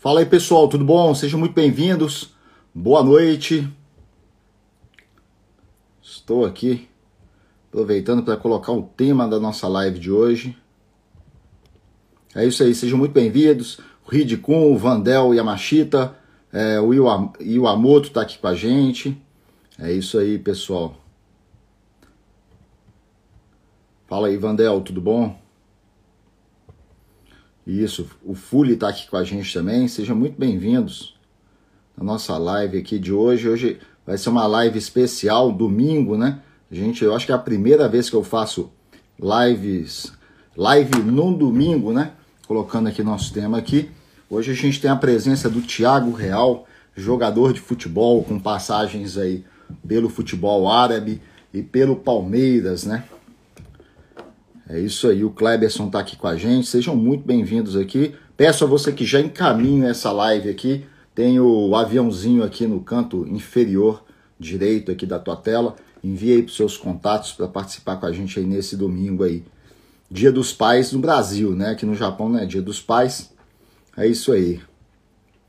Fala aí pessoal, tudo bom? Sejam muito bem-vindos. Boa noite. Estou aqui aproveitando para colocar o tema da nossa live de hoje. É isso aí, sejam muito bem-vindos. O Ridicum, o Vandel Yamashita, é, o Iwamoto está aqui com a gente. É isso aí, pessoal. Fala aí, Vandel, tudo bom? Isso, o Fully está aqui com a gente também. Sejam muito bem-vindos na nossa live aqui de hoje. Hoje vai ser uma live especial, domingo, né? Gente, eu acho que é a primeira vez que eu faço lives, live num domingo, né? Colocando aqui nosso tema aqui. Hoje a gente tem a presença do Thiago Real, jogador de futebol com passagens aí pelo futebol árabe e pelo Palmeiras, né? É isso aí, o Kleberson está aqui com a gente. Sejam muito bem-vindos aqui. Peço a você que já encaminhe essa live aqui. Tem o aviãozinho aqui no canto inferior direito aqui da tua tela. Envie aí para seus contatos para participar com a gente aí nesse domingo aí. Dia dos Pais no Brasil, né? Aqui no Japão não é Dia dos Pais. É isso aí.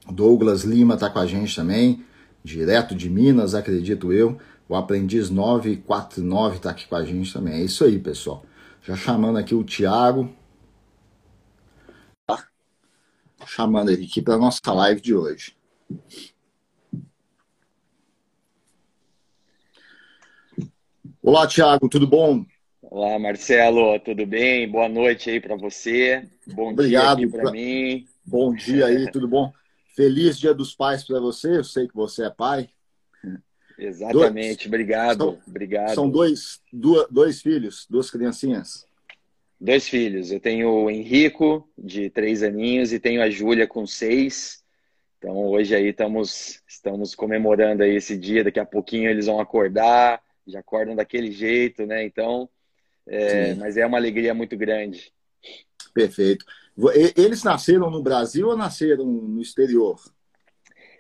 Douglas Lima está com a gente também, direto de Minas, acredito eu. O Aprendiz 949 está aqui com a gente também. É isso aí, pessoal. Já chamando aqui o Thiago. Tá? Chamando ele aqui para a nossa live de hoje. Olá, Thiago, tudo bom? Olá, Marcelo, tudo bem? Boa noite aí para você. Bom Obrigado dia para mim. Bom dia aí, tudo bom? Feliz Dia dos Pais para você. Eu sei que você é pai. Exatamente, dois, obrigado, são, obrigado. São dois, dois, dois filhos, duas criancinhas? Dois filhos. Eu tenho o Henrico, de três aninhos, e tenho a Júlia, com seis. Então, hoje aí estamos, estamos comemorando aí esse dia. Daqui a pouquinho eles vão acordar, já acordam daquele jeito, né? Então, é, mas é uma alegria muito grande. Perfeito. Eles nasceram no Brasil ou nasceram no exterior?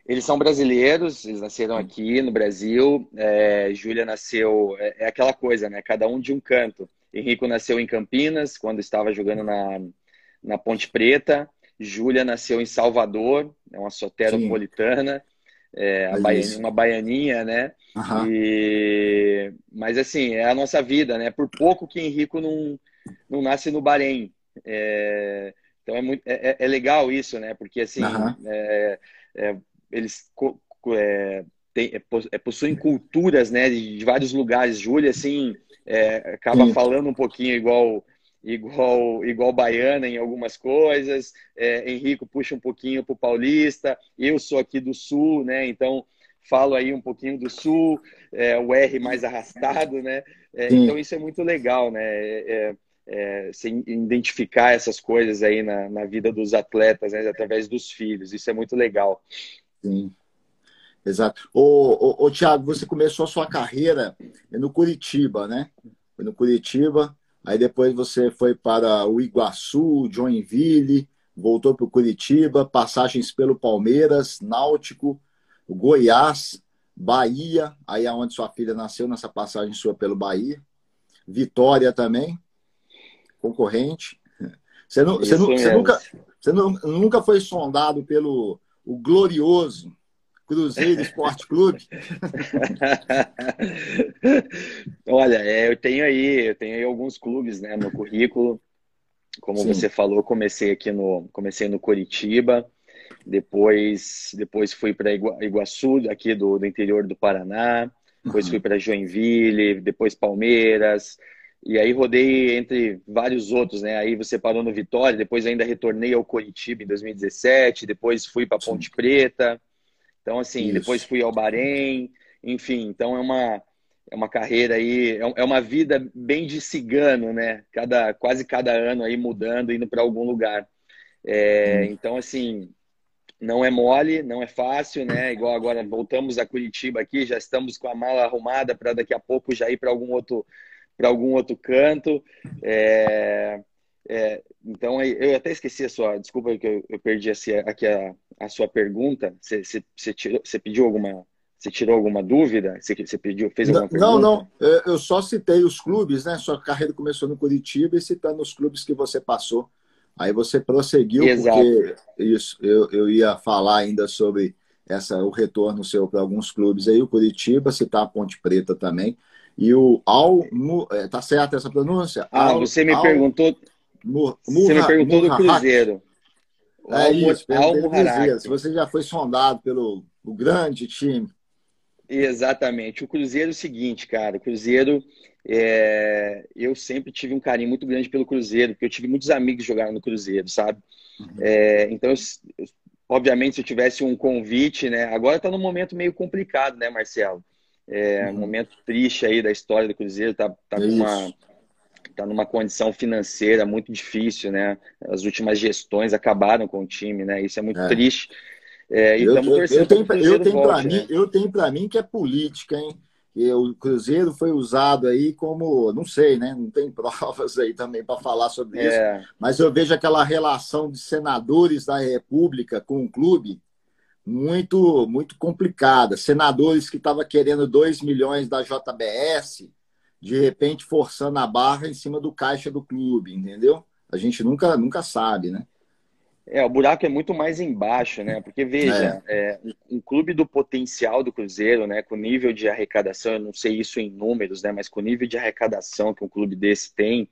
Eles são brasileiros, eles nasceram aqui no Brasil. É, Júlia nasceu. É, é, aquela coisa, né? Cada um de um canto. Henrico nasceu em Campinas, quando estava jogando na, na Ponte Preta. Júlia nasceu em Salvador, é uma soteropolitana, é, baianinha, uma baianinha, né? Uhum. E, mas assim, é a nossa vida, né? Por pouco que Henrico não, não nasce no Bahrein. É, então é, muito, é, é, legal isso, né? Porque assim, uhum. é, eles é, tem, é, é, possuem culturas né, de, vários lugares. Júlia, assim, é, acaba Sim. falando um pouquinho igual igual igual baiana em algumas coisas. É, Henrico puxa um pouquinho para o paulista. Eu sou aqui do sul, né? Então falo aí um pouquinho do sul, é, o R mais arrastado, né? É, então isso é muito legal, né? É, é, identificar essas coisas aí na, na vida dos atletas, né? através dos filhos. Isso é muito legal. Sim. Exato. Ô, ô, ô, Tiago, você começou a sua carreira no Curitiba, né? Foi no Curitiba, aí depois você foi para o Iguaçu, Joinville, voltou para o Curitiba, passagens pelo Palmeiras, Náutico, Goiás, Bahia, aí é onde sua filha nasceu, nessa passagem sua pelo Bahia. Vitória também, concorrente. Você, não, você, nunca, você nunca foi sondado pelo o glorioso Cruzeiro Esporte Clube? Olha, é, eu tenho aí, eu tenho aí alguns clubes, né, no currículo. Como Sim. você falou, comecei aqui no, comecei no Curitiba, depois, depois fui para Iguaçu, aqui do, do interior do Paraná, depois uhum. fui para Joinville, depois Palmeiras, e aí rodei entre vários outros, né? Aí você parou no Vitória, depois ainda retornei ao Curitiba em 2017, depois fui para Ponte Preta. Então, assim, Isso. depois fui ao Bahrein, enfim, então é uma é uma carreira aí, é, é uma vida bem de cigano, né? Cada, quase cada ano aí mudando, indo para algum lugar. É, hum. Então, assim, não é mole, não é fácil, né? Igual agora voltamos a Curitiba aqui, já estamos com a mala arrumada para daqui a pouco já ir para algum outro para algum outro canto. É, é, então, eu até esqueci a sua. Desculpa que eu, eu perdi aqui a, a, sua pergunta. Você, pediu alguma. Você tirou alguma dúvida? Você, pediu, fez alguma pergunta? Não, não. Eu só citei os clubes, né? Sua carreira começou no Curitiba e citando os clubes que você passou Aí você prosseguiu, Exato. porque isso, eu, eu ia falar ainda sobre essa, o retorno seu para alguns clubes aí, o Curitiba, citar a Ponte Preta também. E o Al. É, tá certo essa pronúncia? Ah, Al, você me Al, perguntou. Mur, você me perguntou do Cruzeiro. É isso, Al Cruzeiro. Se você já foi sondado pelo o grande time. Exatamente. O Cruzeiro é o seguinte, cara. O Cruzeiro, é... eu sempre tive um carinho muito grande pelo Cruzeiro, porque eu tive muitos amigos que jogaram no Cruzeiro, sabe? Uhum. É... Então, eu... obviamente, se eu tivesse um convite, né? Agora está num momento meio complicado, né, Marcelo? É uhum. um momento triste aí da história do Cruzeiro, tá, tá com uma tá numa condição financeira muito difícil, né? As últimas gestões acabaram com o time, né? Isso é muito é. triste. É, eu, eu, eu, tenho, eu tenho para mim, né? eu tenho para mim que é política, hein? E o Cruzeiro foi usado aí como, não sei, né? Não tem provas aí também para falar sobre isso. É. Mas eu vejo aquela relação de senadores da República com o clube muito muito complicada. Senadores que estavam querendo 2 milhões da JBS, de repente forçando a barra em cima do caixa do clube, entendeu? A gente nunca, nunca sabe, né? É, o buraco é muito mais embaixo, né? Porque, veja, é. É, um clube do potencial do Cruzeiro, né? Com nível de arrecadação, eu não sei isso em números, né? Mas com nível de arrecadação que um clube desse tem,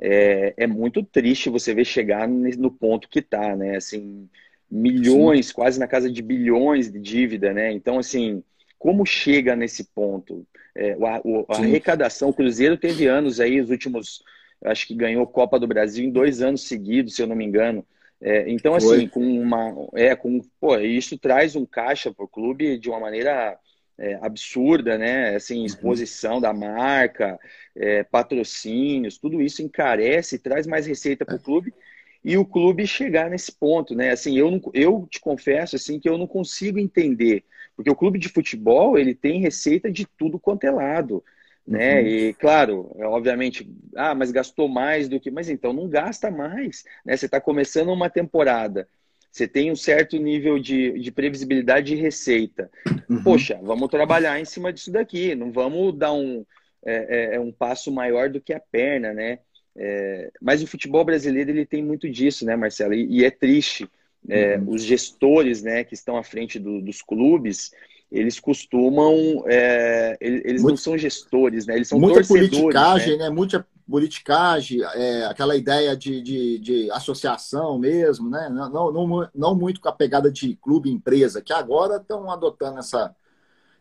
é, é muito triste você ver chegar no ponto que tá, né? Assim, milhões, Sim. quase na casa de bilhões de dívida, né? Então, assim, como chega nesse ponto? É, a, a arrecadação, o Cruzeiro teve anos aí, os últimos, acho que ganhou Copa do Brasil em dois anos seguidos, se eu não me engano. É, então, Foi. assim, com uma. É, com, pô, isso traz um caixa para o clube de uma maneira é, absurda, né? Assim, uhum. exposição uhum. da marca, é, patrocínios, tudo isso encarece, traz mais receita para o é. clube e o clube chegar nesse ponto, né? Assim, eu, não, eu te confesso assim que eu não consigo entender, porque o clube de futebol ele tem receita de tudo quanto é lado né? Uhum. E claro, é, obviamente, ah, mas gastou mais do que, mas então não gasta mais, né? Você está começando uma temporada, você tem um certo nível de, de previsibilidade de receita. Uhum. Poxa, vamos trabalhar em cima disso daqui, não vamos dar um, é, é, é um passo maior do que a perna, né? É, mas o futebol brasileiro ele tem muito disso, né, Marcelo? E, e é triste. É, uhum. Os gestores, né, que estão à frente do, dos clubes, eles costumam. É, eles Muito, não são gestores, né? Eles são muita politicagem, né? né? Muita politicagem, é, aquela ideia de, de, de, associação mesmo, né? Não, não, não muito com a pegada de clube empresa, que agora estão adotando essa,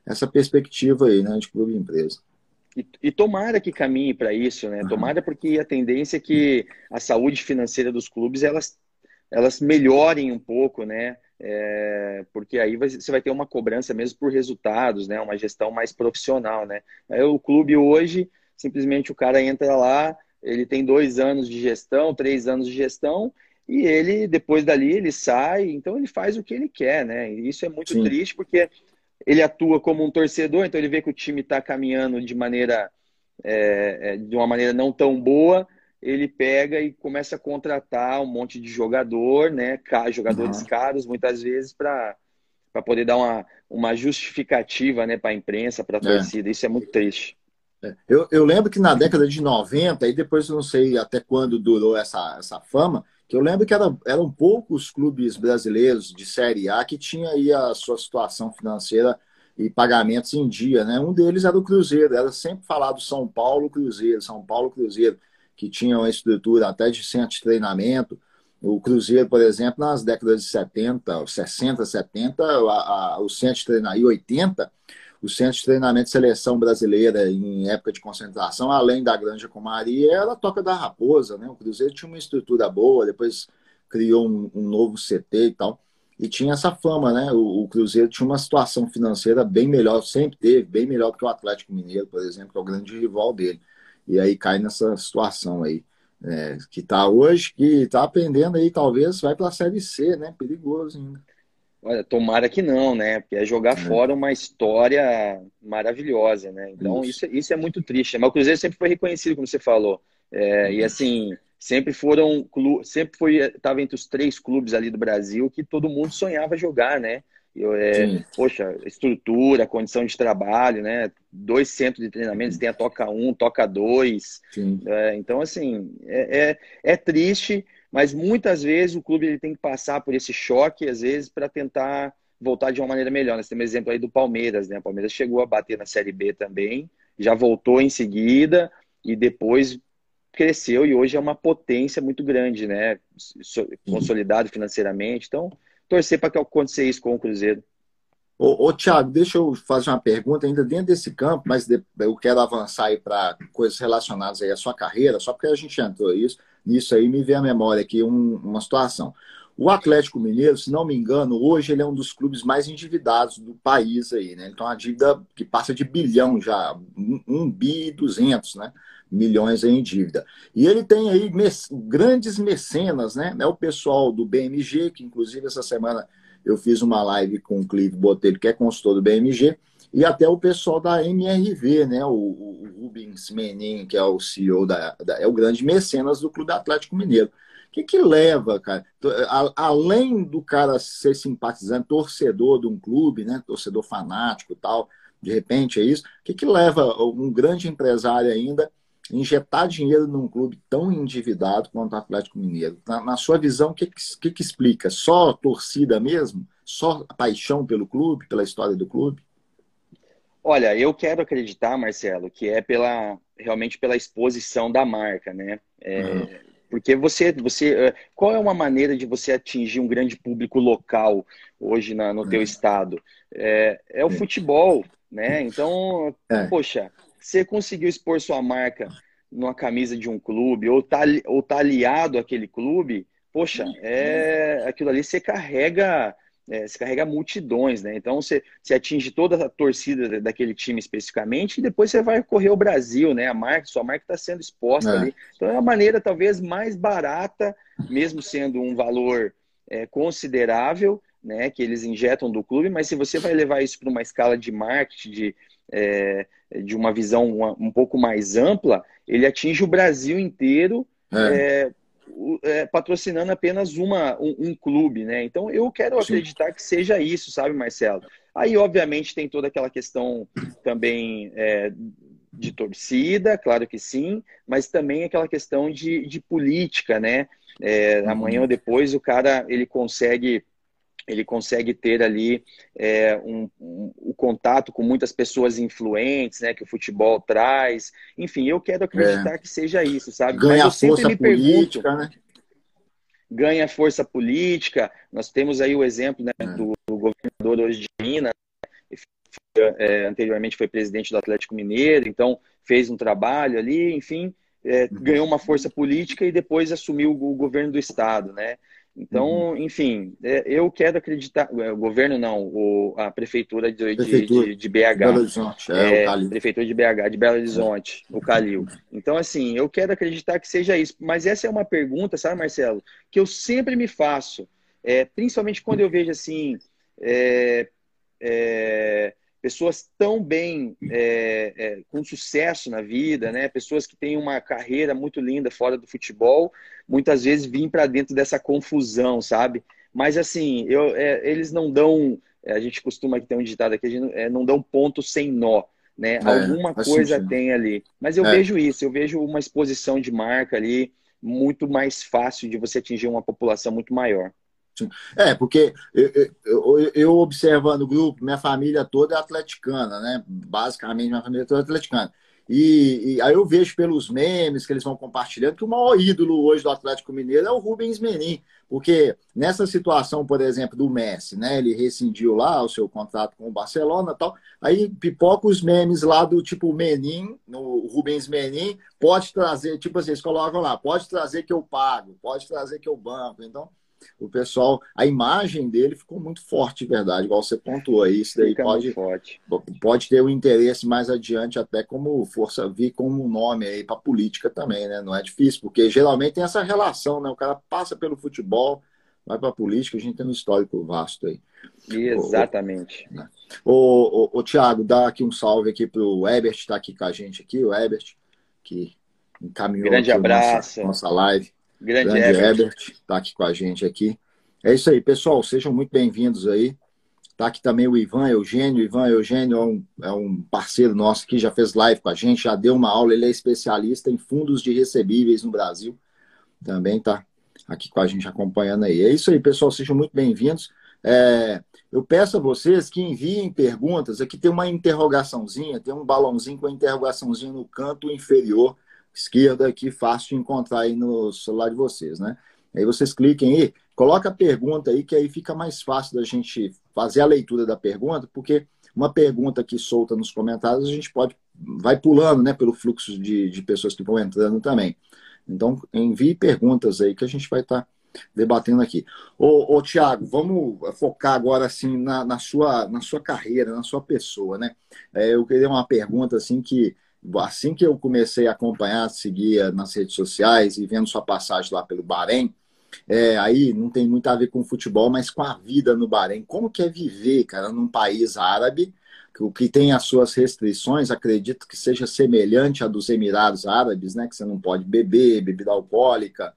essa perspectiva aí, né? De clube empresa. E, e, tomara que caminhe para isso, né? Tomara porque a tendência é que a saúde financeira dos clubes elas, elas melhorem um pouco, né? é, porque aí você vai ter uma cobrança mesmo por resultados, né? Uma gestão mais profissional, né? Aí o clube hoje, simplesmente o cara entra lá, ele tem dois anos de gestão, três anos de gestão, e ele, depois dali, ele sai, então ele faz o que ele quer, né? E isso é muito Sim. triste, porque ele atua como um torcedor, então ele vê que o time está caminhando de maneira, é, é, de uma maneira não tão boa, ele pega e começa a contratar um monte de jogador, né? Jogadores uhum. caros, muitas vezes, para poder dar uma, uma justificativa né, para a imprensa, para a é. torcida. Isso é muito triste. É. Eu, eu lembro que na década de 90, e depois eu não sei até quando durou essa, essa fama, que eu lembro que era, eram poucos clubes brasileiros de Série A que tinham aí a sua situação financeira e pagamentos em dia, né? Um deles era o Cruzeiro, era sempre falado São Paulo Cruzeiro, São Paulo Cruzeiro que tinham uma estrutura até de centro de treinamento. O Cruzeiro, por exemplo, nas décadas de 70, 60, 70, a, a, o centro de treinamento, e 80, o centro de treinamento de seleção brasileira em época de concentração, além da Granja Comaria, era a Toca da Raposa, né? O Cruzeiro tinha uma estrutura boa, depois criou um, um novo CT e tal, e tinha essa fama, né? O, o, Cruzeiro tinha uma situação financeira bem melhor, sempre teve, bem melhor do que o Atlético Mineiro, por exemplo, que é o grande rival dele e aí cai nessa situação aí. É, que está hoje, que está aprendendo aí, talvez vai para a Série C, né? Perigoso ainda. Olha, tomara que não, né? Porque é jogar é. fora uma história maravilhosa, né? Então isso. isso, isso é muito triste. Mas o Cruzeiro sempre foi reconhecido, como você falou. É, e assim, sempre foram, sempre foi, estava entre os três clubes ali do Brasil que todo mundo sonhava jogar, né? É, poxa, estrutura, condição de trabalho, né? Dois centros de treinamento, tem a Toca 1, Toca 2. É, então, assim, é, é, é, triste, Mas muitas vezes o clube ele tem que passar por esse choque, às vezes, para tentar voltar de uma maneira melhor. Nós temos exemplo aí do Palmeiras, né? O Palmeiras chegou a bater na Série B também, já voltou em seguida e depois cresceu e hoje é uma potência muito grande, né? Consolidado financeiramente. Então, torcer para que aconteça isso com o Cruzeiro. Ô, ô Tiago, deixa eu fazer uma pergunta ainda dentro desse campo, mas eu quero avançar aí para coisas relacionadas aí à sua carreira, só porque a gente entrou isso, nisso aí, me vem à memória aqui um, uma situação. O Atlético Mineiro, se não me engano, hoje ele é um dos clubes mais endividados do país aí, né? Ele tem uma dívida que passa de bilhão já, um, um bi e duzentos, né? Milhões em dívida. E ele tem aí grandes mecenas, né? É o pessoal do BMG, que inclusive essa semana eu fiz uma live com o Clive Botelho, que é consultor do BMG, e até o pessoal da MRV, né? O, o Rubens Menin, que é o CEO da, da, é o grande mecenas do Clube Atlético Mineiro. O que, que leva, cara? Além do cara ser simpatizante, torcedor de um clube, né? Torcedor fanático tal, de repente é isso. O que, que leva um grande empresário ainda injetar dinheiro num clube tão endividado quanto o Atlético Mineiro? Na, na sua visão, o que, que, que, explica? Só torcida mesmo? Só paixão pelo clube, pela história do clube? Olha, eu quero acreditar, Marcelo, que é pela realmente pela exposição da marca, né? É, uhum. Porque você, você, é, qual é uma maneira de você atingir um grande público local hoje na, no uhum. teu estado? É, é o futebol, né? Então, é. poxa, você conseguiu expor sua marca numa camisa de um clube ou tá, ou tá aliado àquele clube, poxa, é, aquilo ali você carrega, é, você carrega multidões, né? Então você, você atinge toda a torcida daquele time especificamente e depois você vai correr o Brasil, né? A marca, sua marca está sendo exposta é. ali. Então é a maneira talvez mais barata, mesmo sendo um valor é, considerável, né? Que eles injetam do clube, mas se você vai levar isso para uma escala de marketing, de é, de uma visão um, pouco mais ampla, ele atinge o Brasil inteiro é. É, é patrocinando apenas uma, um, um, clube, né? Então eu quero acreditar Sim. que seja isso, sabe, Marcelo? Aí, obviamente, tem toda aquela questão também é, de torcida, claro que sim, mas também aquela questão de, de política, né? É, uhum. Amanhã ou depois o cara ele consegue ele consegue ter ali é, um, um, o contato com muitas pessoas influentes, né, que o futebol traz. Enfim, eu quero acreditar é. que seja isso, sabe? Ganha Mas eu força me política, pergunto, né? Ganha força política. Nós temos aí o exemplo né, é. do, do, governador hoje de Minas, é, anteriormente foi presidente do Atlético Mineiro, então fez um trabalho ali, enfim, é, uhum. ganhou uma força política e depois assumiu o governo do estado, né? Então, uhum. enfim, é, eu quero acreditar, é, o governo não, o, a prefeitura de, prefeitura de, de, BH. Belo Horizonte, é, é, o Prefeitura de BH, de Belo Horizonte, o Calil. Então, assim, eu quero acreditar que seja isso. Mas essa é uma pergunta, sabe, Marcelo, que eu sempre me faço, é, principalmente quando eu vejo, assim, é, é pessoas tão bem, é, é, com sucesso na vida, né? Pessoas que têm uma carreira muito linda fora do futebol, muitas vezes vêm para dentro dessa confusão, sabe? Mas assim, eu, é, eles não dão, é, a gente costuma ter um ditado aqui, a gente não, é, não dão ponto sem nó. Né? É, Alguma coisa sentido. tem ali. Mas eu vejo isso, eu vejo uma exposição de marca ali muito mais fácil de você atingir uma população muito maior. É, porque eu, eu, eu, observando o grupo, minha família toda é atleticana, né? Basicamente, minha família toda é atleticana. E, e, aí eu vejo pelos memes que eles vão compartilhando que o maior ídolo hoje do Atlético Mineiro é o Rubens Menin. Porque nessa situação, por exemplo, do Messi, né? Ele rescindiu lá o seu contrato com o Barcelona e tal. Aí pipoca os memes lá do tipo Menin, no Rubens Menin, pode trazer, tipo assim, eles colocam lá, pode trazer que eu pago, pode trazer que eu banco. Então, o pessoal, a imagem dele ficou muito forte, verdade, igual você pontuou aí. Isso daí pode, pode ter um interesse mais adiante, até como força, vir como nome aí para política também, né? Não é difícil, porque geralmente tem essa relação, né? O cara passa pelo futebol, vai para a política, a gente tem um histórico vasto aí. Exatamente. O, né? o, o, o Tiago, dá aqui um salve aqui para o Ebert, está aqui com a gente aqui, o Ebert, que encaminhou Grande abraço. Nossa, nossa live. Grande, Grande Herbert está aqui com a gente aqui. É isso aí, pessoal. Sejam muito bem-vindos aí. Está aqui também o Ivan Eugênio. Ivan Eugênio é um, é um parceiro nosso que já fez live com a gente, já deu uma aula. Ele é especialista em fundos de recebíveis no Brasil. Também está aqui com a gente acompanhando aí. É isso aí, pessoal, sejam muito bem-vindos. É, eu peço a vocês que enviem perguntas. Aqui tem uma interrogaçãozinha, tem um balãozinho com a interrogaçãozinha no canto inferior esquerdo aqui, fácil de encontrar aí no celular de vocês, né? Aí vocês cliquem aí, coloca a pergunta aí, que aí fica mais fácil da gente fazer a leitura da pergunta, porque uma pergunta aqui solta nos comentários, a gente pode, vai pulando, né, pelo fluxo de, de pessoas que vão entrando também. Então, envie perguntas aí que a gente vai estar tá debatendo aqui. Ô, ô Tiago, vamos focar agora assim na, na, sua, na sua carreira, na sua pessoa, né? É, eu queria uma pergunta assim que assim que eu comecei a acompanhar, seguir nas redes sociais e vendo sua passagem lá pelo Bahrein, é, aí não tem muito a ver com futebol, mas com a vida no Bahrein. Como que é viver, cara, num país árabe, o que tem as suas restrições, acredito que seja semelhante à dos Emirados Árabes, né? Que você não pode beber, bebida alcoólica,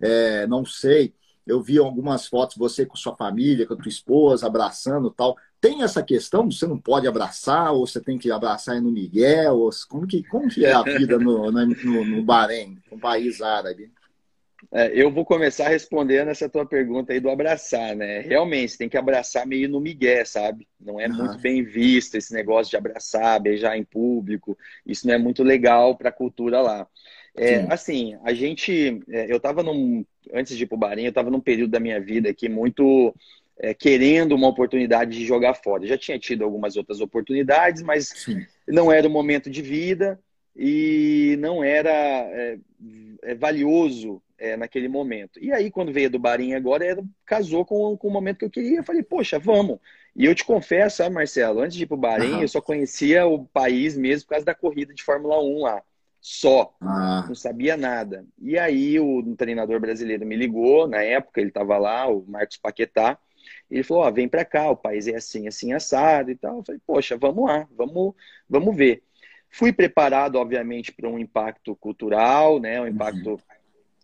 é, não sei. Eu vi algumas fotos, você com sua família, com a tua esposa, abraçando tal. Tem essa questão, você não pode abraçar, ou você tem que abraçar no Miguel? Ou, como, que, como que é a vida no, no, no Bahrein, um país árabe? É, eu vou começar respondendo essa tua pergunta aí do abraçar, né? Realmente, você tem que abraçar meio no migué, sabe? Não é muito bem visto esse negócio de abraçar, beijar em público. Isso não é muito legal para a cultura lá. É, assim, a gente. É, eu estava num. Antes de ir para o Bahrein, eu estava num período da minha vida aqui muito. É, querendo uma oportunidade de jogar fora. Já tinha tido algumas outras oportunidades, mas Sim. não era o momento de vida e não era é, é valioso é, naquele momento. E aí, quando veio do Bahrein agora, era, casou com, com o momento que eu queria. Eu falei, poxa, vamos. E eu te confesso, sabe, Marcelo, antes de ir para o Bahrein, uhum. eu só conhecia o país mesmo por causa da corrida de Fórmula 1 lá. Só. Ah. Não sabia nada. E aí, o um treinador brasileiro me ligou, na época, ele estava lá, o Marcos Paquetá. Ele falou: Ó, vem para cá, o país é assim, assim, assado e tal. Eu falei: Poxa, vamos lá, vamos, vamos ver. Fui preparado, obviamente, para um impacto cultural, né, um impacto uhum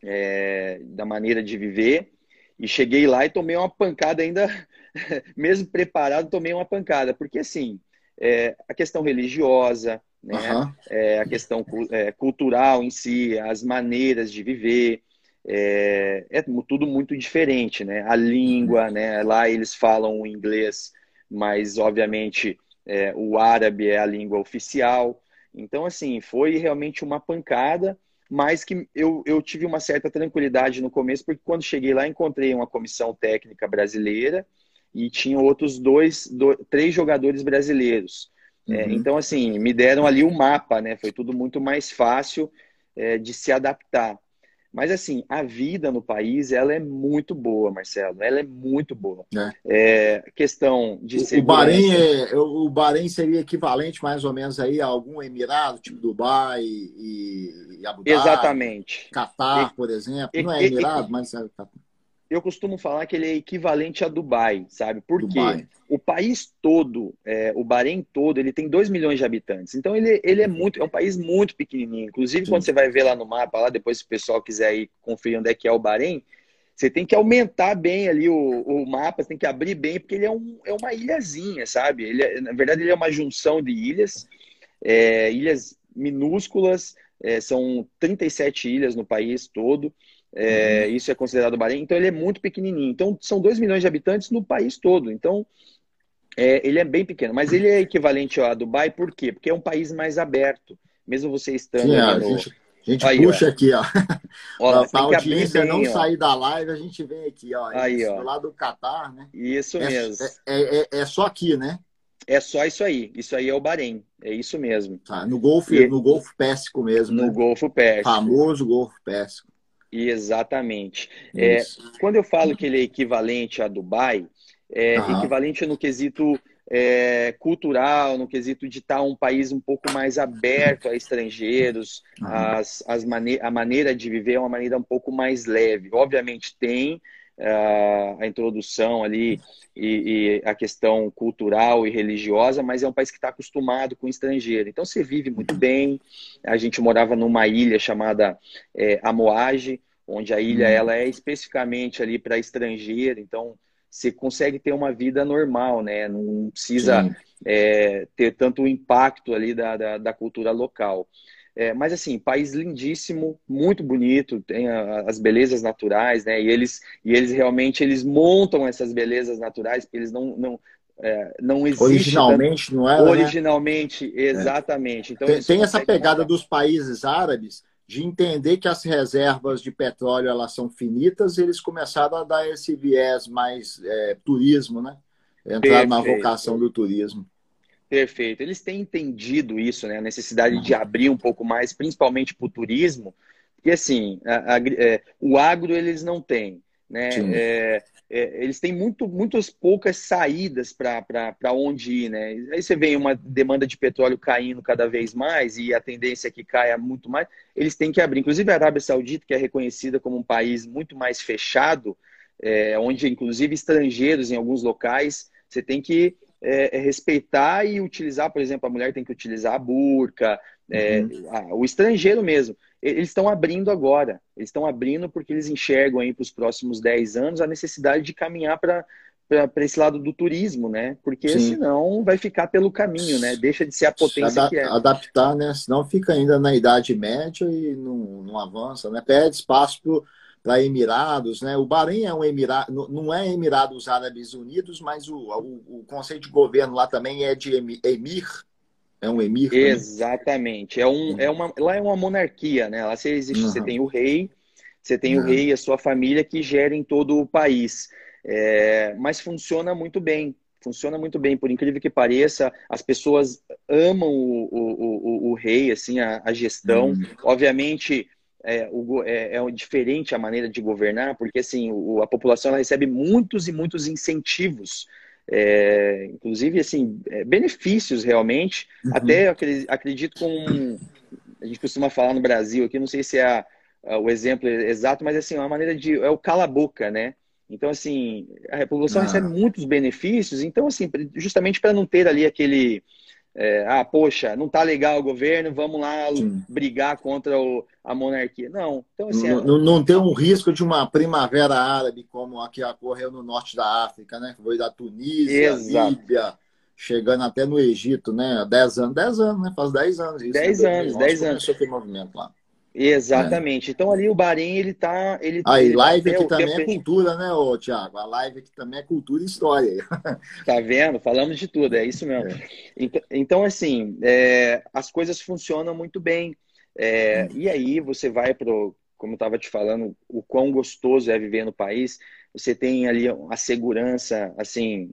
é, da maneira de viver. E cheguei lá e tomei uma pancada ainda, mesmo preparado, tomei uma pancada. Porque, assim, é, a questão religiosa, né? Uhum. É, a questão é, cultural em si, as maneiras de viver, é, é, tudo muito diferente, né? A língua, né? Lá eles falam inglês, mas, obviamente, é, o árabe é a língua oficial. Então, assim, foi realmente uma pancada mas que eu, eu tive uma certa tranquilidade no começo, porque quando cheguei lá encontrei uma comissão técnica brasileira e tinha outros dois, dois três jogadores brasileiros. É, uhum. É, então, assim, me deram ali o um mapa, né? Foi tudo muito mais fácil é, de se adaptar. Mas assim, a vida no país ela é muito boa, Marcelo. Ela é muito boa. É. é questão de o, segurança. O Bahrein, é, o Bahrein seria equivalente mais ou menos aí a algum Emirado, tipo Dubai e, e Abu Dhabi. Exatamente. Catar, por exemplo. Não é Emirado, mas é Catar eu costumo falar que ele é equivalente a Dubai, sabe? Porque Dubai. o país todo, é, o Bahrein todo, ele tem 2 milhões de habitantes. Então ele, ele é muito, é um país muito pequenininho. Inclusive, Sim. quando você vai ver lá no mapa, lá depois se o pessoal quiser ir conferir onde é que é o Bahrein, você tem que aumentar bem ali o, o mapa, você tem que abrir bem, porque ele é, um, é uma ilhazinha, sabe? Ele é, na verdade, ele é uma junção de ilhas, é, ilhas minúsculas, é, são 37 ilhas no país todo. É, uhum. Isso é considerado Bahrein. Então, ele é muito pequenininho. Então, são 2 milhões de habitantes no país todo. Então, é, ele é bem pequeno. Mas ele é equivalente a Dubai, por quê? Porque é um país mais aberto. Mesmo você estando. Sim, a, no... gente, a gente Aí, puxa ó. aqui, ó. ó a audiência bem, não ó. sair da live, a gente vem aqui, ó. Aí, ó. Do lado do Catar, né? Isso é, mesmo. É, é, é, só aqui, né? É só isso aí. Isso aí é o Bahrein. É isso mesmo. Tá, no Golfo, e... no Golfo Pérsico mesmo. No né? Golfo Pérsico. Famoso Golfo Pérsico. Exatamente. É, quando eu falo que ele é equivalente a Dubai, é uhum. equivalente no quesito é, cultural, no quesito de estar um país um pouco mais aberto a estrangeiros, uhum. as, as mane a maneira de viver é uma maneira um pouco mais leve. Obviamente tem a introdução ali e, e, a questão cultural e religiosa, mas é um país que está acostumado com estrangeiro. Então você vive muito bem. A gente morava numa ilha chamada é, Amoage, onde a ilha uhum. ela é especificamente ali para estrangeiro. Então você consegue ter uma vida normal, né? Não precisa é, ter tanto impacto ali da, da, da cultura local. É, mas assim, país lindíssimo, muito bonito, tem a, as belezas naturais, né? E eles, e eles realmente eles montam essas belezas naturais, porque eles não, não, é, não existe. Originalmente, tanto... não era? Né? Originalmente, né? exatamente. Então, tem, tem essa pegada dos países árabes de entender que as reservas de petróleo elas são finitas e eles começaram a dar esse viés mais é, turismo, né? Entrar na vocação do turismo. Perfeito. Eles têm entendido isso, né? A necessidade de abrir um pouco mais, principalmente para o turismo, porque assim, a, a, é, o agro eles não têm. Né? É, é, eles têm muito, muitas poucas saídas para onde ir. Né? Aí você vê uma demanda de petróleo caindo cada vez mais e a tendência é que caia muito mais. Eles têm que abrir. Inclusive a Arábia Saudita, que é reconhecida como um país muito mais fechado, é, onde inclusive estrangeiros em alguns locais, você tem que é, é respeitar e utilizar, por exemplo, a mulher tem que utilizar a burca, é, uhum. a, o estrangeiro mesmo eles estão abrindo agora. Eles estão abrindo porque eles enxergam aí para os próximos 10 anos a necessidade de caminhar para para esse lado do turismo, né? Porque Sim. senão vai ficar pelo caminho, né? Deixa de ser a potência que é. Adaptar, né? Senão fica ainda na Idade Média e não, não avança, né? Perde espaço para Emirados, né? O Bahrein é um Emirado, não é Emirados Árabes Unidos, mas o, o, o conceito de governo lá também é de emir, é um emir? Exatamente. É um, é uma, lá é uma monarquia, né? Lá você, existe, uhum. você tem o rei, você tem uhum. o rei e a sua família que gerem todo o país. É, mas funciona muito bem. Funciona muito bem, por incrível que pareça, as pessoas amam o, o, o, o rei, assim, a, a gestão. Uhum. Obviamente, é, o, é, é, diferente a maneira de governar, porque assim, o, a população recebe muitos e muitos incentivos é, inclusive assim é, benefícios realmente uhum. até acredito com a gente costuma falar no Brasil aqui não sei se é a, a, o exemplo exato mas assim é uma maneira de é o cala boca né então assim a população ah. recebe muitos benefícios então assim justamente para não ter ali aquele é, ah, poxa, não tá legal o governo, vamos lá Sim. brigar contra o, a monarquia. Não. Então, assim, não, é... não, não tem um risco de uma primavera árabe como a que ocorreu no norte da África, né? Foi da Tunísia, Exato. Líbia, chegando até no Egito, né? Dez anos, dez anos, né? Faz dez anos isso. Dez né? anos, dez anos. Começou aquele movimento lá. Exatamente. É. Então ali o Bahrein, ele tá. Ele, Aí, ele live aqui também é cultura, né, ô, Tiago? A live aqui também é cultura e história. Tá vendo? Falamos de tudo, é isso mesmo. É. Então, então, assim, é, as coisas funcionam muito bem. É. E aí você vai para como eu estava te falando, o quão gostoso é viver no país. Você tem ali a segurança, assim,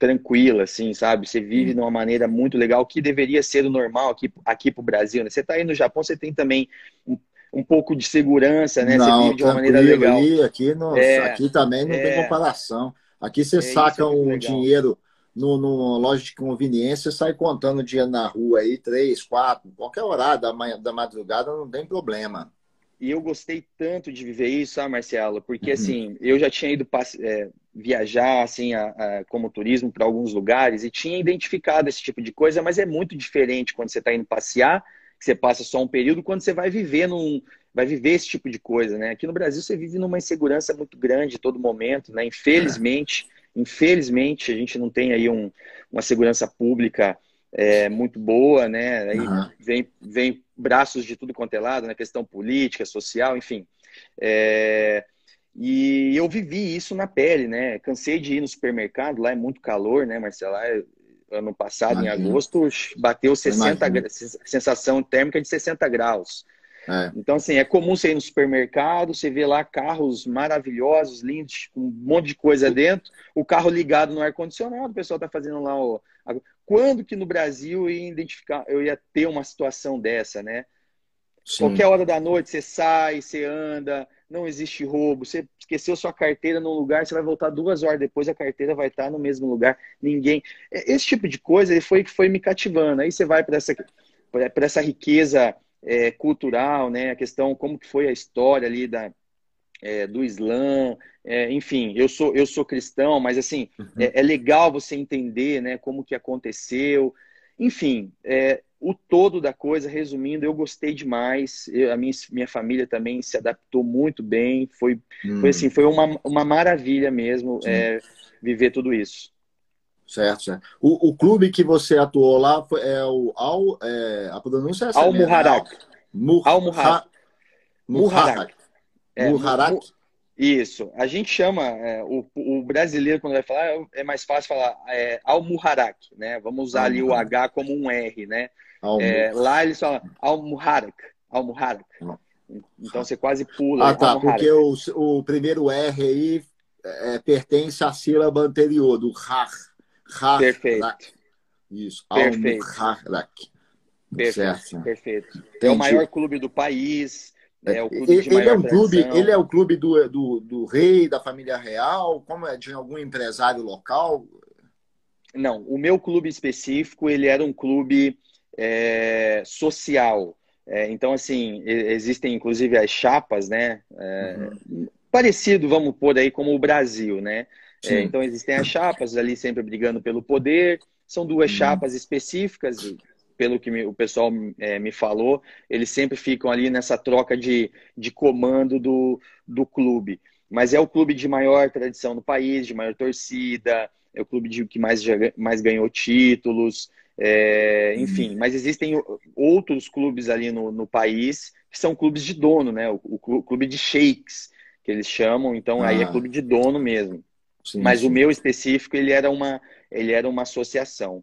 tranquila, assim, sabe? Você vive de uma maneira muito legal, que deveria ser o normal aqui, aqui para o Brasil, né? Você está aí no Japão, você tem também um, um pouco de segurança, né? Não, você vive de uma maneira legal. Aí, aqui, no, é, aqui também não é, tem comparação. Aqui você é saca um dinheiro no, no loja de conveniência, sai contando dinheiro na rua aí, três, quatro, qualquer horário da, manhã, da madrugada, não tem problema. E eu gostei tanto de viver isso, sabe, Marcelo? Porque, uhum. assim, eu já tinha ido é, viajar, assim, a, a, como turismo para alguns lugares e tinha identificado esse tipo de coisa, mas é muito diferente quando você está indo passear, que você passa só um período, quando você vai viver num, vai viver esse tipo de coisa, né? Aqui no Brasil você vive numa insegurança muito grande todo momento, né? Infelizmente, é. infelizmente a gente não tem aí um, uma segurança pública é, muito boa, né? Aí uhum. vem, vem braços de tudo quanto é lado, na né? questão política, social, enfim. É, e eu vivi isso na pele, né? Cansei de ir no supermercado, lá é muito calor, né, Marcelo? ano passado, Imagina. em agosto, bateu 60 sensação térmica de 60 graus. É. Então, assim, é comum você ir no supermercado, você vê lá carros maravilhosos, lindos, com um monte de coisa dentro, o carro ligado no ar-condicionado, o pessoal está fazendo lá o, quando que no Brasil eu ia identificar, eu ia ter uma situação dessa, né? Sim. Qualquer hora da noite você sai, você anda, não existe roubo. Você esqueceu sua carteira num lugar, você vai voltar duas horas depois, a carteira vai estar no mesmo lugar. Ninguém. É, esse tipo de coisa foi que foi me cativando. Aí você vai para essa, essa riqueza é, cultural, né? A questão como que foi a história ali da, é, do Islã, é, enfim, eu sou eu sou cristão, mas assim uhum. é, é, legal você entender, né, como que aconteceu, enfim, é, o todo da coisa, resumindo, eu gostei demais, eu, a minha, minha família também se adaptou muito bem, foi, hum. foi assim, foi uma, uma maravilha mesmo é, viver tudo isso. Certo, certo. O, o clube que você atuou lá foi, é o Al. É, a pronúncia é essa? Al Muharak. Al Muharak. Muharak. Muharak. Isso. A gente chama, é, o, o, brasileiro, quando vai falar, é mais fácil falar é, Al Muharak, né? Vamos usar ali o H como um R, né? É, lá eles falam Al Muharak. Al Muharak. Então você quase pula. Ah, tá. Porque o, o primeiro R aí é, pertence à sílaba anterior, do Har. Perfeito. Isso. Perfeito. Perfeito. Certo. Perfeito. É o maior clube do país. É o clube ele, de maior é um clube, ele é o clube do, do, do rei, da família real, como é de algum empresário local? Não, o meu clube específico, ele era um clube é, social. É, então, assim, existem inclusive as chapas, né? É, uhum. Parecido, vamos pôr aí, como o Brasil, né? É, então existem as chapas ali sempre brigando pelo poder. São duas uhum. chapas específicas, pelo que me, o pessoal é, me falou, eles sempre ficam ali nessa troca de, de comando do, do clube. Mas é o clube de maior tradição no país, de maior torcida, é o clube de, que mais, mais ganhou títulos, é, uhum. enfim. Mas existem outros clubes ali no, no país que são clubes de dono, né? O, o clube de sheiks, que eles chamam, então ah. aí é ah. clube de dono mesmo. Sim, Mas sim. o meu específico, ele era uma, ele era uma associação.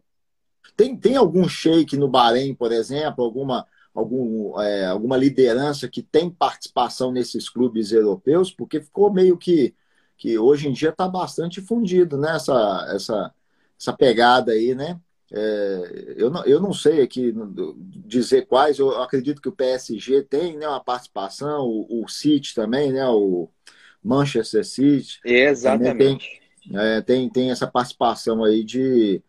Tem, tem algum shake no Bahrein, por exemplo, alguma, algum, é, alguma liderança que tem participação nesses clubes europeus? Porque ficou meio que, que hoje em dia está bastante fundido, né? Essa, essa, essa pegada aí, né? É, eu, não, eu não sei aqui dizer quais, eu acredito que o PSG tem né, uma participação, o, o City também, né? O, Manchester City. Exatamente. Tem, é, tem, tem essa participação aí de,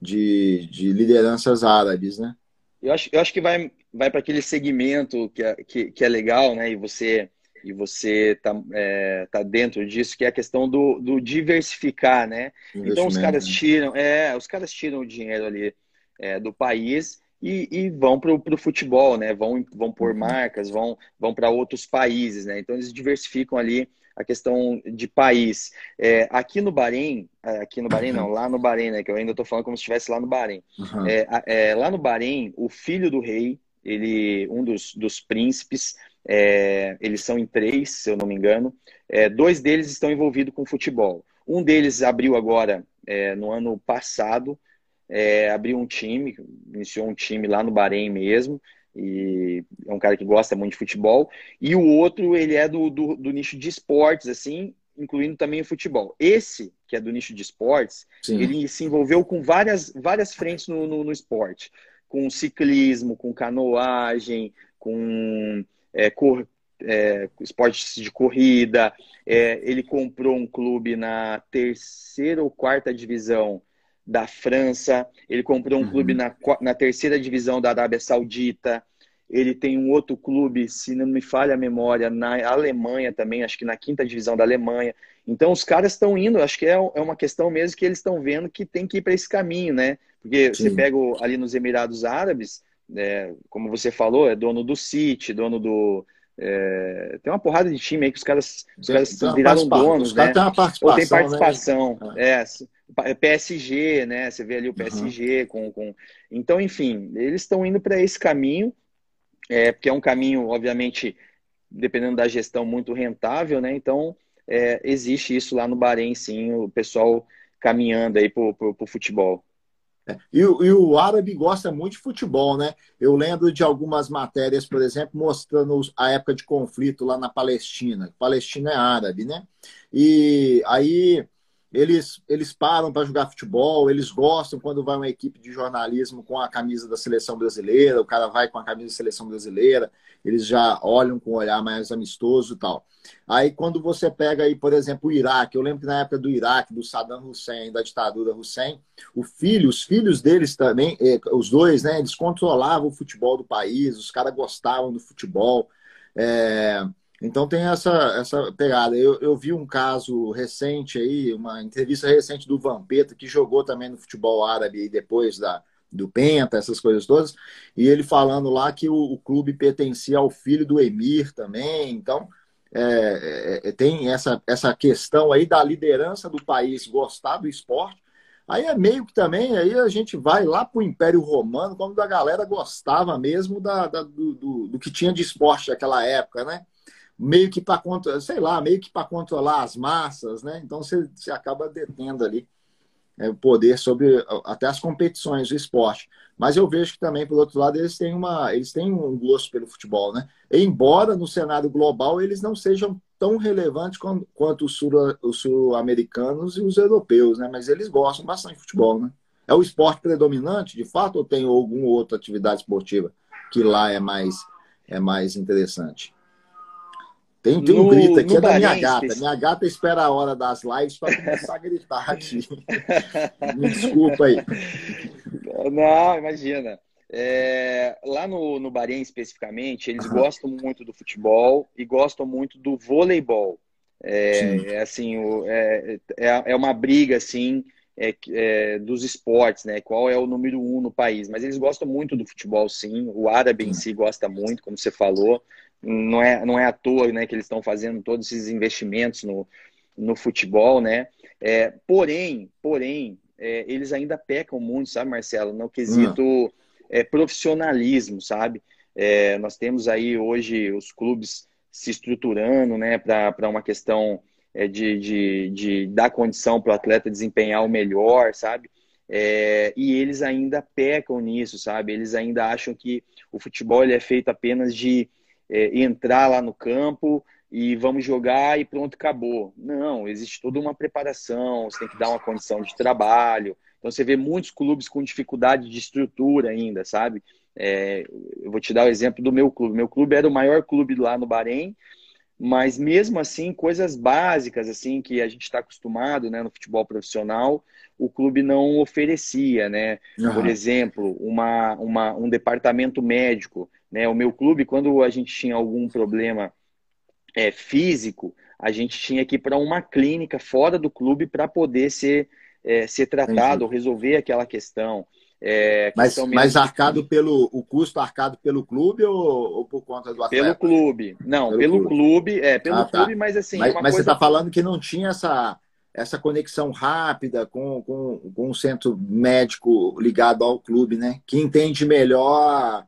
de, de lideranças árabes, né? Eu acho, eu acho que vai, vai para aquele segmento que é, que, que é legal, né? E você e você tá, é, tá dentro disso, que é a questão do, do diversificar, né? Então os caras tiram, é, os caras tiram o dinheiro ali é, do país e, e vão para o futebol, né? Vão, vão por uhum. marcas, vão, vão para outros países, né? Então eles diversificam ali a questão de país. É, aqui no Bahrein, é, aqui no Bahrein não, lá no Bahrein, né, que eu ainda estou falando como se estivesse lá no Bahrein. Uhum. É, é, lá no Bahrein, o filho do rei, ele, um dos, dos príncipes, é, eles são em três, se eu não me engano, é, dois deles estão envolvidos com futebol. Um deles abriu agora, no ano passado, abriu um time, iniciou um time lá no Bahrein mesmo, e é um cara que gosta muito de futebol. E o outro, ele é do, do, do nicho de esportes, assim, incluindo também o futebol. Esse, que é do nicho de esportes, Sim. ele se envolveu com várias, várias frentes no, no, no esporte. Com ciclismo, com canoagem, com é, cor, é, esportes de corrida. É, ele comprou um clube na terceira ou quarta divisão da França, ele comprou um uhum. clube na, na terceira divisão da Arábia Saudita, ele tem um outro clube, se não me falha a memória, na Alemanha também, acho que na quinta divisão da Alemanha. Então os caras estão indo, acho que é, é uma questão mesmo que eles estão vendo que tem que ir para esse caminho, né? Porque Sim. você pega ali nos Emirados Árabes, é, como você falou, é dono do City, dono do. É, tem uma porrada de time aí que os caras, os caras viraram donos, os né? Ou tem participação. Né? É. PSG, né? Você vê ali o PSG uhum. com, com. Então, enfim, eles estão indo para esse caminho, é, porque é um caminho, obviamente, dependendo da gestão, muito rentável, né? Então, é, existe isso lá no Bahrein, sim, o pessoal caminhando aí para o futebol. É. E, e, o árabe gosta muito de futebol, né? Eu lembro de algumas matérias, por exemplo, mostrando a época de conflito lá na Palestina. Palestina é árabe, né? E aí eles, eles param para jogar futebol, eles gostam quando vai uma equipe de jornalismo com a camisa da seleção brasileira, o cara vai com a camisa da seleção brasileira, eles já olham com um olhar mais amistoso e tal. Aí quando você pega aí, por exemplo, o Iraque, eu lembro que na época do Iraque, do Saddam Hussein, da ditadura Hussein, o filho, os filhos deles também, eh, os dois, né, eles controlavam o futebol do país, os caras gostavam do futebol. É, então tem essa, essa pegada. Eu, eu vi um caso recente aí, uma entrevista recente do Vampeta, que jogou também no futebol árabe depois da, do Penta, essas coisas todas, e ele falando lá que o, o clube pertencia ao filho do Emir também. Então é, é, é, tem essa, essa questão aí da liderança do país gostar do esporte, Aí é meio que também, aí a gente vai lá para o Império Romano, quando a galera gostava mesmo da, da do, do, do, que tinha de esporte naquela época, né? Meio que para controlar, sei lá, meio que para controlar as massas, né? Então você, você acaba detendo ali é, o poder sobre até as competições do esporte. Mas eu vejo que também, por outro lado, eles têm, uma, eles têm um gosto pelo futebol, né? Embora no cenário global eles não sejam tão relevantes quanto os sul-americanos e os europeus, né? Mas eles gostam bastante de futebol, né? É o esporte predominante, de fato, ou tem alguma outra atividade esportiva que lá é mais, é mais interessante? Tem, tem um grito aqui, é da minha gata. Minha gata espera a hora das lives para começar a gritar aqui. Me desculpa aí. Não, imagina. É, lá no, no Bahrein, especificamente, eles uhum. gostam muito do futebol e gostam muito do voleibol. É, é assim, o, é, é, é uma briga, assim, é, é, dos esportes, né? Qual é o número um no país. Mas eles gostam muito do futebol, sim. O árabe em si gosta muito, como você falou. Não é, não é à toa né, que eles estão fazendo todos esses investimentos no, no futebol, né? É, porém, porém, é, eles ainda pecam muito, sabe, Marcelo, no quesito é, profissionalismo, sabe? É, nós temos aí hoje os clubes se estruturando, né, para uma questão é, de, de, de dar condição para o atleta desempenhar o melhor, sabe? É, e eles ainda pecam nisso, sabe? Eles ainda acham que o futebol ele é feito apenas de é, entrar lá no campo e vamos jogar e pronto, acabou. Não, existe toda uma preparação, você tem que dar uma condição de trabalho. Então você vê muitos clubes com dificuldade de estrutura ainda, sabe? É, eu vou te dar o exemplo do meu clube. Meu clube era o maior clube lá no Bahrein, mas mesmo assim, coisas básicas assim que a gente está acostumado né, no futebol profissional, o clube não oferecia, né? Uhum. Por exemplo, uma, uma, um departamento médico. Né? O meu clube, quando a gente tinha algum problema é, físico, a gente tinha que ir para uma clínica fora do clube para poder ser, é, ser tratado, ou resolver aquela questão. É, mas, mas arcado pelo o custo arcado pelo clube ou, ou por conta do atleta? Pelo clube. Não, pelo, pelo clube. clube. é, pelo ah, tá. clube, mas assim. Mas, mas coisa... você está falando que não tinha essa, essa conexão rápida com, com, com um centro médico ligado ao clube, né? Que entende melhor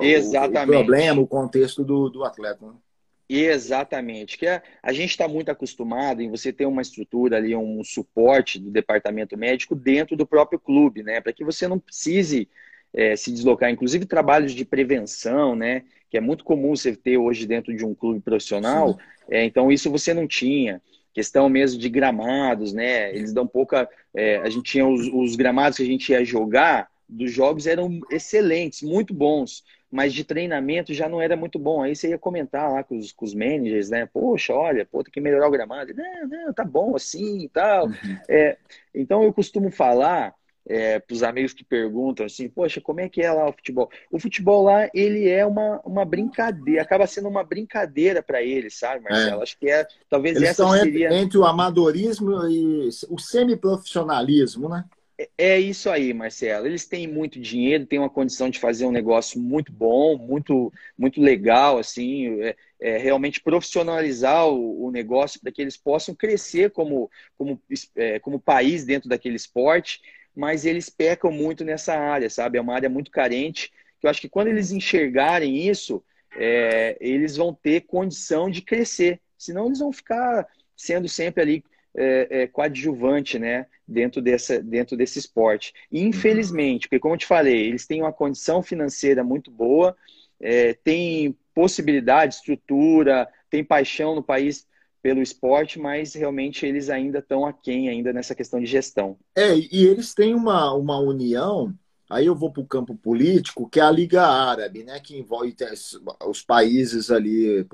Exatamente. o, o problema, o contexto do, do atleta. Né? Exatamente, que a, é, a gente está muito acostumado em você ter uma estrutura ali, um suporte do departamento médico dentro do próprio clube, né? Para que você não precise é, se deslocar, inclusive trabalhos de prevenção, né? Que é muito comum você ter hoje dentro de um clube profissional. É, então, isso você não tinha. Questão mesmo de gramados, né? Eles dão pouca. É, a gente tinha os, os gramados que a gente ia jogar, dos jogos eram excelentes, muito bons mas de treinamento já não era muito bom. Aí você ia comentar lá com os, com os managers, né? Poxa, olha, pô, tem que melhorar o gramado. Não, não, tá bom assim e tal. Uhum. É, então eu costumo falar é, para os amigos que perguntam assim, poxa, como é que é lá o futebol? O futebol lá, ele é uma, uma brincadeira, acaba sendo uma brincadeira para eles, sabe, Marcelo? É. Acho que é, talvez eles essa estão seria... entre, entre o amadorismo e o semiprofissionalismo, né? É isso aí, Marcelo. Eles têm muito dinheiro, têm uma condição de fazer um negócio muito bom, muito, muito legal, assim, é, é realmente profissionalizar o, o negócio para que eles possam crescer como, como, é, como país dentro daquele esporte, mas eles pecam muito nessa área, sabe? É uma área muito carente, que eu acho que quando eles enxergarem isso, é, eles vão ter condição de crescer, senão eles vão ficar sendo sempre ali é, é, coadjuvante né, dentro, dessa, dentro desse esporte. E, infelizmente, porque como eu te falei, eles têm uma condição financeira muito boa, é, têm possibilidade, estrutura, têm paixão no país pelo esporte, mas realmente eles ainda estão aquém ainda nessa questão de gestão. É, e eles têm uma, uma união, aí eu vou para o campo político, que é a Liga Árabe, né, que envolve os países ali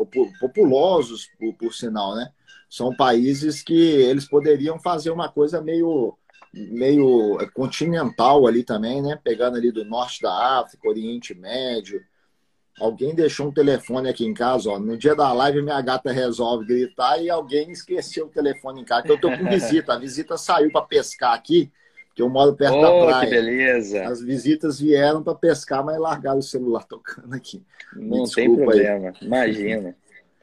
populosos, por, por sinal, né? São países que eles poderiam fazer uma coisa meio meio continental ali também, né? Pegando ali do norte da África, Oriente Médio. Alguém deixou um telefone aqui em casa, ó. No dia da live, minha gata resolve gritar e alguém esqueceu o telefone em casa. Então, eu tô com visita. A visita saiu para pescar aqui, porque eu moro perto oh, da praia. Que beleza! As visitas vieram para pescar, mas largaram o celular tocando aqui. Não tem problema, aí. imagina.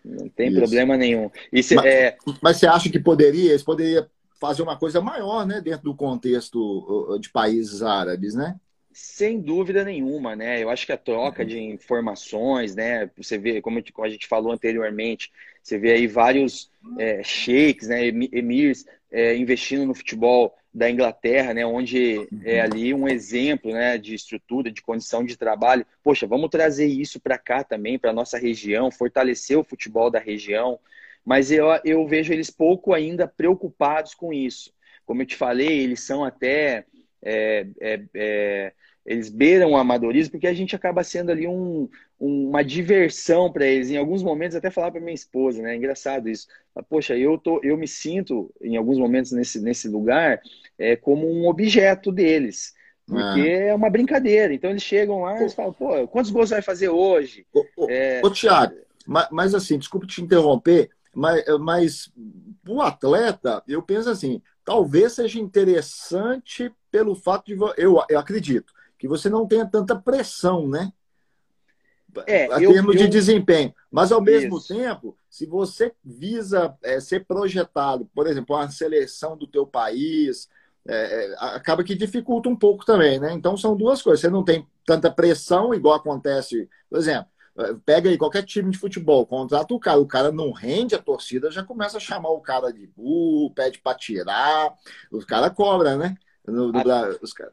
Não tem Isso. problema nenhum. Isso, mas, é... mas você acha que poderia, eles poderiam fazer uma coisa maior, né, dentro do contexto de países árabes, né? Sem dúvida nenhuma, né? Eu acho que a troca de informações, né? Você vê, como a gente falou anteriormente, você vê aí vários é, sheiks, né? Emirs é, investindo no futebol da Inglaterra, né? Onde é ali um exemplo, né? De estrutura, de condição de trabalho. Poxa, vamos trazer isso para cá também, para nossa região, fortalecer o futebol da região. Mas eu, eu vejo eles pouco ainda preocupados com isso. Como eu te falei, eles são até é, é, é, eles beiram o amadorismo porque a gente acaba sendo ali um, uma diversão para eles. Em alguns momentos, até falar para minha esposa, né? É engraçado isso. Poxa, eu, tô, eu me sinto, em alguns momentos, nesse, nesse lugar, é, como um objeto deles. Porque é. é uma brincadeira. Então eles chegam lá e falam, pô, quantos gols vai fazer hoje? Ô, ô, é... ô Tiago, mas, mas, assim, desculpe te interromper, mas, mas o atleta, eu penso assim, talvez seja interessante pelo fato de. Eu, eu acredito que você não tenha tanta pressão, né? É, a eu, termos eu... de desempenho. Mas, ao mesmo Isso. tempo, se você visa é, ser projetado, por exemplo, uma seleção do teu país, é, é, acaba que dificulta um pouco também, né? Então, são duas coisas. Você não tem tanta pressão, igual acontece, por exemplo, Pega aí qualquer time de futebol, contrata o cara, o cara não rende, a torcida já começa a chamar o cara de burro, pede para tirar, os caras cobram, né? No, a, os cara...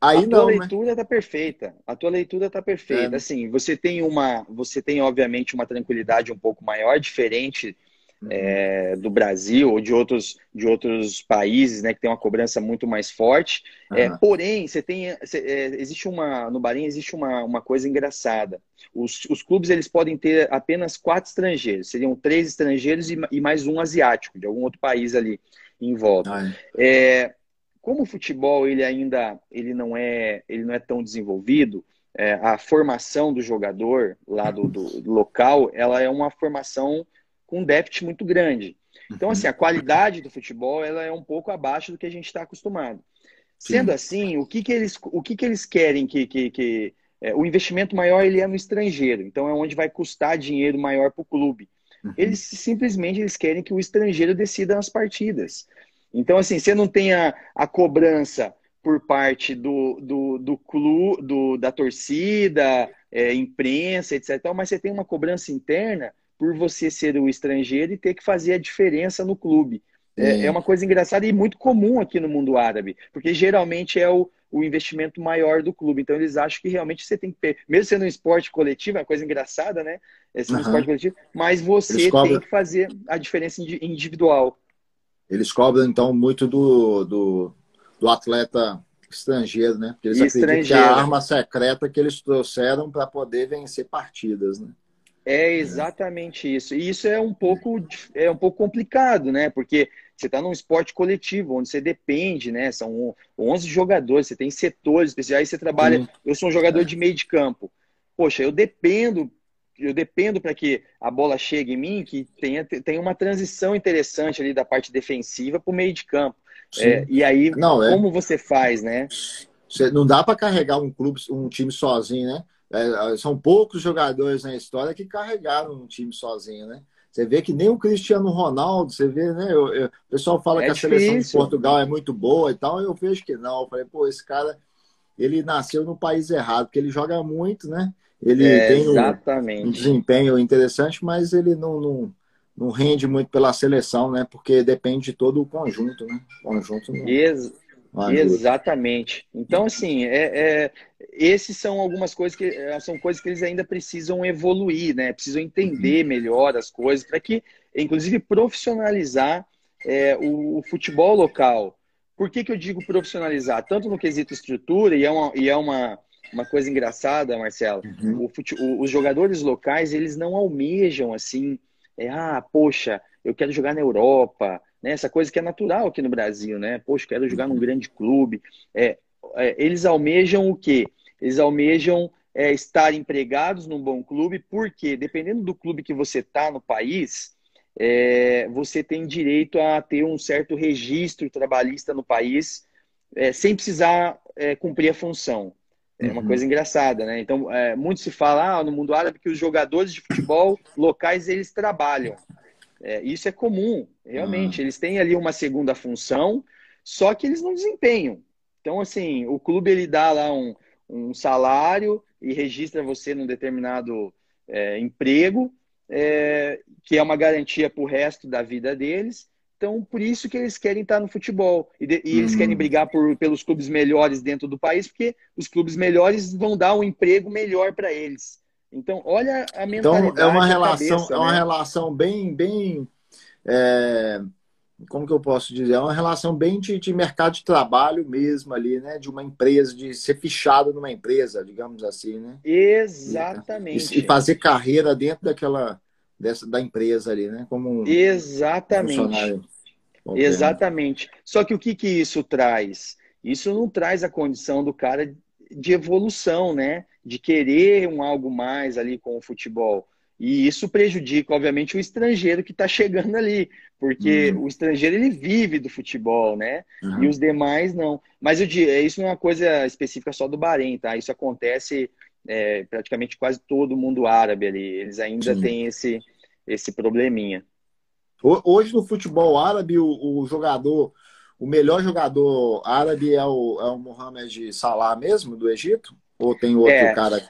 Aí a não, tua né? leitura tá perfeita. A tua leitura tá perfeita. É. Assim, você tem uma, você tem obviamente uma tranquilidade um pouco maior, diferente é, do Brasil ou de outros, de outros países, né, que tem uma cobrança muito mais forte. Uhum. É, porém, você tem, você, é, existe uma no Bahrein existe uma, uma coisa engraçada. Os, os clubes eles podem ter apenas quatro estrangeiros, seriam três estrangeiros e, e mais um asiático de algum outro país ali em volta. Ah, é. como o futebol ele ainda ele não é ele não é tão desenvolvido, é, a formação do jogador lá do, do, do local ela é uma formação com um déficit muito grande. Então, uhum. assim, a qualidade do futebol ela é um pouco abaixo do que a gente está acostumado. Sim. Sendo assim, o que, que eles, o que, que eles querem que, que, que é, o investimento maior ele é no estrangeiro, então é onde vai custar dinheiro maior para o clube. Uhum. Eles simplesmente eles querem que o estrangeiro decida as partidas. Então, assim, você não tem a, a cobrança por parte do, do, do clube, do, da torcida, é, imprensa, etc. Mas você tem uma cobrança interna por você ser o estrangeiro e ter que fazer a diferença no clube. É, é, uma coisa engraçada e muito comum aqui no mundo árabe, porque geralmente é o, o investimento maior do clube. Então eles acham que realmente você tem que, mesmo sendo um esporte coletivo, é uma coisa engraçada, né? É sendo uhum. um esporte coletivo, mas você cobram... tem que fazer a diferença individual. Eles cobram, então, muito do, do, do atleta estrangeiro, né? Porque eles acreditam que é a arma secreta que eles trouxeram para poder vencer partidas, né? É exatamente isso. E isso é um pouco, é um pouco complicado, né? Porque você está num esporte coletivo, onde você depende, né? São 11 jogadores, você tem setores especiais, você trabalha. Eu sou um jogador de meio de campo. Poxa, eu dependo, eu dependo para que a bola chegue em mim, que tenha, tenha uma transição interessante ali da parte defensiva para o meio de campo. É, e aí, Não, é... como você faz, né? Você, não dá para carregar um clube, um time sozinho, né? É, são poucos jogadores na história que carregaram um time sozinho, né? Você vê que nem o Cristiano Ronaldo, você vê, né? Eu, eu, o pessoal fala é que a seleção de Portugal é muito boa e tal, eu vejo que não. Eu falei, pô, esse cara, ele nasceu no país errado, porque ele joga muito, né? Ele é, tem um, um, desempenho interessante, mas ele não, não, não, rende muito pela seleção, né? Porque depende de todo o conjunto, né? O conjunto não... Ex Exatamente. Então, assim, é, é, esses são algumas coisas que é, são coisas que eles ainda precisam evoluir, né? Precisam entender uhum. melhor as coisas para que, inclusive, profissionalizar é, o, o, futebol local. Por que, que eu digo profissionalizar? Tanto no quesito estrutura, e é uma, e é uma, uma coisa engraçada, Marcelo, uhum. o fute, o, os jogadores locais, eles não almejam assim, é, ah, poxa, eu quero jogar na Europa, né? Essa coisa que é natural aqui no Brasil, né? Poxa, quero jogar num grande clube. É, é, eles almejam o quê? Eles almejam é, estar empregados num bom clube, porque dependendo do clube que você está no país, é, você tem direito a ter um certo registro trabalhista no país, é, sem precisar é, cumprir a função. É uma uhum. coisa engraçada, né? Então, é, muito se fala ah, no mundo árabe que os jogadores de futebol locais eles trabalham. É, isso é comum, realmente. Uhum. Eles têm ali uma segunda função, só que eles não desempenham. Então, assim, o clube ele dá lá um, um salário e registra você num determinado é, emprego, é, que é uma garantia para o resto da vida deles. Então, por isso que eles querem estar no futebol. E, de, e eles querem uhum. brigar por, pelos clubes melhores dentro do país, porque os clubes melhores vão dar um emprego melhor para eles. Então, olha a mentalidade. Então, é uma relação, cabeça, é uma né? relação bem, bem é, como que eu posso dizer? É uma relação bem de, de, mercado de trabalho mesmo ali, né? De uma empresa, de ser fichado numa empresa, digamos assim, né? Exatamente. E, e fazer carreira dentro daquela dessa, da empresa ali, né? Como um Exatamente. Exatamente. Só que o que, que isso traz? Isso não traz a condição do cara de evolução, né? De querer um algo mais ali com o futebol. E isso prejudica, obviamente, o estrangeiro que está chegando ali, porque uhum. o estrangeiro ele vive do futebol, né? Uhum. E os demais não. Mas eu digo, isso não é uma coisa específica só do Bahrein, tá? Isso acontece é, praticamente quase todo mundo árabe ali. Eles ainda Sim. têm esse, esse probleminha. Hoje no futebol árabe, o, o, jogador, o melhor jogador árabe é o, é o Mohamed Salah mesmo, do Egito? Ou tem outro é, cara?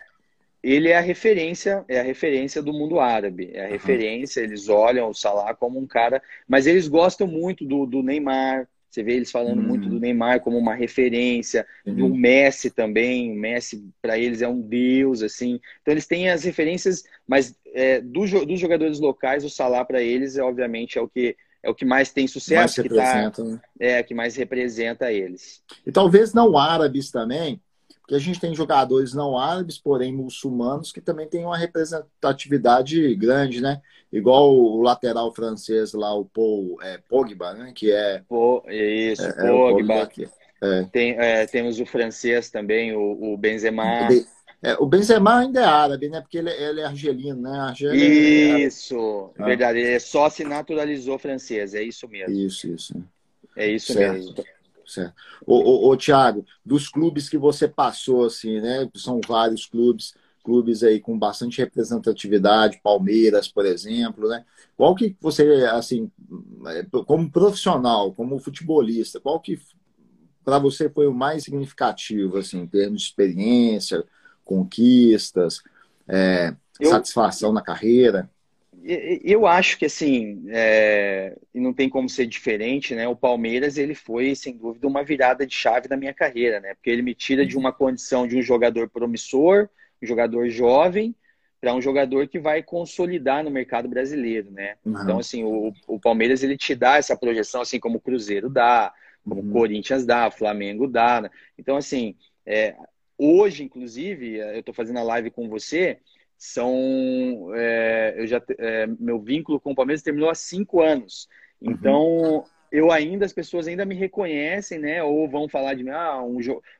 Ele é a referência, é a referência do mundo árabe. É a uhum. referência, eles olham o Salah como um cara, mas eles gostam muito do, do Neymar, você vê eles falando muito do. Neymar como uma referência, uhum. do Messi também. O Messi, para eles, é um deus, assim. Então, eles têm as referências, mas é, do, dos jogadores locais, o Salah, para eles, é, obviamente, é o que é o que mais tem sucesso, mais que, tá, né? é que mais representa eles. E talvez não árabes também, porque a gente tem jogadores não árabes, porém muçulmanos, que também têm uma representatividade grande, né? Igual o lateral francês lá, o Paul é, Pogba, né? Que é. Pô, isso, é, Pogba. É é. Tem, é, temos o francês também, o, o Benzema. É, o Benzema ainda é árabe, né? Porque ele, ele é argelino, né? Argelino isso, é verdade. Ele só se naturalizou francês, é isso mesmo. Isso, isso. É isso certo. mesmo. Certo. Ô, ô, ô, Thiago, dos clubes que você passou, assim, né? São vários clubes clubes aí com bastante representatividade, Palmeiras, por exemplo, né? Qual que você, assim, como profissional, como futebolista, qual que para você foi o mais significativo, assim, em termos de experiência, conquistas, é, eu, satisfação na carreira? Eu acho que, assim, é, e não tem como ser diferente, né? O Palmeiras, ele foi, sem dúvida, uma virada de chave da minha carreira, né? Porque ele me tira de uma condição de um jogador promissor, um jogador jovem para um jogador que vai consolidar no mercado brasileiro, né? Uhum. Então, assim, o, o, Palmeiras ele te dá essa projeção, assim como o Cruzeiro dá, como uhum. o Corinthians dá, o Flamengo dá. Né? Então, assim, é, hoje, inclusive, eu estou fazendo a live com você, são, é, eu já, é, meu vínculo com o Palmeiras terminou há cinco anos. Uhum. Então, uhum. eu ainda, as pessoas ainda me reconhecem, né? Ou vão falar de mim, ah, um,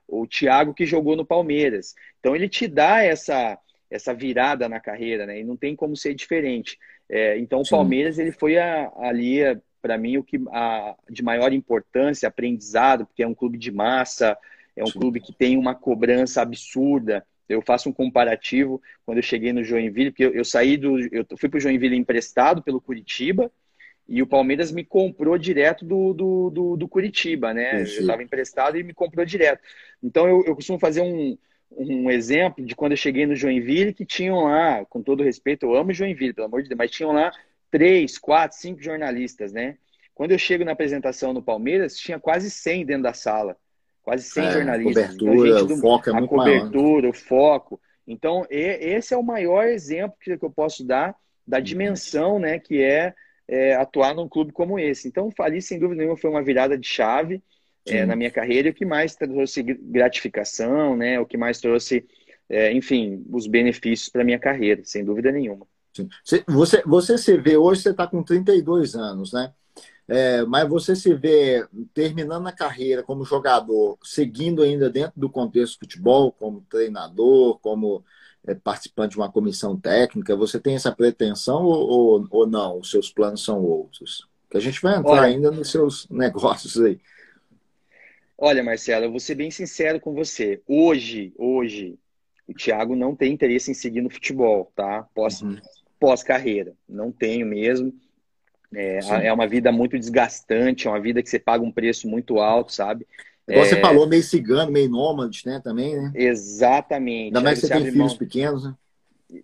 o Thiago que jogou no Palmeiras. Então, ele te dá essa essa virada na carreira, né? E não tem como ser diferente. É, então, o Palmeiras ele foi a, ali para mim o que a, de maior importância, aprendizado, porque é um clube de massa, é um Sim. clube que tem uma cobrança absurda. Eu faço um comparativo quando eu cheguei no Joinville, porque eu, eu saí do, eu fui para o Joinville emprestado pelo Curitiba e o Palmeiras me comprou direto do, do, do, do Curitiba, né? Sim. Eu estava emprestado e me comprou direto. Então eu, eu costumo fazer um, um exemplo de quando eu cheguei no Joinville, que tinham lá, com todo respeito, eu amo Joinville, pelo amor de Deus, mas tinham lá três, quatro, cinco jornalistas, né? Quando eu chego na apresentação no Palmeiras, tinha quase 100 dentro da sala. Quase 100 é, jornalistas. Então, cobertura, então, do, o foco é a muito cobertura, maior. o foco. Então, esse é o maior exemplo que eu posso dar da uhum. dimensão né, que é, é atuar num clube como esse. Então, ali, sem dúvida nenhuma, foi uma virada de chave é, na minha carreira e o que mais trouxe gratificação, né? O que mais trouxe, é, enfim, os benefícios para minha carreira, sem dúvida nenhuma. Sim. Você, você se vê, hoje você está com 32 anos, né? É, mas você se vê terminando a carreira como jogador, seguindo ainda dentro do contexto do futebol, como treinador, como é, participante de uma comissão técnica, você tem essa pretensão ou, ou, ou não? Os seus planos são outros? Que a gente vai entrar Olha, ainda nos seus negócios aí. Olha, Marcelo, eu vou ser bem sincero com você. Hoje, hoje, o Thiago não tem interesse em seguir no futebol, tá? Pós, uhum. pós carreira, não tenho mesmo. É, é uma vida muito desgastante, é uma vida que você paga um preço muito alto, sabe? Igual é... você falou, meio cigano, meio nômade, né? Também, né? Exatamente. Ainda mais que você tem filhos mão... pequenos, né?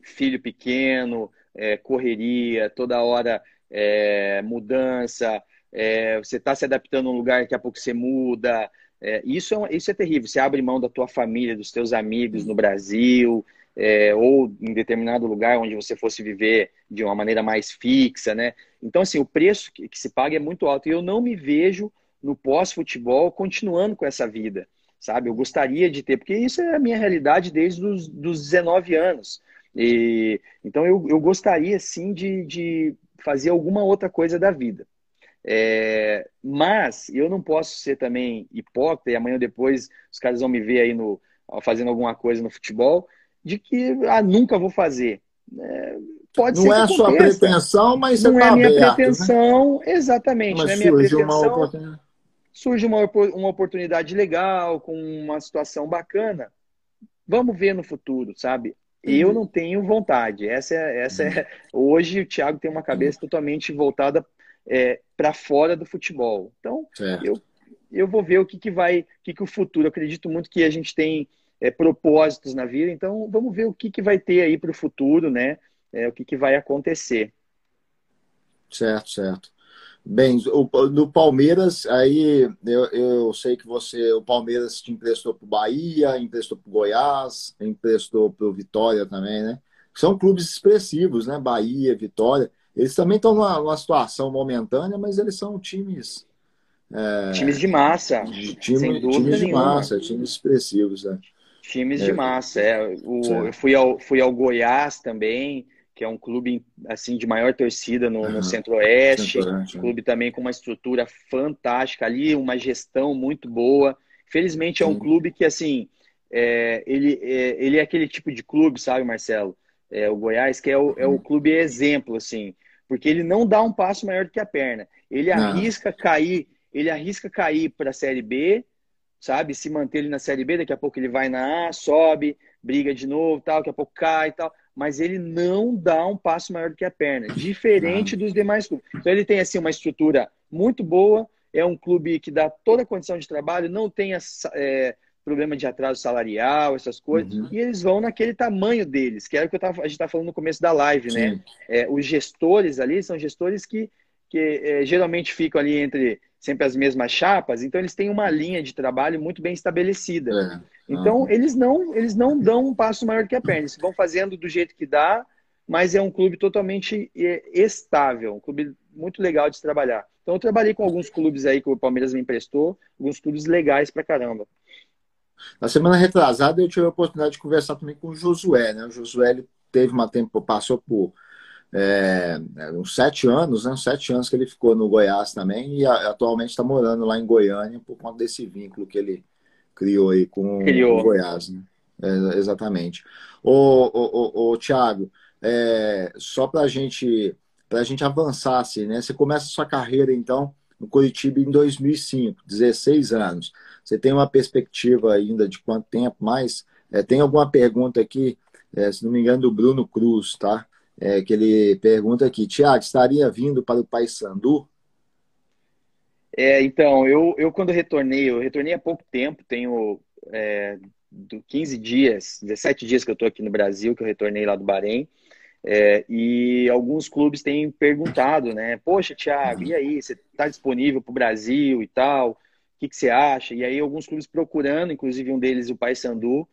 Filho pequeno, é, correria, toda hora é, mudança, é, você está se adaptando a um lugar, daqui a pouco você muda. É, isso, é, isso é terrível. Você abre mão da tua família, dos teus amigos no Brasil, é, ou em determinado lugar onde você fosse viver de uma maneira mais fixa, né? Então, assim, o preço que, que se paga é muito alto. E eu não me vejo no pós-futebol continuando com essa vida, sabe? Eu gostaria de ter, porque isso é a minha realidade desde os dos 19 anos. E, então, eu, eu gostaria, sim, de, de fazer alguma outra coisa da vida. É, mas eu não posso ser também hipócrita, e amanhã ou depois os caras vão me ver aí no, fazendo alguma coisa no futebol, de que ah, nunca vou fazer. É, pode não ser é a sua pretensão, mas você não tá é a minha aberto, pretensão, né? exatamente. Mas não é minha surge pretensão. uma oportunidade. Surge uma, uma oportunidade legal, com uma situação bacana. Vamos ver no futuro, sabe? Eu não tenho vontade. Essa é, essa é. Hoje o Thiago tem uma cabeça totalmente voltada é, para fora do futebol. Então, eu, eu vou ver o que, que vai, o que, que o futuro. Eu acredito muito que a gente tem é, propósitos na vida, então vamos ver o que, que vai ter aí para o futuro, né? É, o que, que vai acontecer. Certo, certo. Bem, o, no Palmeiras, aí eu, eu sei que você, o Palmeiras te emprestou para o Bahia, emprestou para o Goiás, emprestou para o Vitória também, né? São clubes expressivos, né? Bahia, Vitória. Eles também estão numa, numa situação momentânea, mas eles são times. É, times de massa. De, time, times de massa, times expressivos, né? Times é, de massa, é. O, eu fui ao, fui ao Goiás também que é um clube assim de maior torcida no, uhum. no Centro-Oeste, Centro clube também com uma estrutura fantástica ali, uma gestão muito boa. Felizmente é um clube que assim é, ele, é, ele é aquele tipo de clube, sabe, Marcelo? É, o Goiás que é o, é o uhum. clube exemplo, assim, porque ele não dá um passo maior do que a perna. Ele não. arrisca cair, ele arrisca cair para a Série B, sabe? Se manter ele na Série B, daqui a pouco ele vai na A, sobe, briga de novo, tal, daqui a pouco cai e tal mas ele não dá um passo maior do que a perna, diferente dos demais clubes. Então ele tem assim uma estrutura muito boa, é um clube que dá toda a condição de trabalho, não tem é, problema de atraso salarial, essas coisas, uhum. e eles vão naquele tamanho deles, que era o que tava, a gente está falando no começo da live, né? Sim. né? É, os gestores ali são gestores que, que é, geralmente ficam ali entre sempre as mesmas chapas, então eles têm uma linha de trabalho muito bem estabelecida. É. Então, uhum. eles não eles não dão um passo maior que a perna. Eles vão fazendo do jeito que dá, mas é um clube totalmente é, estável, um clube muito legal de se trabalhar. Então, eu trabalhei com alguns clubes aí que o Palmeiras me emprestou, alguns clubes legais pra caramba. Na semana retrasada, eu tive a oportunidade de conversar também com o Josué, né? O Josué ele teve uma tempo, passou por é, uns sete anos, né? Uns sete anos que ele ficou no Goiás também e atualmente está morando lá em Goiânia por conta desse vínculo que ele criou aí com criou. o Goiás. Né? É, exatamente. Ô, ô, ô, ô Thiago, é, só para gente, a gente avançar, assim, né? Você começa a sua carreira, então, no Curitiba em 2005, 16 anos. Você tem uma perspectiva ainda de quanto tempo mais? É, tem alguma pergunta aqui, é, se não me engano, do Bruno Cruz, tá? É, que ele pergunta aqui, Tiago, estaria vindo para o Paysandu? É, então, eu, eu quando retornei, eu retornei há pouco tempo, tenho é, 15 dias, 17 dias que eu estou aqui no Brasil, que eu retornei lá do Bahrein, é, e alguns clubes têm perguntado, né? Poxa, Thiago, e aí, você está disponível para o Brasil e tal? O que, que, você acha? E aí alguns clubes procurando, inclusive um deles o Paysandu,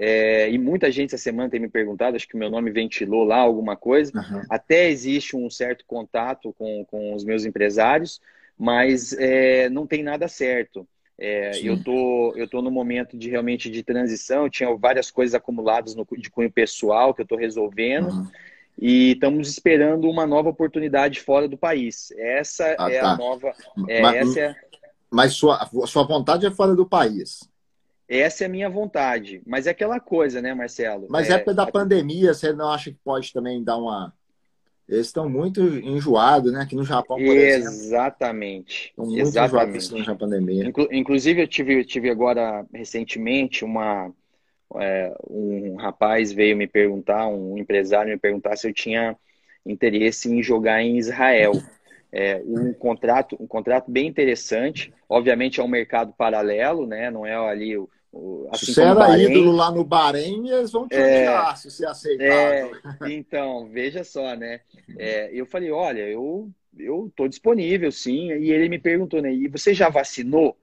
é, e muita gente essa semana tem me perguntado, acho que o meu nome ventilou lá alguma coisa. Uhum. Até existe um certo contato com, com os meus empresários, mas é, não tem nada certo. É, eu tô eu tô no momento de realmente de transição. Eu tinha várias coisas acumuladas no, de cunho pessoal que eu estou resolvendo. Uhum. E estamos esperando uma nova oportunidade fora do país. Essa ah, é tá. a nova. É, mas, essa é... mas sua, sua vontade é fora do país. Essa é a minha vontade. Mas é aquela coisa, né, Marcelo? Mas é, época da pandemia, você não acha que pode também dar uma eles estão muito enjoados, né? Aqui no Japão, por Exatamente. Estão muito Exatamente. enjoados na pandemia. Inclu inclusive, eu tive, tive agora, recentemente, uma, é, um rapaz veio me perguntar, um empresário me perguntar se eu tinha interesse em jogar em Israel. é, um contrato um contrato bem interessante. Obviamente é um mercado paralelo, né? Não é ali o assim se você era Bahrein, ídolo lá no Bahrein, eles vão te é, odiar se você aceitar. É, então, veja só, né? É, eu falei, olha, eu eu tô disponível, sim. E ele me perguntou, né? E você já vacinou?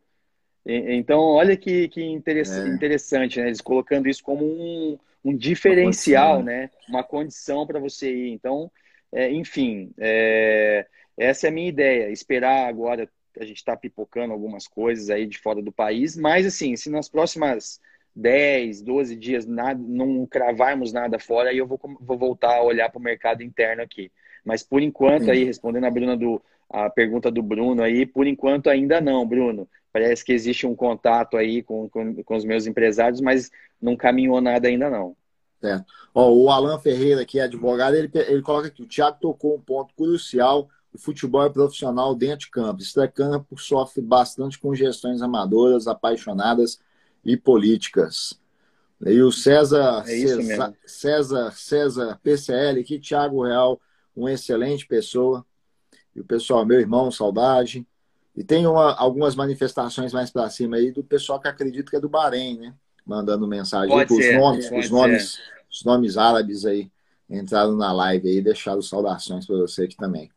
Então, olha que, que interessante, é. interessante, né? Eles colocando isso como um, um diferencial, né? Uma condição para você ir. Então, é, enfim, é, essa é a minha ideia. Esperar agora, a gente está pipocando algumas coisas aí de fora do país, mas assim, se nas próximas 10, 12 dias nada, não cravarmos nada fora, aí eu vou, vou voltar a olhar para o mercado interno aqui. Mas por enquanto, aí, respondendo a Bruna do, a pergunta do Bruno aí, por enquanto ainda não, Bruno. Parece que existe um contato aí com, com, com os meus empresários, mas não caminhou nada ainda não. Certo. Ó, o Alan Ferreira, que é advogado, ele, ele coloca aqui, o Thiago tocou um ponto crucial, o futebol é profissional dentro de campo. Extra-campo sofre bastante com gestões amadoras, apaixonadas e políticas. E o César, é César, César, César PCL aqui, Thiago Real, uma excelente pessoa. E o pessoal, meu irmão, saudade. E tem uma, algumas manifestações mais para cima aí do pessoal que acredita que é do Bahrein, né? Mandando mensagem pode os nomes, os nomes, os nomes árabes aí entraram na live aí, deixaram saudações para você aqui também.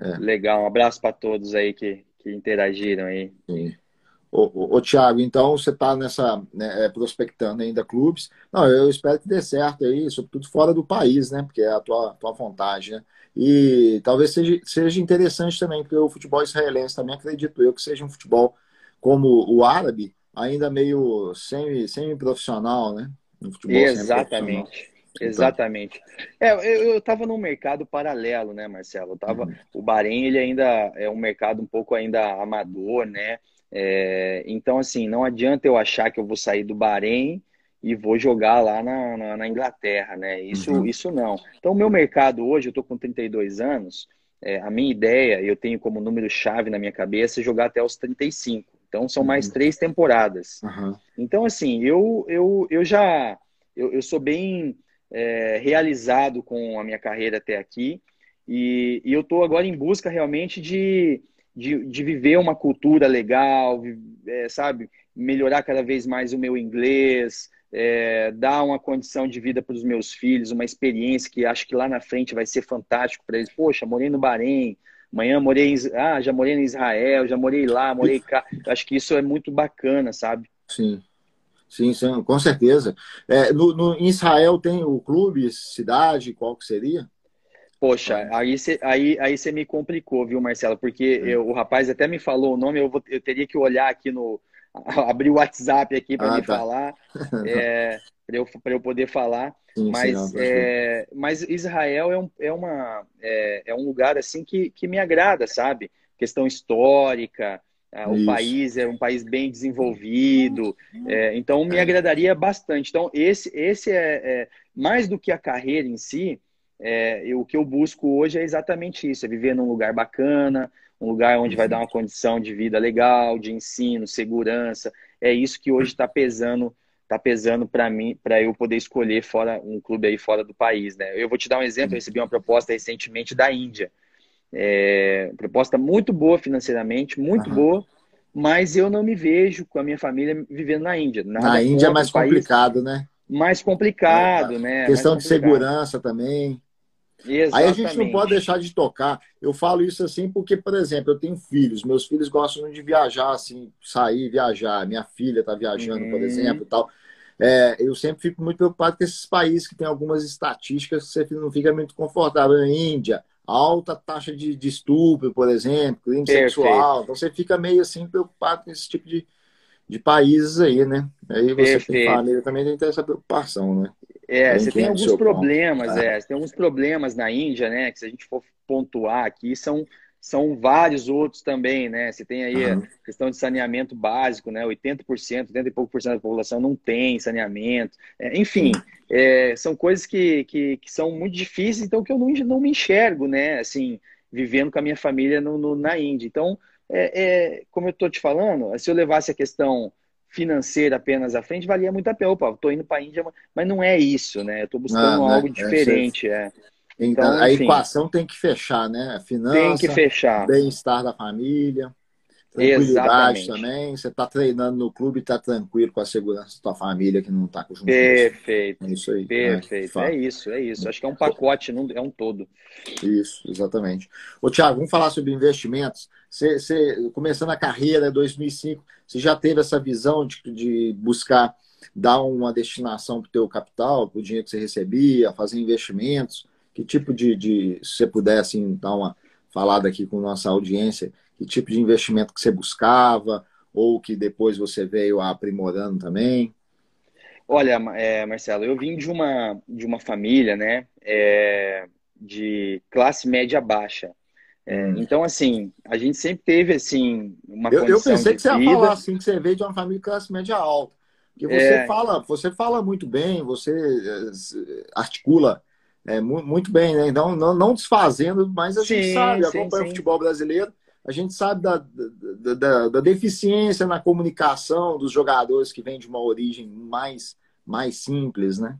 É. Legal, um abraço para todos aí que, que interagiram aí. Sim. Ô, ô, ô Thiago, então você está nessa né, é, prospectando ainda clubes. Não, eu espero que dê certo aí, sobretudo fora do país, né? Porque é a tua, tua vontade, né? E talvez seja, seja interessante também, porque o futebol israelense também acredito eu que seja um futebol como o árabe, ainda meio semi-profissional, semi né? Um futebol Exatamente. Então. Exatamente. É, eu estava num mercado paralelo, né, Marcelo? Eu tava, uhum. O Bahrein ele ainda é um mercado um pouco ainda amador, né? É, então, assim, não adianta eu achar que eu vou sair do Bahrein e vou jogar lá na, na, na Inglaterra, né? Isso, uhum. isso não. Então, o meu mercado hoje, eu estou com 32 anos, é, a minha ideia, eu tenho como número-chave na minha cabeça, jogar até os 35. Então, são mais uhum. três temporadas. Então, assim, eu, eu, eu já... Eu, eu sou bem é, realizado com a minha carreira até aqui e, e eu estou agora em busca realmente de de, de viver uma cultura legal, é, sabe? Melhorar cada vez mais o meu inglês, é, dar uma condição de vida para os meus filhos, uma experiência que acho que lá na frente vai ser fantástico para eles. Poxa, morei no Bahrein, amanhã morei em, ah, já morei em Israel, já morei lá, morei cá. Acho que isso é muito bacana, sabe? Sim. Sim, sim com certeza. É, no, no, em Israel tem o clube, cidade, qual que seria? Poxa, aí você aí, aí me complicou, viu, Marcelo? Porque eu, o rapaz até me falou o nome, eu, vou, eu teria que olhar aqui no. abrir o WhatsApp aqui para ah, me tá. falar, é, para eu, eu poder falar. Sim, mas, sim, é, mas Israel é um, é, uma, é, é, um lugar assim que, que me agrada, sabe? Questão histórica, o país é um país bem desenvolvido, é, então me é. agradaria bastante. Então, esse, esse é, é mais do que a carreira em si é, eu, o que eu busco hoje é exatamente isso: é viver num lugar bacana, um lugar onde vai dar uma condição de vida legal, de ensino, segurança. É isso que hoje está pesando está pesando para mim, para eu poder escolher fora um clube aí fora do país, né? Eu vou te dar um exemplo. Eu recebi uma proposta recentemente da Índia, é, proposta muito boa financeiramente, muito uhum. boa, mas eu não me vejo com a minha família vivendo na Índia. Na Índia é mais complicado, né? Mais complicado, é, né? Questão mais de segurança também. Exatamente. Aí a gente não pode deixar de tocar. Eu falo isso assim porque, por exemplo, eu tenho filhos. Meus filhos gostam de viajar, assim, sair, viajar. Minha filha está viajando, por uhum. exemplo, tal. É, eu sempre fico muito preocupado com esses países que tem algumas estatísticas que você não fica muito confortável. Na Índia, alta taxa de, de estupro, por exemplo, crime Perfeito. sexual. Então você fica meio assim preocupado com esse tipo de, de países aí, né? Aí você Perfeito. tem família também tem que ter essa preocupação, né? É, você tem alguns problemas, ponto. é, você tem alguns problemas na Índia, né? Que se a gente for pontuar aqui, são, são vários outros também, né? Você tem aí uhum. a questão de saneamento básico, né? 80%, 80 e pouco por cento da população não tem saneamento. É, enfim, é, são coisas que, que, que, são muito difíceis, então que eu não, não me enxergo, né? Assim, vivendo com a minha família no, no na Índia. Então, é, é como eu estou te falando, se eu levasse a questão financeira apenas à frente, valia muito a pena. Opa, estou indo para a Índia, mas não é isso, né? Eu estou buscando ah, algo né? diferente. É, Então, então a enfim, equação tem que fechar, né? Finança, tem que fechar. bem-estar da família. Tranquilidade Exatamente. também. Você está treinando no clube e está tranquilo com a segurança da sua família que não está com junto. Perfeito. É isso aí. Né? Perfeito. É, é, isso, é isso. Acho que é um pacote, não é um todo. Isso, exatamente. Ô, Tiago, vamos falar sobre investimentos. Você, você, começando a carreira em 2005, você já teve essa visão de, de buscar dar uma destinação para o teu capital, para o dinheiro que você recebia, fazer investimentos? Que tipo de, de se você pudesse assim, dar uma falada aqui com nossa audiência, que tipo de investimento que você buscava ou que depois você veio aprimorando também? Olha, é, Marcelo, eu vim de uma, de uma família, né, é, de classe média baixa. É, hum. Então, assim, a gente sempre teve, assim, uma eu, eu pensei que você ia falar, assim, que você veio de uma família de classe média alta. Porque você, é... fala, você fala muito bem, você é, articula é, muito bem, né? Então, não, não desfazendo, mas a sim, gente sabe, acompanha o futebol brasileiro a gente sabe da, da, da, da, deficiência na comunicação dos jogadores que vêm de uma origem mais, mais simples, né?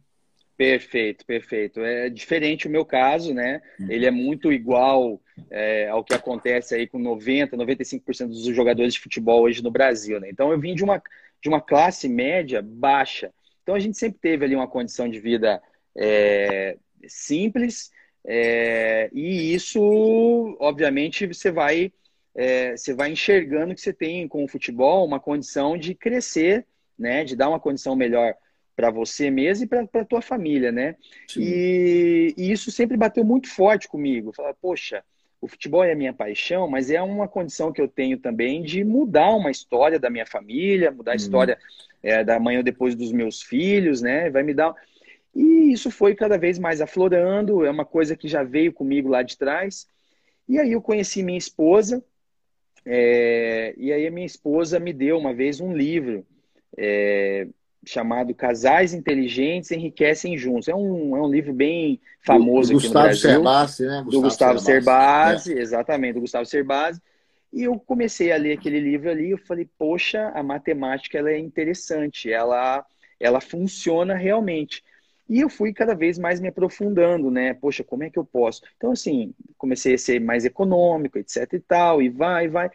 Perfeito, perfeito. É diferente o meu caso, né? Uhum. Ele é muito igual é, ao que acontece aí com 90, 95% dos jogadores de futebol hoje no Brasil, né? Então eu vim de uma, de uma classe média baixa. Então a gente sempre teve ali uma condição de vida é, simples, é, e isso, obviamente, você vai é, você vai enxergando que você tem com o futebol uma condição de crescer, né? De dar uma condição melhor para você mesmo e para a tua família, né? E, e, isso sempre bateu muito forte comigo. Falar, poxa, o futebol é a minha paixão, mas é uma condição que eu tenho também de mudar uma história da minha família, mudar a uhum. história é, da manhã depois dos meus filhos, né? Vai me dar. E isso foi cada vez mais aflorando, é uma coisa que já veio comigo lá de trás. E aí eu conheci minha esposa, é, e aí a minha esposa me deu uma vez um livro é, chamado Casais Inteligentes Enriquecem Juntos. É um, é um livro bem famoso do, aqui Gustavo no Brasil. Cerbasi, né? Gustavo do Gustavo Cerbasi, é. exatamente, do Gustavo Cerbasi. E eu comecei a ler aquele livro ali, eu falei, poxa, a matemática ela é interessante, ela, ela funciona realmente. E eu fui cada vez mais me aprofundando, né? Poxa, como é que eu posso? Então, assim, comecei a ser mais econômico, etc e tal, e vai, vai.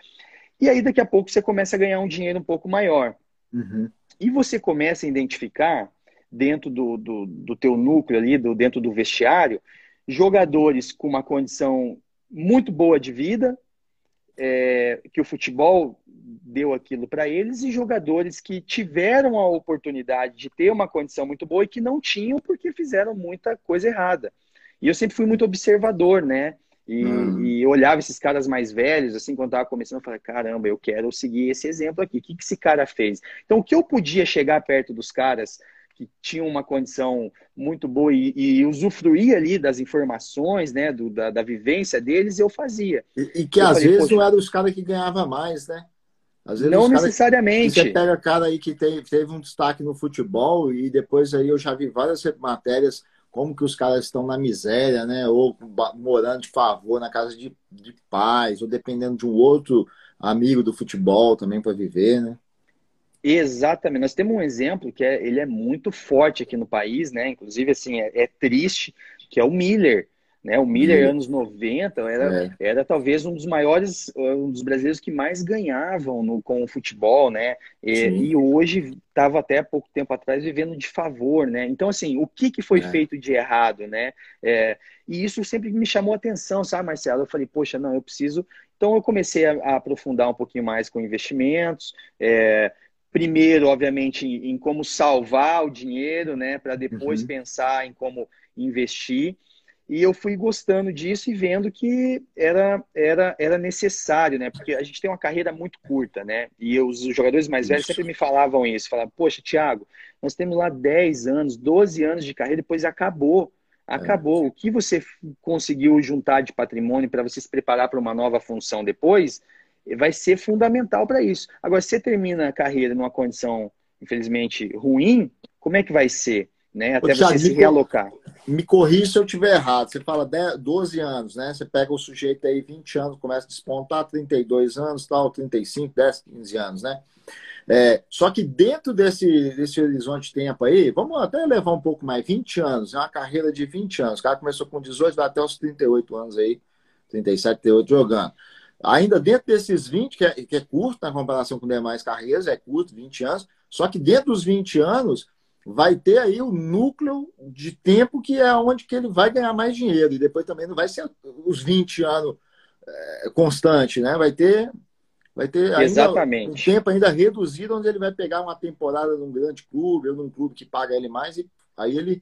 E aí, daqui a pouco, você começa a ganhar um dinheiro um pouco maior. Uhum. E você começa a identificar, dentro do, do, do teu núcleo ali, do, dentro do vestiário, jogadores com uma condição muito boa de vida, é, que o futebol deu aquilo para eles e jogadores que tiveram a oportunidade de ter uma condição muito boa e que não tinham porque fizeram muita coisa errada. E eu sempre fui muito observador, né? E, hum. e olhava esses caras mais velhos, assim, quando estava começando, eu falei, caramba, eu quero seguir esse exemplo aqui. O que, que esse cara fez? Então, o que eu podia chegar perto dos caras que tinham uma condição muito boa e, e usufruir ali das informações, né, do, da, da vivência deles, eu fazia. E, e que eu às falei, vezes não eram os caras que ganhavam mais, né? Às vezes não necessariamente. Cara, você pega cara aí que teve, teve um destaque no futebol e depois aí eu já vi várias matérias como que os caras estão na miséria, né? Ou morando de favor na casa de, de pais, ou dependendo de um outro amigo do futebol também para viver, né? Exatamente. Nós temos um exemplo que é, ele é muito forte aqui no país, né? Inclusive, assim, é, é triste, que é o Miller. Né? O Miller, uhum. anos 90, era, é. era talvez um dos maiores, um dos brasileiros que mais ganhavam no, com o futebol, né? E, e hoje estava até pouco tempo atrás vivendo de favor, né? Então, assim, o que, que foi é. feito de errado, né? É, e isso sempre me chamou a atenção, sabe, Marcelo? Eu falei, poxa, não, eu preciso. Então, eu comecei a, a aprofundar um pouquinho mais com investimentos. É, primeiro, obviamente, em, como salvar o dinheiro, né? Para depois uhum. pensar em como investir. E eu fui gostando disso e vendo que era, era, era necessário, né? Porque a gente tem uma carreira muito curta, né? E os jogadores mais velhos sempre me falavam isso. Falavam, poxa, Thiago, nós temos lá 10 anos, 12 anos de carreira, depois acabou. Acabou. É. O que você conseguiu juntar de patrimônio para você se preparar para uma nova função depois vai ser fundamental para isso. Agora, se você termina a carreira numa condição, infelizmente, ruim, como é que vai ser? né? Até você se realocar. Me corrija se eu estiver errado. Você fala 10, 12 anos, né? Você pega o sujeito aí, 20 anos, começa a despontar, 32 anos, tal, 35, 10, 15 anos, né? É, só que dentro desse, desse horizonte de tempo aí, vamos até levar um pouco mais, 20 anos, é uma carreira de 20 anos. O cara começou com 18, vai até os 38 anos aí, 37, 38 jogando. Ainda dentro desses 20, que é, que é curto na comparação com demais carreiras, é curto, 20 anos, só que dentro dos 20 anos, vai ter aí o núcleo de tempo que é onde que ele vai ganhar mais dinheiro. E depois também não vai ser os 20 anos é, constante, né? Vai ter vai ter um tempo ainda reduzido onde ele vai pegar uma temporada num grande clube ou num clube que paga ele mais e aí ele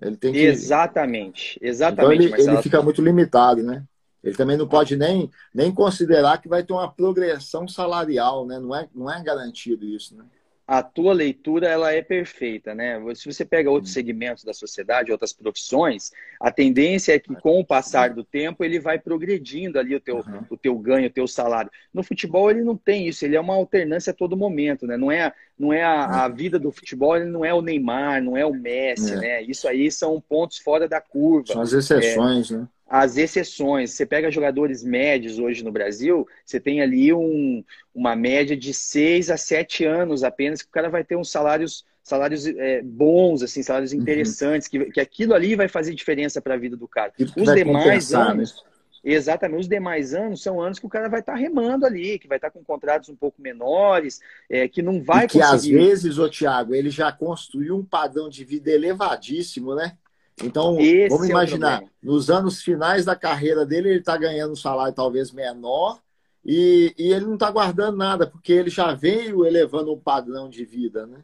ele tem que Exatamente. Exatamente. Então ele, ele fica muito limitado, né? Ele também não pode nem, nem considerar que vai ter uma progressão salarial, né? Não é, não é garantido isso, né? a tua leitura ela é perfeita, né? Se você pega outros segmentos da sociedade, outras profissões, a tendência é que com o passar do tempo ele vai progredindo ali o teu, uhum. o teu ganho, o teu salário. No futebol ele não tem isso, ele é uma alternância a todo momento, né? Não é, não é a, a vida do futebol, ele não é o Neymar, não é o Messi, é. né? Isso aí são pontos fora da curva. São as exceções, é, né? As exceções. Você pega jogadores médios hoje no Brasil, você tem ali um, uma média de 6 a 7 anos apenas, que o cara vai ter uns salários salários é, bons, assim, salários uhum. interessantes, uhum. que, que aquilo ali vai fazer diferença para a vida do cara. Os demais anos. Né? Exatamente, os demais anos são anos que o cara vai estar tá remando ali, que vai estar tá com contratos um pouco menores, é, que não vai e que conseguir... às vezes, ô Thiago, ele já construiu um padrão de vida elevadíssimo, né? Então, Esse vamos é imaginar, é nos anos finais da carreira dele, ele está ganhando um salário talvez menor e, e ele não está guardando nada, porque ele já veio elevando um padrão de vida, né?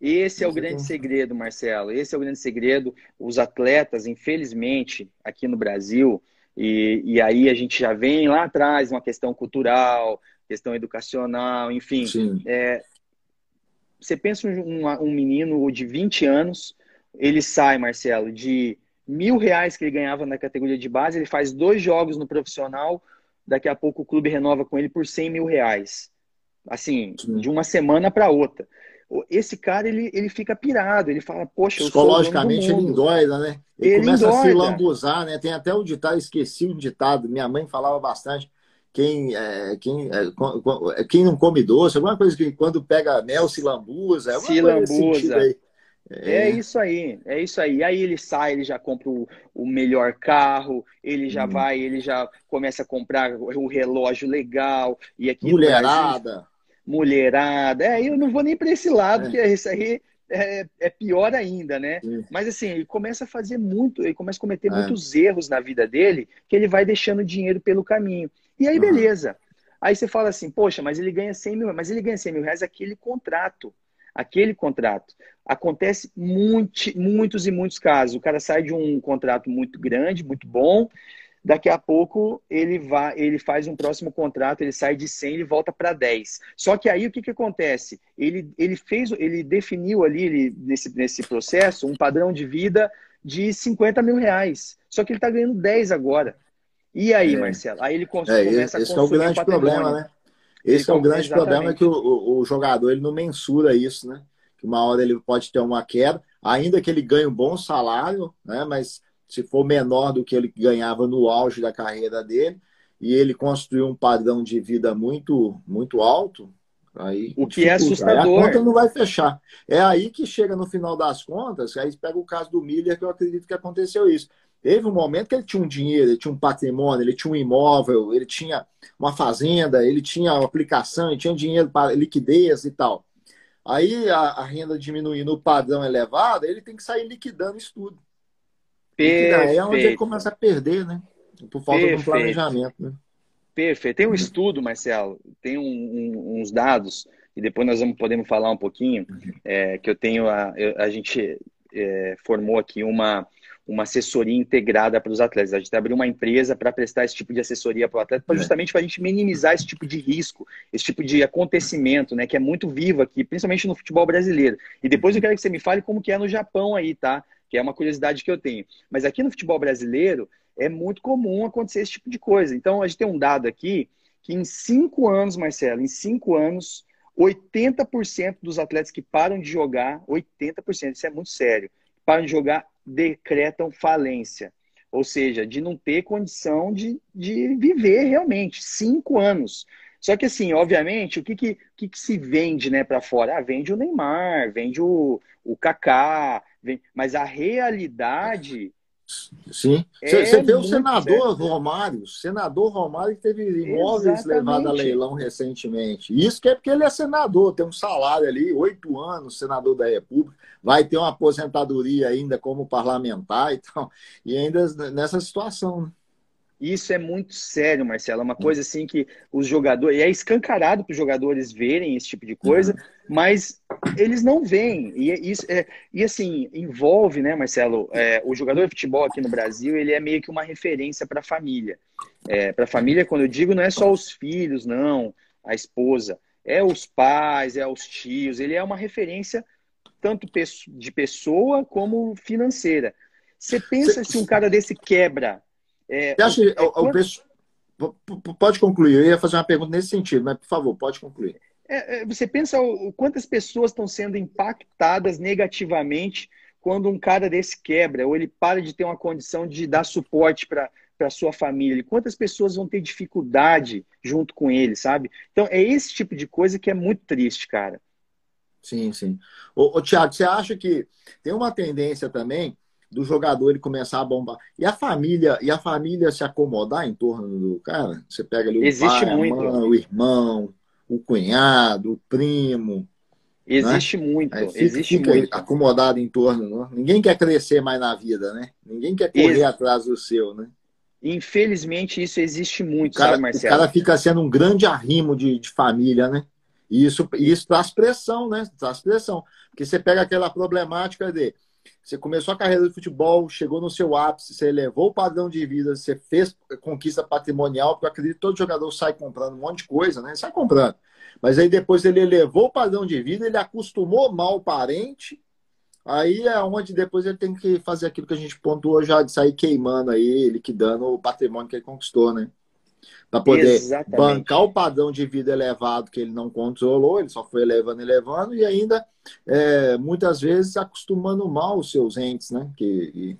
Esse é o grande segredo, Marcelo. Esse é o grande segredo. Os atletas, infelizmente, aqui no Brasil, e, e aí a gente já vem lá atrás, uma questão cultural, questão educacional, enfim. É, você pensa um, um menino de 20 anos ele sai, Marcelo, de mil reais que ele ganhava na categoria de base, ele faz dois jogos no profissional, daqui a pouco o clube renova com ele por 100 mil reais. Assim, Sim. de uma semana para outra. Esse cara, ele, ele fica pirado, ele fala, poxa, eu Psicologicamente ele endoida, né? Ele, ele começa endoida. a se lambuzar, né? Tem até o ditado, esqueci o ditado, minha mãe falava bastante, quem, é, quem, é, quem não come doce, alguma coisa que quando pega mel se lambuza, é se lambuza. É. é. isso aí, é isso aí. Aí ele sai, ele já compra o, o melhor carro, ele já hum. vai, ele já começa a comprar o relógio legal e aqui mulherada, Brasil, mulherada. É, eu não vou nem para esse lado, é. que isso aí é, é, pior ainda, né? Sim. Mas assim, ele começa a fazer muito, ele começa a cometer é. muitos erros na vida dele, que ele vai deixando dinheiro pelo caminho. E aí, beleza. Aí você fala assim, poxa, mas ele ganha 100 mil, mas ele ganha 100 mil reais aquele contrato aquele contrato. Acontece muito, muitos e muitos casos. O cara sai de um contrato muito grande, muito bom, daqui a pouco ele vai, ele faz um próximo contrato, ele sai de 100, ele volta para 10. Só que aí o que, que acontece? Ele, ele fez, ele definiu ali ele, nesse, nesse processo um padrão de vida de 50 mil reais. Só que ele está ganhando 10 agora. E aí, é. Marcelo? Aí ele é, começa é, a Esse é o grande problema, né? Esse é o grande exatamente. problema é que o, o, o, jogador ele não mensura isso, né? Que uma hora ele pode ter uma queda, ainda que ele ganhe um bom salário, né? Mas se for menor do que ele ganhava no auge da carreira dele e ele construiu um padrão de vida muito muito alto, aí o que é assustador. a conta não vai fechar. É aí que chega no final das contas, aí pega o caso do Miller que eu acredito que aconteceu isso. Teve um momento que ele tinha um dinheiro, ele tinha um patrimônio, ele tinha um imóvel, ele tinha uma fazenda, ele tinha uma aplicação, ele tinha dinheiro para liquidez e tal. Aí a, a renda diminuindo, o padrão elevado, ele tem que sair liquidando isso tudo. Perfeito. É onde ele começa a perder, né? Por falta Perfeito. de um planejamento. Né? Perfeito. Tem um estudo, Marcelo, tem um, um, uns dados, e depois nós vamos podemos falar um pouquinho, uhum. é, que eu tenho, a, a gente é, formou aqui uma uma assessoria integrada para os atletas. A gente abriu uma empresa para prestar esse tipo de assessoria para o atleta, é. justamente para a gente minimizar esse tipo de risco, esse tipo de acontecimento, né, que é muito vivo aqui, principalmente no futebol brasileiro. E depois eu quero que você me fale como que é no Japão aí, tá? Que é uma curiosidade que eu tenho. Mas aqui no futebol brasileiro é muito comum acontecer esse tipo de coisa. Então a gente tem um dado aqui que em cinco anos, Marcelo, em cinco anos, 80% dos atletas que param de jogar, 80%, isso é muito sério, param de jogar decretam falência. Ou seja, de não ter condição de, de viver realmente. Cinco anos. Só que assim, obviamente, o que, que, que, que se vende né, para fora? Ah, vende o Neymar, vende o, o Kaká, vende... mas a realidade Sim. Você é vê o senador certo. Romário, senador Romário que teve imóveis levados a leilão recentemente. Isso que é porque ele é senador, tem um salário ali, oito anos, senador da República, vai ter uma aposentadoria ainda como parlamentar e tal, e ainda nessa situação. Né? Isso é muito sério, Marcelo. É uma coisa assim que os jogadores. E é escancarado para os jogadores verem esse tipo de coisa, uhum. mas eles não veem. E, é isso, é, e assim, envolve, né, Marcelo? É, o jogador de futebol aqui no Brasil, ele é meio que uma referência para a família. É, para a família, quando eu digo, não é só os filhos, não, a esposa. É os pais, é os tios. Ele é uma referência tanto de pessoa como financeira. Você pensa se um cara desse quebra é, Você acha é, o, quando... o Pode concluir. Eu ia fazer uma pergunta nesse sentido, mas por favor, pode concluir. É, é você pensa o, quantas pessoas estão sendo impactadas negativamente quando um cara desse quebra, ou ele para de ter uma condição de dar suporte para para sua família, quantas pessoas vão ter dificuldade junto com ele, sabe? Então é esse tipo de coisa que é muito triste, cara. Sim, sim. Ô, ô Tiago, você acha que tem uma tendência também do jogador ele começar a bombar. E a família, e a família se acomodar em torno do cara, você pega ali o Existe pai, muito. Mãe, o irmão, o cunhado, o primo. Existe né? muito, fica, existe fica muito. acomodado em torno. Né? Ninguém quer crescer mais na vida, né? Ninguém quer correr Ex atrás do seu, né? Infelizmente, isso existe muito, o cara, sabe, Marcelo? O cara fica sendo um grande arrimo de, de família, né? E isso, isso traz pressão, né? Traz pressão. Porque você pega aquela problemática de você começou a carreira de futebol, chegou no seu ápice, você elevou o padrão de vida, você fez conquista patrimonial, porque eu acredito que todo jogador sai comprando um monte de coisa, né? Sai comprando. Mas aí depois ele elevou o padrão de vida, ele acostumou mal o parente, aí é onde depois ele tem que fazer aquilo que a gente pontuou já, de sair queimando aí, liquidando o patrimônio que ele conquistou, né? Para poder Exatamente. bancar o padrão de vida elevado que ele não controlou, ele só foi elevando, elevando, e ainda é, muitas vezes acostumando mal os seus entes, né? Que, e,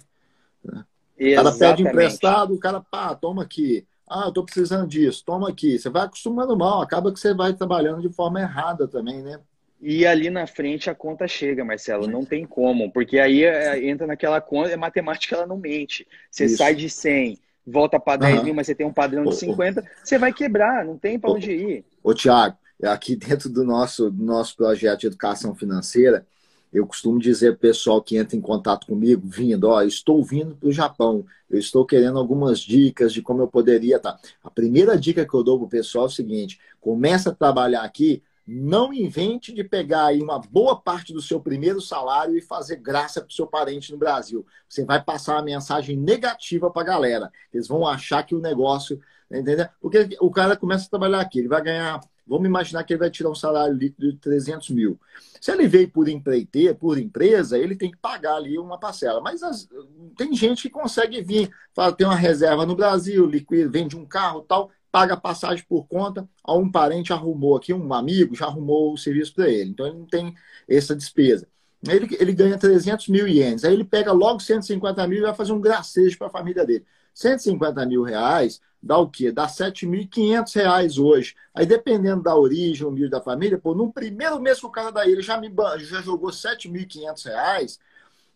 né? O cara pede emprestado, o cara, pá, toma aqui. Ah, eu tô precisando disso, toma aqui. Você vai acostumando mal, acaba que você vai trabalhando de forma errada também, né? E ali na frente a conta chega, Marcelo, não tem como, porque aí é, entra naquela conta, a matemática ela não mente. Você Isso. sai de 100, volta para 10 uhum. mil, mas você tem um padrão de 50, você vai quebrar, não tem para onde ir. Ô, Tiago, aqui dentro do nosso, do nosso projeto de educação financeira, eu costumo dizer para o pessoal que entra em contato comigo, vindo, ó, estou vindo para o Japão, eu estou querendo algumas dicas de como eu poderia estar. Tá. A primeira dica que eu dou para o pessoal é o seguinte: começa a trabalhar aqui não invente de pegar aí uma boa parte do seu primeiro salário e fazer graça para o seu parente no Brasil. Você vai passar uma mensagem negativa para a galera. Eles vão achar que o negócio. Entendeu? Porque o cara começa a trabalhar aqui, ele vai ganhar. Vamos imaginar que ele vai tirar um salário líquido de 300 mil. Se ele veio por empreiteiro, por empresa, ele tem que pagar ali uma parcela. Mas as, tem gente que consegue vir, fala, tem uma reserva no Brasil, liquida, vende um carro tal, paga passagem por conta, a um parente arrumou aqui, um amigo já arrumou o serviço para ele. Então ele não tem essa despesa. Ele, ele ganha 300 mil ienes. Aí ele pega logo 150 mil e vai fazer um gracejo para a família dele. 150 mil reais dá o quê? Dá 7.500 reais hoje. Aí, dependendo da origem, humilde da família, pô, no primeiro mês que o cara daí ele já, me, já jogou 7.500 reais,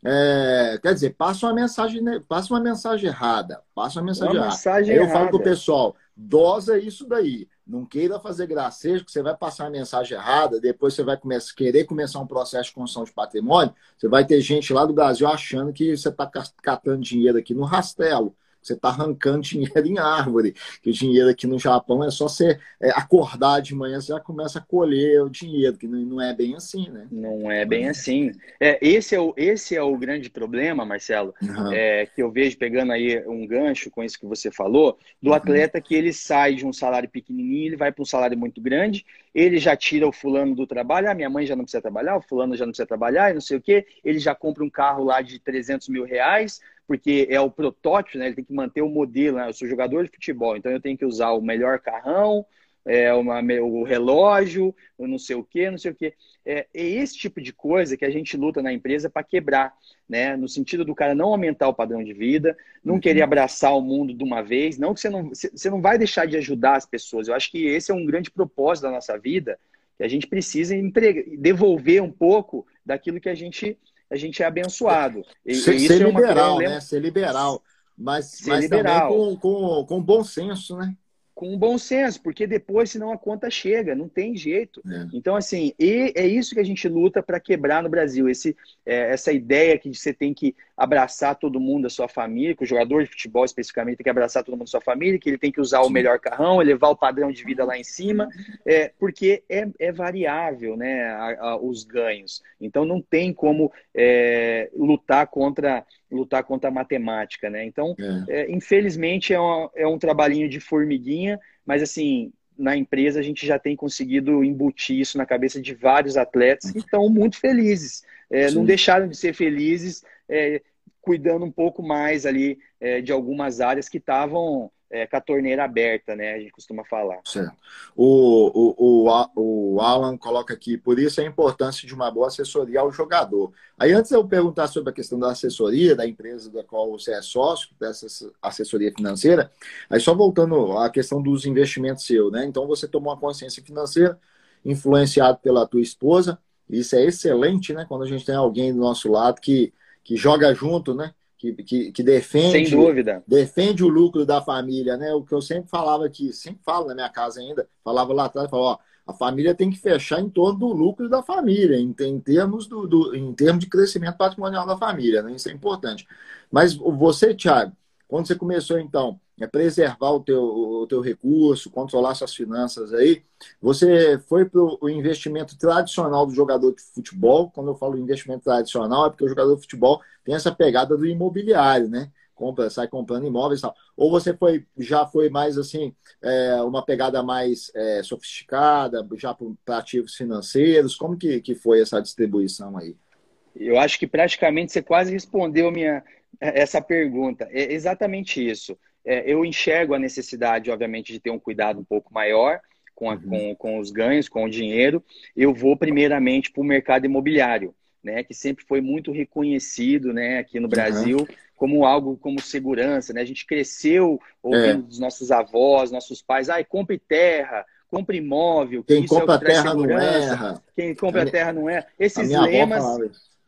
é, quer dizer, passa uma mensagem, passa uma mensagem errada. Passa uma mensagem uma errada. Mensagem Aí eu errada. falo pro pessoal, dosa isso daí. Não queira fazer gracejo, que você vai passar uma mensagem errada, depois você vai começar, querer começar um processo de construção de patrimônio, você vai ter gente lá do Brasil achando que você está catando dinheiro aqui no rastelo. Você está arrancando dinheiro em árvore. Que o dinheiro aqui no Japão é só você é, acordar de manhã, você já começa a colher o dinheiro, que não, é bem assim, né? Não é bem assim. É, esse, é o, esse é o grande problema, Marcelo, uhum. é, que eu vejo pegando aí um gancho com isso que você falou, do uhum. atleta que ele sai de um salário pequenininho, ele vai para um salário muito grande, ele já tira o fulano do trabalho, ah, minha mãe já não precisa trabalhar, o fulano já não precisa trabalhar, e não sei o quê, ele já compra um carro lá de 300 mil reais, porque é o protótipo, né? Ele tem que manter o modelo, né? Eu sou jogador de futebol, então eu tenho que usar o melhor carrão, é, uma, o relógio, não sei o quê, não sei o quê. É, é esse tipo de coisa que a gente luta na empresa para quebrar, né? No sentido do cara não aumentar o padrão de vida, não uhum. querer abraçar o mundo de uma vez, não que você não, você não vai deixar de ajudar as pessoas. Eu acho que esse é um grande propósito da nossa vida, que a gente precisa entregar, devolver um pouco daquilo que a gente a gente é abençoado. E, ser, e ser é liberal, né? Ser liberal. Mas, ser mas liberal. também com, com, com bom senso, né? com bom senso, porque depois, senão a conta chega, não tem jeito. É. Então, assim, e é isso que a gente luta para quebrar no Brasil, esse, é, essa ideia que você tem que abraçar todo mundo da sua família, que o jogador de futebol especificamente tem que abraçar todo mundo da sua família, que ele tem que usar o melhor carrão, elevar o padrão de vida lá em cima, é, porque é, é variável né, a, a, os ganhos. Então, não tem como é, lutar contra lutar contra a matemática, né? Então, é. É, infelizmente, é, um é um trabalhinho de formiguinha, mas assim, na empresa a gente já tem conseguido embutir isso na cabeça de vários atletas que estão muito felizes. É, não deixaram de ser felizes, é, cuidando um pouco mais ali é, de algumas áreas que estavam é, com a torneira aberta, né? A gente costuma falar. Certo. O, o, o, o Alan coloca aqui, por isso a importância de uma boa assessoria ao jogador. Aí, antes eu perguntar sobre a questão da assessoria, da empresa da qual você é sócio, dessa assessoria financeira, aí só voltando à questão dos investimentos seu, né? Então, você tomou uma consciência financeira, influenciado pela tua esposa, isso é excelente, né? Quando a gente tem alguém do nosso lado que, que joga junto, né? que, que, que, defende, Sem dúvida. defende o lucro da família, né? O que eu sempre falava aqui, sempre falo na minha casa ainda, falava lá atrás, falava, ó, a família tem que fechar em torno do lucro da família, em, em termos, do, do, em termos de crescimento patrimonial da família, né? Isso é importante. Mas você, Thiago, quando você começou, então, a preservar o teu, o teu recurso, controlar suas finanças aí, você foi para o investimento tradicional do jogador de futebol. Quando eu falo investimento tradicional, é porque o jogador de futebol tem essa pegada do imobiliário, né? Compra, sai comprando imóveis e tal. Ou você foi, já foi mais assim, é, uma pegada mais é, sofisticada, já para ativos financeiros? Como que, que foi essa distribuição aí? Eu acho que praticamente você quase respondeu minha, essa pergunta. É exatamente isso. É, eu enxergo a necessidade, obviamente, de ter um cuidado um pouco maior com, a, uhum. com, com os ganhos, com o dinheiro. Eu vou primeiramente para o mercado imobiliário, né, que sempre foi muito reconhecido né, aqui no Brasil. Uhum como algo como segurança, né? A gente cresceu ouvindo é. dos nossos avós, nossos pais, ai, compre terra, compre imóvel, quem compra é terra não erra. Quem compra a terra não é. Esses lemas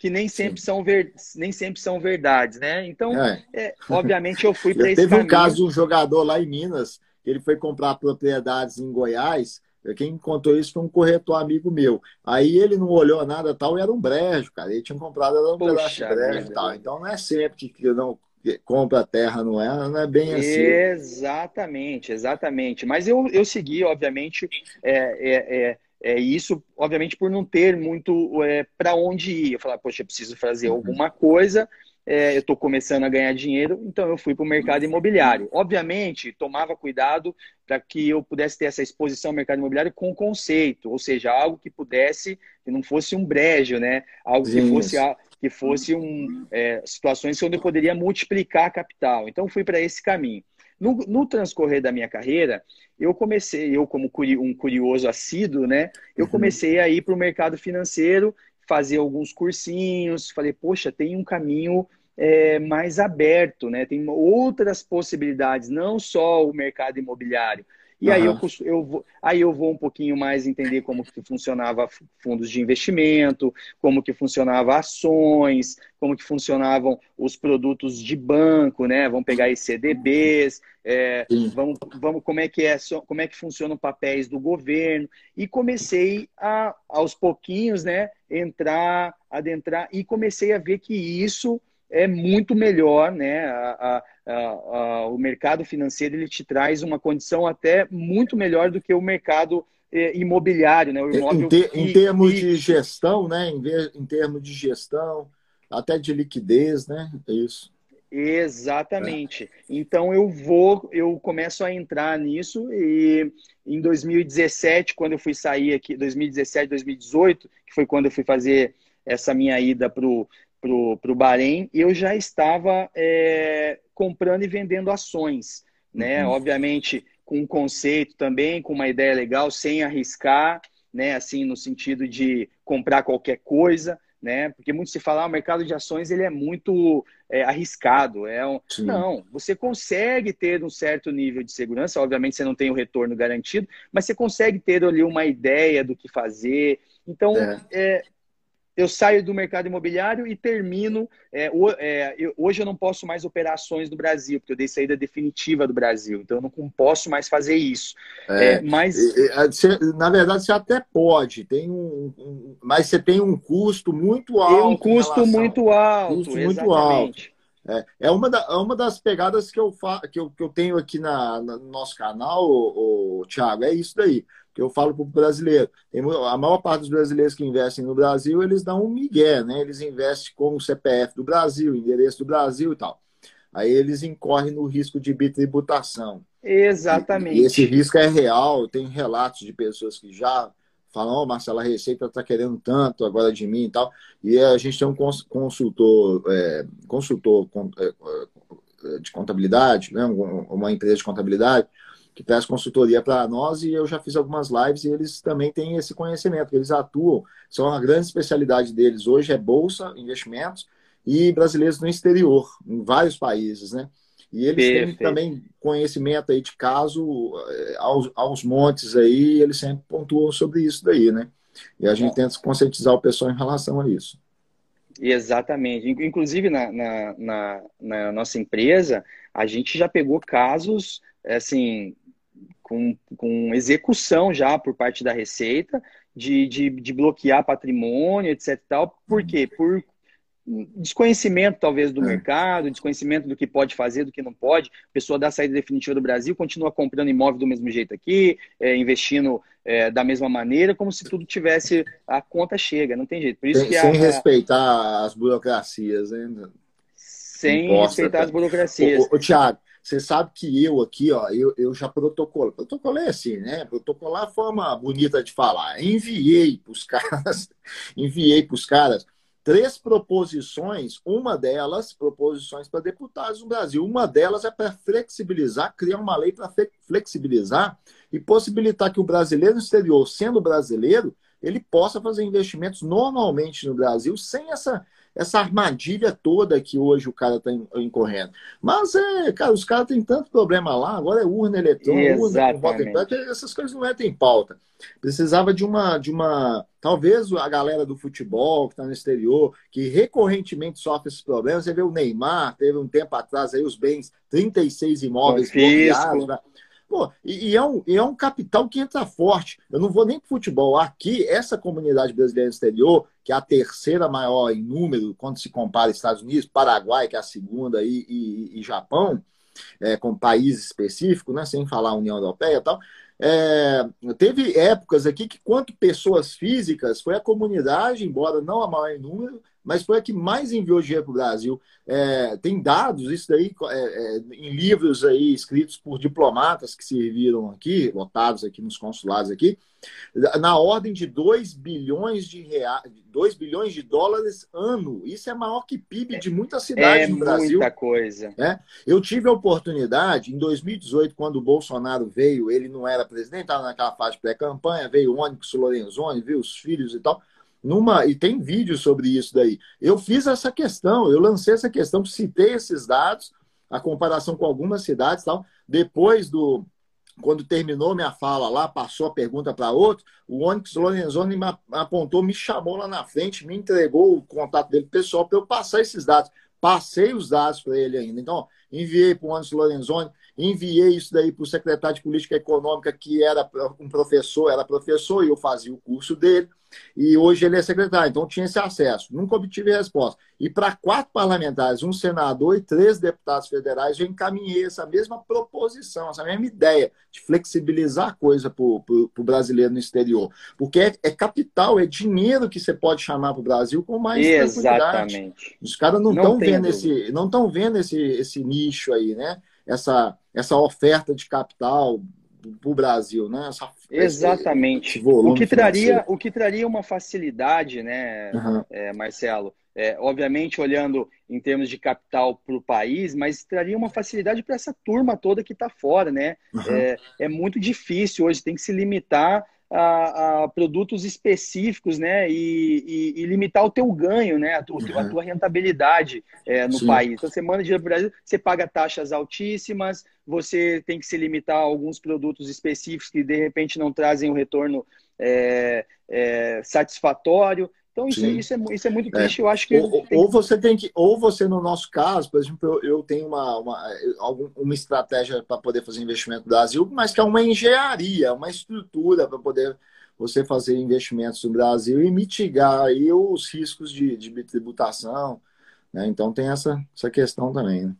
que nem sempre, são ver, nem sempre são verdades, né? Então, é. É, obviamente, eu fui para esse Teve caminho. um caso de um jogador lá em Minas, ele foi comprar propriedades em Goiás, quem contou isso foi um corretor amigo meu. Aí ele não olhou nada tal, e era um brejo, cara. Ele tinha comprado era um Poxa pedaço de brejo e tal. Então não é sempre que não compra terra, não é? Não é bem assim. Exatamente, exatamente. Mas eu, eu segui, obviamente, é, é, é é, isso, obviamente, por não ter muito é, para onde ir. Eu falei, poxa, eu preciso fazer uhum. alguma coisa, é, eu estou começando a ganhar dinheiro, então eu fui para o mercado imobiliário. Obviamente, tomava cuidado para que eu pudesse ter essa exposição ao mercado imobiliário com conceito, ou seja, algo que pudesse, que não fosse um brejo, né? Algo que fosse, que fosse um, é, situações onde eu poderia multiplicar capital. Então, fui para esse caminho. No, no, transcorrer da minha carreira, eu comecei, eu como um curioso assíduo, né? Eu uhum. comecei a ir para o mercado financeiro, fazer alguns cursinhos, falei, poxa, tem um caminho é, mais aberto, né? Tem outras possibilidades, não só o mercado imobiliário. E uhum. aí, eu, eu vou, aí eu vou um pouquinho mais entender como que funcionava fundos de investimento, como que funcionava ações, como que funcionavam os produtos de banco, né? Vamos pegar os CDBs, é, vamos, vamos como é que é, como é que funcionam papéis do governo. E comecei a, aos pouquinhos, né, entrar, adentrar, e comecei a ver que isso é muito melhor, né? A, a, a, o mercado financeiro ele te traz uma condição até muito melhor do que o mercado eh, imobiliário, né? Em, em termos e, de gestão, né? Em, em termos de gestão, até de liquidez, né? É isso. Exatamente. É. Então eu vou, eu começo a entrar nisso e em 2017, quando eu fui sair aqui, 2017, 2018, que foi quando eu fui fazer essa minha ida para o para o Bahrein, eu já estava é, comprando e vendendo ações. Né? Uhum. Obviamente, com um conceito também, com uma ideia legal, sem arriscar, né? Assim, no sentido de comprar qualquer coisa, né? Porque muito se fala, ah, o mercado de ações ele é muito é, arriscado. É um... Não, você consegue ter um certo nível de segurança. Obviamente você não tem o retorno garantido, mas você consegue ter ali uma ideia do que fazer. Então, é. É, eu saio do mercado imobiliário e termino. É, é, eu, hoje eu não posso mais operar ações do Brasil, porque eu dei saída definitiva do Brasil, então eu não posso mais fazer isso. É, é mas você, na verdade você até pode, tem um, um, mas você tem um custo muito alto. Tem um custo muito alto, custo muito alto. É, é uma, da, é uma das pegadas que eu, fa, que eu, que eu tenho aqui na, na no nosso canal, o, o Thiago, é isso daí eu falo para o brasileiro. Tem, a maior parte dos brasileiros que investem no Brasil, eles dão um migué, né? Eles investem com o CPF do Brasil, endereço do Brasil e tal. Aí eles incorrem no risco de bitributação. Exatamente. E, e esse risco é real. Tem relatos de pessoas que já falam, oh, Marcelo, a Receita está querendo tanto agora de mim e tal. E a gente tem um consultor, é, consultor é, de contabilidade, né? uma empresa de contabilidade, que traz consultoria para nós e eu já fiz algumas lives e eles também têm esse conhecimento, eles atuam, são a grande especialidade deles hoje é bolsa, investimentos e brasileiros no exterior, em vários países, né? E eles Perfeito. têm também conhecimento aí de caso eh, aos, aos montes aí, eles sempre pontuam sobre isso daí, né? E a gente Bom. tenta conscientizar o pessoal em relação a isso. Exatamente. Inclusive, na, na, na, na nossa empresa, a gente já pegou casos, assim, com, com execução já por parte da Receita de, de, de bloquear patrimônio, etc. Tal. Por quê? Por desconhecimento talvez do é. mercado, desconhecimento do que pode fazer, do que não pode. A pessoa dá a saída definitiva do Brasil, continua comprando imóvel do mesmo jeito aqui, é, investindo é, da mesma maneira, como se tudo tivesse a conta chega, não tem jeito. Por isso sem, que a, sem respeitar as burocracias, né? Sem Imposta, respeitar as burocracias. Ô, ô, Tiago, você sabe que eu aqui, ó, eu, eu já protocolo. Protocolei assim, né? Protocolar é forma bonita de falar. Enviei para os caras, enviei para os caras três proposições, uma delas, proposições para deputados no Brasil. Uma delas é para flexibilizar, criar uma lei para flexibilizar e possibilitar que o brasileiro no exterior, sendo brasileiro, ele possa fazer investimentos normalmente no Brasil sem essa essa armadilha toda que hoje o cara está incorrendo. Mas, é, cara, os caras têm tanto problema lá, agora é urna eletrônica, urna com voto impresso, essas coisas não entram em pauta. Precisava de uma, de uma. Talvez a galera do futebol que está no exterior, que recorrentemente sofre esses problemas. Você vê o Neymar, teve um tempo atrás aí os bens, 36 imóveis bloqueados. Pô, e, e, é um, e é um capital que entra forte. Eu não vou nem para futebol. Aqui, essa comunidade brasileira exterior, que é a terceira maior em número, quando se compara Estados Unidos, Paraguai, que é a segunda, e, e, e Japão, é, com países específicos, né, sem falar União Europeia e tal. É, teve épocas aqui que, quanto pessoas físicas, foi a comunidade, embora não a maior em número, mas foi a que mais enviou dinheiro para o Brasil. É, tem dados, isso daí, é, é, em livros aí escritos por diplomatas que serviram aqui, lotados aqui nos consulados aqui, na ordem de 2 bilhões de reais, 2 bilhões de dólares ano. Isso é maior que PIB de muitas cidades é no Brasil. muita coisa. É. Eu tive a oportunidade, em 2018, quando o Bolsonaro veio, ele não era presidente, estava naquela fase pré-campanha, veio o Onyx Lorenzoni, viu os filhos e tal numa e tem vídeo sobre isso daí. Eu fiz essa questão, eu lancei essa questão, citei esses dados, a comparação com algumas cidades, tal. Depois do quando terminou minha fala lá, passou a pergunta para outro, o Onyx Lorenzoni me apontou, me chamou lá na frente, me entregou o contato dele pessoal para eu passar esses dados. Passei os dados para ele ainda. Então, enviei para o Onyx Lorenzoni, enviei isso daí para o secretário de Política Econômica, que era um professor, era professor, e eu fazia o curso dele e hoje ele é secretário, então tinha esse acesso. Nunca obtive resposta. E para quatro parlamentares, um senador e três deputados federais, eu encaminhei essa mesma proposição, essa mesma ideia de flexibilizar a coisa para o brasileiro no exterior. Porque é, é, capital, é dinheiro que você pode chamar para o Brasil com mais Exatamente. Os caras não estão vendo, esse, não vendo esse, esse nicho aí, né? Essa, essa oferta de capital o Brasil, né? Essa, Exatamente. O que traria, o que traria uma facilidade, né, uhum. é, Marcelo? É, obviamente olhando em termos de capital para o país, mas traria uma facilidade para essa turma toda que está fora, né? Uhum. É, é muito difícil hoje, tem que se limitar a, a produtos específicos, né? E, e, e, limitar o teu ganho, né? A, tu, uhum. a tua rentabilidade é, no Sim. país. Então, você manda dinheiro para o Brasil, você paga taxas altíssimas, você tem que se limitar a alguns produtos específicos que, de repente, não trazem um retorno é, é, satisfatório. Então, isso, isso, é, isso é muito é. triste. É. Eu acho que. Ou, tem... ou, você tem que. Ou você, no nosso caso, por exemplo, eu, eu tenho uma, uma, uma estratégia para poder fazer investimento no Brasil, mas que é uma engenharia, uma estrutura para poder você fazer investimentos no Brasil e mitigar aí os riscos de, de tributação. Né? Então tem essa, essa questão também. Né?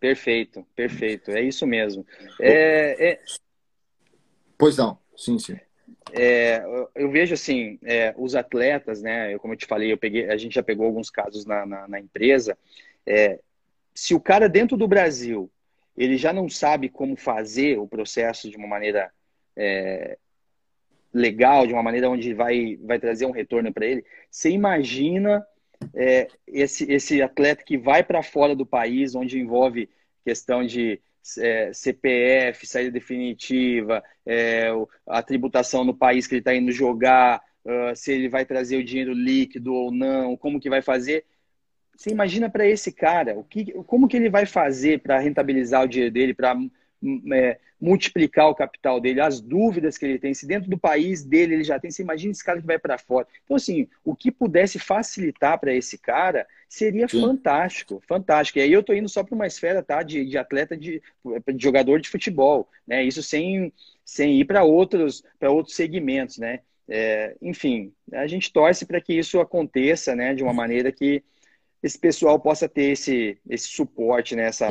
Perfeito, perfeito. É isso mesmo. É, é... Pois não, sim, sim é, eu vejo assim, é, os atletas, né? Eu, como eu te falei, eu peguei, a gente já pegou alguns casos na, na, na empresa. É, se o cara dentro do Brasil ele já não sabe como fazer o processo de uma maneira é, legal, de uma maneira onde vai, vai trazer um retorno para ele, você imagina é, esse, esse atleta que vai para fora do país, onde envolve questão de é, CPF, saída definitiva, é, a tributação no país que ele está indo jogar, uh, se ele vai trazer o dinheiro líquido ou não, como que vai fazer. Você imagina para esse cara, o que, como que ele vai fazer para rentabilizar o dinheiro dele, para é, multiplicar o capital dele, as dúvidas que ele tem, se dentro do país dele ele já tem, você imagina esse cara que vai para fora. Então, assim, o que pudesse facilitar para esse cara seria Sim. fantástico, fantástico. E aí eu estou indo só para uma esfera tá, de, de atleta, de, de, jogador de futebol, né? Isso sem, sem ir para outros, outros segmentos, né? É, enfim, a gente torce para que isso aconteça, né? De uma maneira que esse pessoal possa ter esse, esse suporte, né? Essa,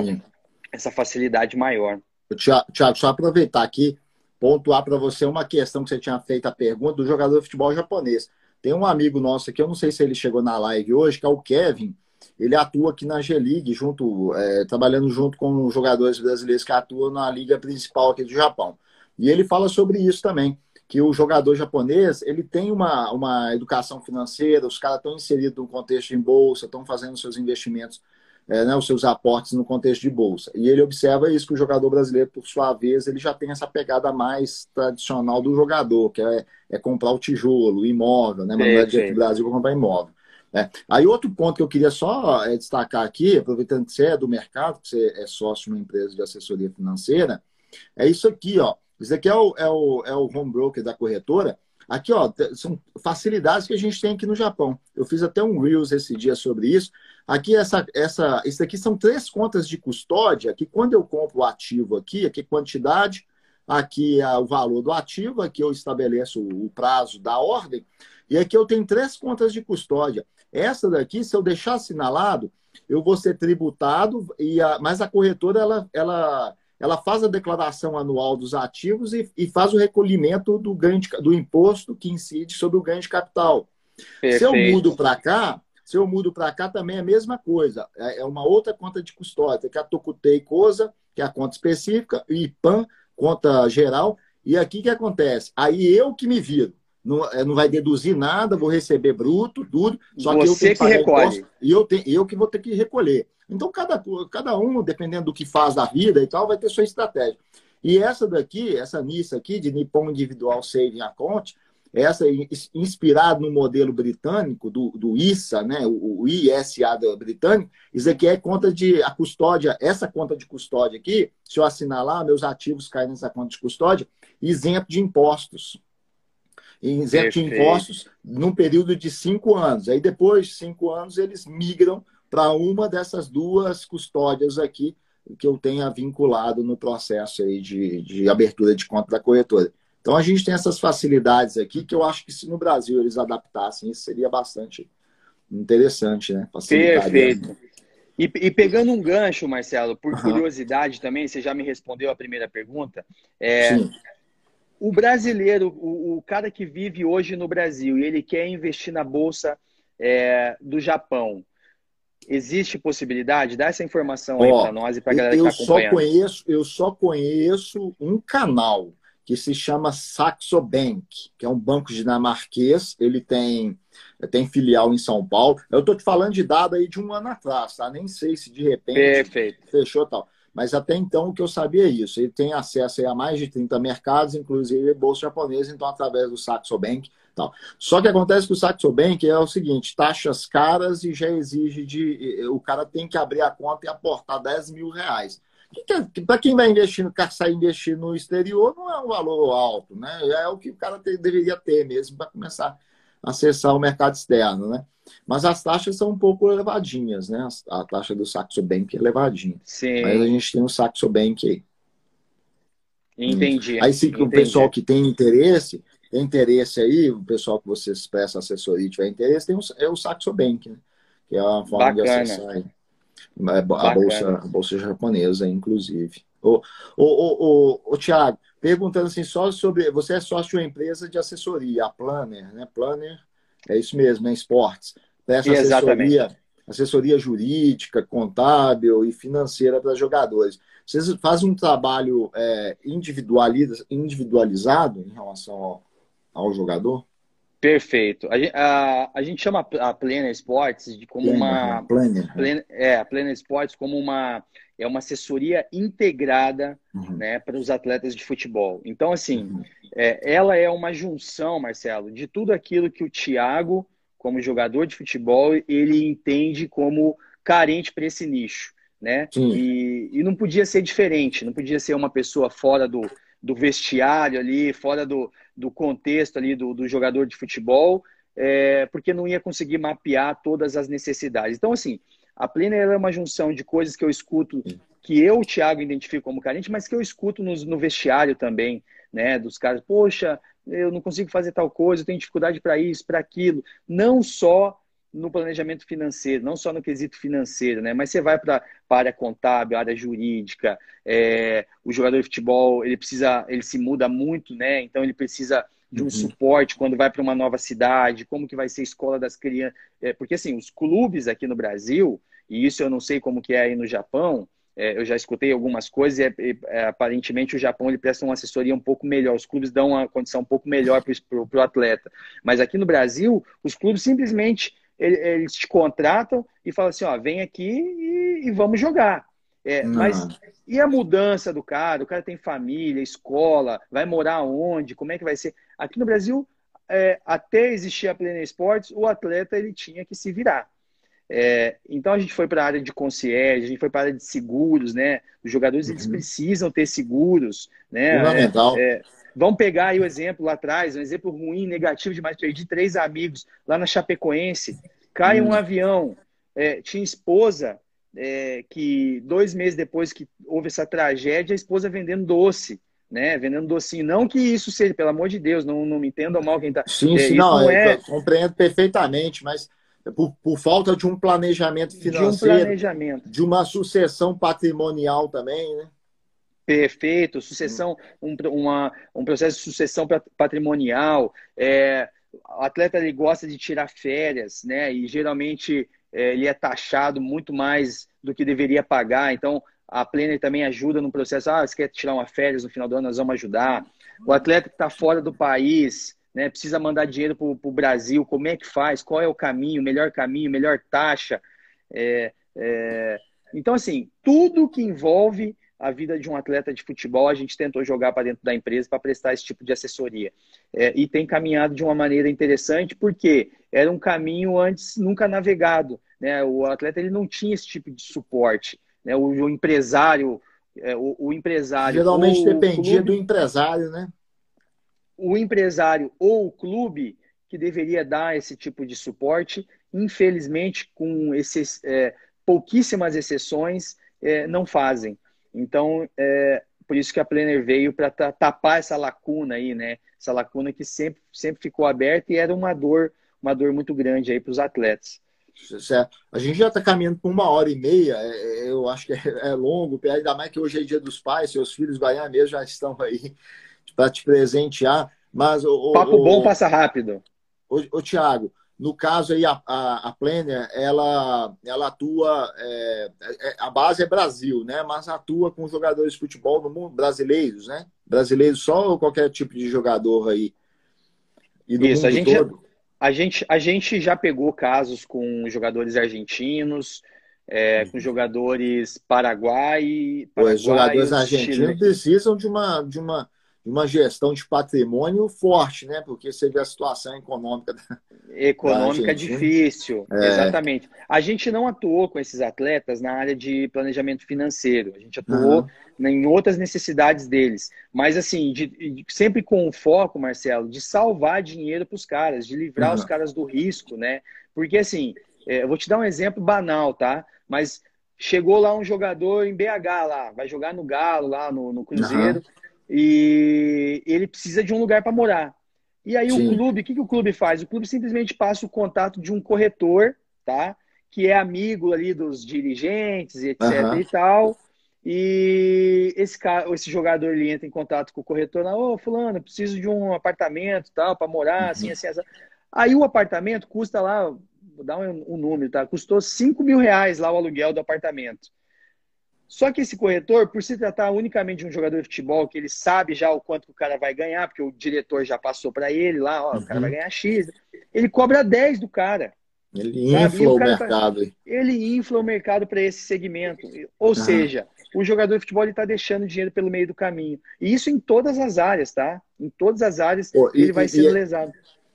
essa facilidade maior. Tiago, só aproveitar aqui, pontuar para você uma questão que você tinha feito a pergunta do jogador de futebol japonês. Tem um amigo nosso aqui, eu não sei se ele chegou na live hoje, que é o Kevin. Ele atua aqui na G-League, junto, é, trabalhando junto com jogadores brasileiros que atuam na liga principal aqui do Japão. E ele fala sobre isso também, que o jogador japonês ele tem uma, uma educação financeira, os caras estão inseridos no contexto em bolsa, estão fazendo seus investimentos é, né, os seus aportes no contexto de bolsa. E ele observa isso, que o jogador brasileiro, por sua vez, ele já tem essa pegada mais tradicional do jogador, que é, é comprar o tijolo, o imóvel, né? Mas não é de Brasil para comprar imóvel. É. Aí outro ponto que eu queria só é, destacar aqui, aproveitando que você é do mercado, que você é sócio de uma empresa de assessoria financeira, é isso aqui, ó. Isso aqui é o, é o, é o home broker da corretora. Aqui, ó, são facilidades que a gente tem aqui no Japão. Eu fiz até um Reels esse dia sobre isso. Aqui, essa, essa, isso aqui são três contas de custódia, que quando eu compro o ativo aqui, aqui quantidade, aqui é o valor do ativo, aqui eu estabeleço o prazo da ordem, e aqui eu tenho três contas de custódia. Essa daqui, se eu deixar assinalado, eu vou ser tributado, e a, mas a corretora, ela, ela ela faz a declaração anual dos ativos e, e faz o recolhimento do, ganho de, do imposto que incide sobre o ganho de capital. Perfeito. Se eu mudo para cá, se eu mudo para cá também é a mesma coisa. É, é uma outra conta de custódia, que é a Tokutei Coisa, que é a conta específica, e IPAN, conta geral. E aqui o que acontece? Aí eu que me viro. Não, é, não vai deduzir nada, vou receber bruto, tudo. Só Você que eu tenho que, que recolhe. e eu, tenho, eu que vou ter que recolher. Então, cada, cada um, dependendo do que faz da vida e tal, vai ter sua estratégia. E essa daqui, essa NISA aqui, de Nippon Individual Saving Account, essa inspirada no modelo britânico do, do ISA, né, o, o ISA britânico, isso aqui é conta de a custódia, essa conta de custódia aqui, se eu assinar lá, meus ativos caem nessa conta de custódia, isento de impostos. Isento Perfeito. de impostos num período de cinco anos. Aí depois de cinco anos eles migram para uma dessas duas custódias aqui que eu tenha vinculado no processo aí de, de abertura de conta da corretora. Então a gente tem essas facilidades aqui que eu acho que se no Brasil eles adaptassem, isso seria bastante interessante, né? Perfeito. E, e, pegando um gancho, Marcelo, por uhum. curiosidade também, você já me respondeu a primeira pergunta. É, o brasileiro, o, o, cara que vive hoje no Brasil e ele quer investir na bolsa é, do Japão, Existe possibilidade? Dá essa informação aí para nós e para a galera que está acompanhando. Só conheço, eu só conheço um canal. Que se chama Saxo Bank, que é um banco dinamarquês. Ele tem, tem filial em São Paulo. Eu estou te falando de dado aí de um ano atrás, tá? Nem sei se de repente Perfeito. fechou tal. Mas até então o que eu sabia é isso. Ele tem acesso a mais de 30 mercados, inclusive bolsa japonesa, então através do Saxo Bank. Tal. Só que acontece que o Saxo Bank é o seguinte: taxas caras e já exige de. O cara tem que abrir a conta e aportar 10 mil reais. Para quem vai investir, sair investir no exterior, não é um valor alto, né? É o que o cara te, deveria ter mesmo para começar a acessar o mercado externo, né? Mas as taxas são um pouco elevadinhas, né? A taxa do Saxo Bank é elevadinha. Sim. Mas a gente tem o Saxo Bank aí. Entendi. Aí se o pessoal que tem interesse, tem interesse aí, o pessoal que vocês prestam assessoria e tiver interesse, tem o, é o Saxo Bank, né? Que é uma forma Bacana. de acessar aí. É, a bolsa, a bolsa japonesa, inclusive. O, o, o, o, Tiago, perguntando assim, só sobre. Você é sócio de uma empresa de assessoria, a Planner, né? Planner é isso mesmo, né? Esportes. Presta assessoria, assessoria jurídica, contábil e financeira para jogadores. Vocês fazem um trabalho é, individualizado em relação ao, ao jogador? Perfeito. A, a, a, gente chama a Plena Sports de como uma Plena, Plena, é, a Plena Sports como uma é uma assessoria integrada, uhum. né, para os atletas de futebol. Então, assim, uhum. é, ela é uma junção, Marcelo, de tudo aquilo que o Thiago, como jogador de futebol, ele entende como carente para esse nicho, né? E, e não podia ser diferente, não podia ser uma pessoa fora do, do vestiário ali, fora do, do contexto ali do, do jogador de futebol, é, porque não ia conseguir mapear todas as necessidades. Então, assim, a Plena é uma junção de coisas que eu escuto, que eu, Thiago, identifico como carente, mas que eu escuto no, no vestiário também, né? Dos caras, poxa, eu não consigo fazer tal coisa, eu tenho dificuldade para isso, para aquilo. Não só no planejamento financeiro, não só no quesito financeiro, né? Mas você vai para a área contábil, área jurídica, é, o jogador de futebol ele precisa, ele se muda muito, né? Então ele precisa de um uhum. suporte quando vai para uma nova cidade, como que vai ser a escola das crianças, é, porque assim os clubes aqui no Brasil e isso eu não sei como que é aí no Japão, é, eu já escutei algumas coisas e, é, aparentemente o Japão ele presta uma assessoria um pouco melhor, os clubes dão uma condição um pouco melhor para o atleta, mas aqui no Brasil os clubes simplesmente eles te contratam e falam assim, ó, vem aqui e, e vamos jogar. É, mas e a mudança do cara? O cara tem família, escola, vai morar onde? Como é que vai ser? Aqui no Brasil, é, até existir a Plena Esportes, o atleta ele tinha que se virar. É, então a gente foi para a área de concierge, a gente foi para a área de seguros, né? Os jogadores uhum. eles precisam ter seguros, né? Fundamental. É, vamos pegar aí o exemplo lá atrás, um exemplo ruim, negativo demais. Perdi três amigos lá na Chapecoense, cai uhum. um avião, é, tinha esposa é, que dois meses depois que houve essa tragédia, a esposa vendendo doce. Né, vendendo docinho. Não que isso seja, pelo amor de Deus, não, não me entendam mal quem está. Sim, sim, não, não é... compreendo perfeitamente, mas por, por, falta de um planejamento financeiro, de, um planejamento. de uma sucessão patrimonial também, né? Perfeito, sucessão, um, uma, um processo de sucessão patrimonial. É, o atleta ele gosta de tirar férias, né? E geralmente é, ele é taxado muito mais do que deveria pagar. Então, a Planner também ajuda no processo. Ah, você quer tirar uma férias no final do ano, nós vamos ajudar. O atleta que está fora do país, né, precisa mandar dinheiro para o Brasil, como é que faz? Qual é o caminho, melhor caminho, melhor taxa? É, é... Então, assim, tudo que envolve a vida de um atleta de futebol, a gente tentou jogar para dentro da empresa para prestar esse tipo de assessoria. É, e tem caminhado de uma maneira interessante, porque era um caminho antes nunca navegado. Né? O atleta ele não tinha esse tipo de suporte. Né? O, o empresário, é, o, o, empresário. Geralmente dependia clube, do empresário, né? O empresário ou o clube que deveria dar esse tipo de suporte, infelizmente, com esses, é, pouquíssimas exceções, é, não fazem. Então, é, por isso que a Planner veio para tapar essa lacuna aí, né? Essa lacuna que sempre, sempre ficou aberta e era uma dor, uma dor muito grande aí para os atletas. Certo. A gente já está caminhando por uma hora e meia, é, é eu acho que é, é, longo, ainda mais que hoje é dia dos pais, seus filhos Bahia mesmo já estão aí para te presentear. Mas o, Papo o, bom passa rápido. Ô, Tiago, no caso aí, a, a, a Planner, ela, ela atua, é, é, a base é Brasil, né? Mas atua com jogadores de futebol no mundo, brasileiros, né? Brasileiros só ou qualquer tipo de jogador aí? Isso, a gente, já, a, gente, a gente já pegou casos com jogadores argentinos, é, uhum. com jogadores paraguai, Os jogadores argentinos Chile. precisam de uma, de uma uma gestão de patrimônio forte, né? Porque você vê a situação econômica. Da, econômica da difícil, é. exatamente. A gente não atuou com esses atletas na área de planejamento financeiro. A gente atuou uhum. em outras necessidades deles. Mas, assim, de, de, sempre com o foco, Marcelo, de salvar dinheiro para os caras, de livrar uhum. os caras do risco, né? Porque, assim, é, eu vou te dar um exemplo banal, tá? Mas chegou lá um jogador em BH lá, vai jogar no Galo, lá no, no Cruzeiro. Uhum e ele precisa de um lugar para morar. E aí Sim. o clube, o que, que o clube faz? O clube simplesmente passa o contato de um corretor, tá? Que é amigo ali dos dirigentes, etc uhum. e tal. E esse, cara, esse jogador ele entra em contato com o corretor, ô fulano, preciso de um apartamento tal para morar, assim, uhum. assim, assim. Aí o apartamento custa lá, vou dar um, um número, tá? Custou 5 mil reais lá o aluguel do apartamento. Só que esse corretor, por se tratar unicamente de um jogador de futebol, que ele sabe já o quanto o cara vai ganhar, porque o diretor já passou para ele lá, ó, uhum. o cara vai uhum. ganhar X, ele cobra 10 do cara. Ele infla o, o tá mercado. Tá, ele infla o mercado para esse segmento. Ou uhum. seja, o jogador de futebol está deixando dinheiro pelo meio do caminho. E isso em todas as áreas, tá? Em todas as áreas Pô, ele e, vai ser é lesado.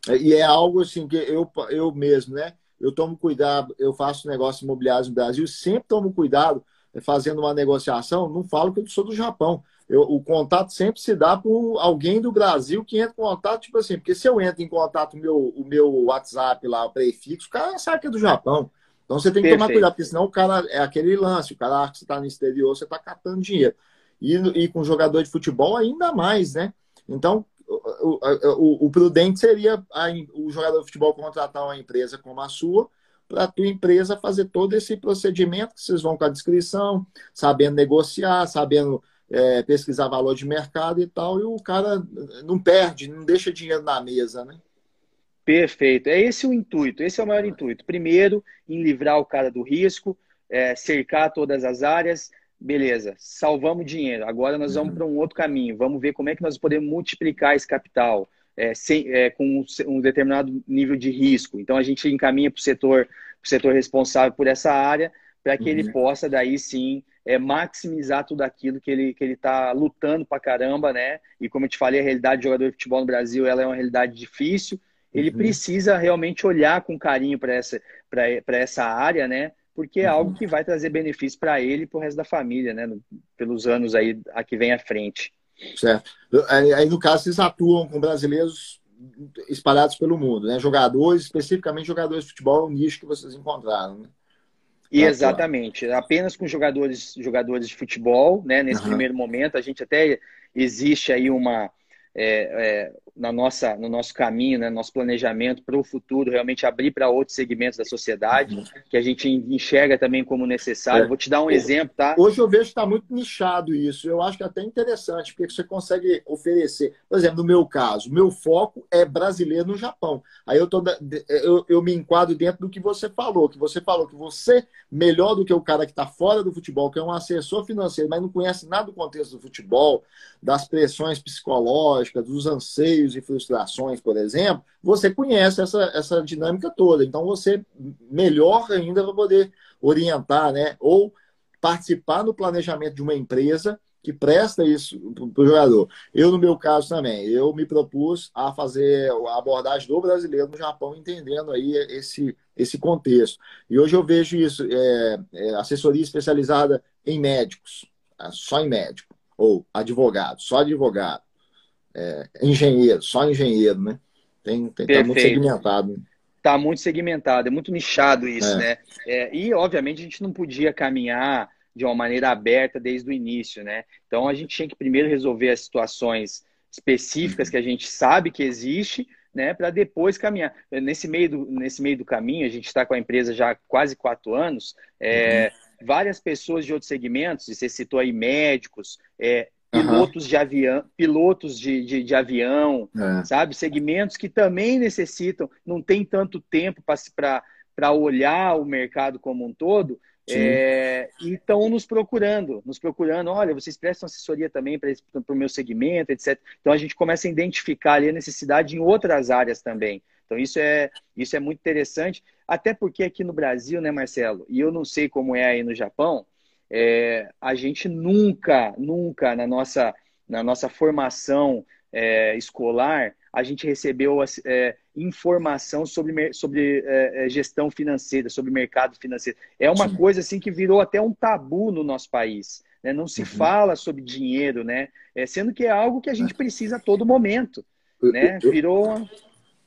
É, e é algo assim que eu, eu mesmo, né? Eu tomo cuidado, eu faço negócios imobiliários no Brasil, sempre tomo cuidado fazendo uma negociação, não falo que eu sou do Japão. Eu, o contato sempre se dá por alguém do Brasil que entra em contato, tipo assim, porque se eu entro em contato meu, o meu WhatsApp lá, o prefixo, o cara sabe que é do Japão. Então você tem que Perfeito. tomar cuidado, porque senão o cara é aquele lance, o cara acha que você está no exterior, você está catando dinheiro. E, e com jogador de futebol ainda mais, né? Então, o, o, o prudente seria a, o jogador de futebol contratar uma empresa como a sua, para a tua empresa fazer todo esse procedimento que vocês vão com a descrição, sabendo negociar, sabendo é, pesquisar valor de mercado e tal, e o cara não perde, não deixa dinheiro na mesa, né? Perfeito. É esse o intuito, esse é o maior intuito. Primeiro, em livrar o cara do risco, é, cercar todas as áreas, beleza, salvamos dinheiro. Agora nós vamos uhum. para um outro caminho. Vamos ver como é que nós podemos multiplicar esse capital é, sem, é, com um determinado nível de risco. Então a gente encaminha para o setor, setor responsável por essa área para que uhum. ele possa daí sim é, maximizar tudo aquilo que ele que ele está lutando para caramba, né? E como eu te falei, a realidade de jogador de futebol no Brasil ela é uma realidade difícil. Ele uhum. precisa realmente olhar com carinho para essa para essa área, né? Porque é uhum. algo que vai trazer benefício para ele e para o resto da família, né? Pelos anos aí a que vem à frente. Certo. Aí, no caso, vocês atuam com brasileiros espalhados pelo mundo, né? Jogadores, especificamente jogadores de futebol, é um nicho que vocês encontraram, né? Exatamente, apenas com jogadores, jogadores de futebol, né? Nesse uhum. primeiro momento, a gente até existe aí uma, é, é, na nossa, no nosso caminho, né, nosso planejamento para o futuro, realmente abrir para outros segmentos da sociedade, uhum. que a gente enxerga também como necessário. É. Vou te dar um exemplo, tá? Hoje eu vejo que está muito nichado isso. Eu acho que é até interessante, porque você consegue oferecer. Por exemplo, no meu caso, meu foco é brasileiro no Japão. Aí eu, tô, eu, eu me enquadro dentro do que você falou, que você falou que você, melhor do que o cara que está fora do futebol, que é um assessor financeiro, mas não conhece nada do contexto do futebol, das pressões psicológicas, dos anseios e frustrações, por exemplo, você conhece essa, essa dinâmica toda. Então, você melhor ainda vai poder orientar, né? Ou participar no planejamento de uma empresa que presta isso para o jogador. Eu, no meu caso também, eu me propus a fazer a abordagem do brasileiro no Japão, entendendo aí esse, esse contexto. E hoje eu vejo isso, é, é, assessoria especializada em médicos, só em médico, ou advogado, só advogado é, engenheiro, só engenheiro, né? Tem, tem tá muito segmentado. Né? Tá muito segmentado, é muito nichado isso, é. né? É, e, obviamente, a gente não podia caminhar de uma maneira aberta desde o início, né? Então, a gente tinha que primeiro resolver as situações específicas uhum. que a gente sabe que existe, né, para depois caminhar. Nesse meio, do, nesse meio do caminho, a gente está com a empresa já há quase quatro anos, é, uhum. várias pessoas de outros segmentos, e você citou aí médicos, é, pilotos uhum. de avião, pilotos de, de, de avião, é. sabe? Segmentos que também necessitam, não tem tanto tempo para olhar o mercado como um todo, é, e estão nos procurando, nos procurando, olha, vocês prestam assessoria também para o meu segmento, etc. Então a gente começa a identificar ali a necessidade em outras áreas também. Então isso é, isso é muito interessante, até porque aqui no Brasil, né, Marcelo, e eu não sei como é aí no Japão, é, a gente nunca, nunca na nossa, na nossa formação é, escolar, a gente recebeu é, informação sobre, sobre é, é, gestão financeira, sobre mercado financeiro. É uma Sim. coisa assim que virou até um tabu no nosso país. Né? Não se uhum. fala sobre dinheiro, né? É, sendo que é algo que a gente precisa a todo momento. Né? Virou.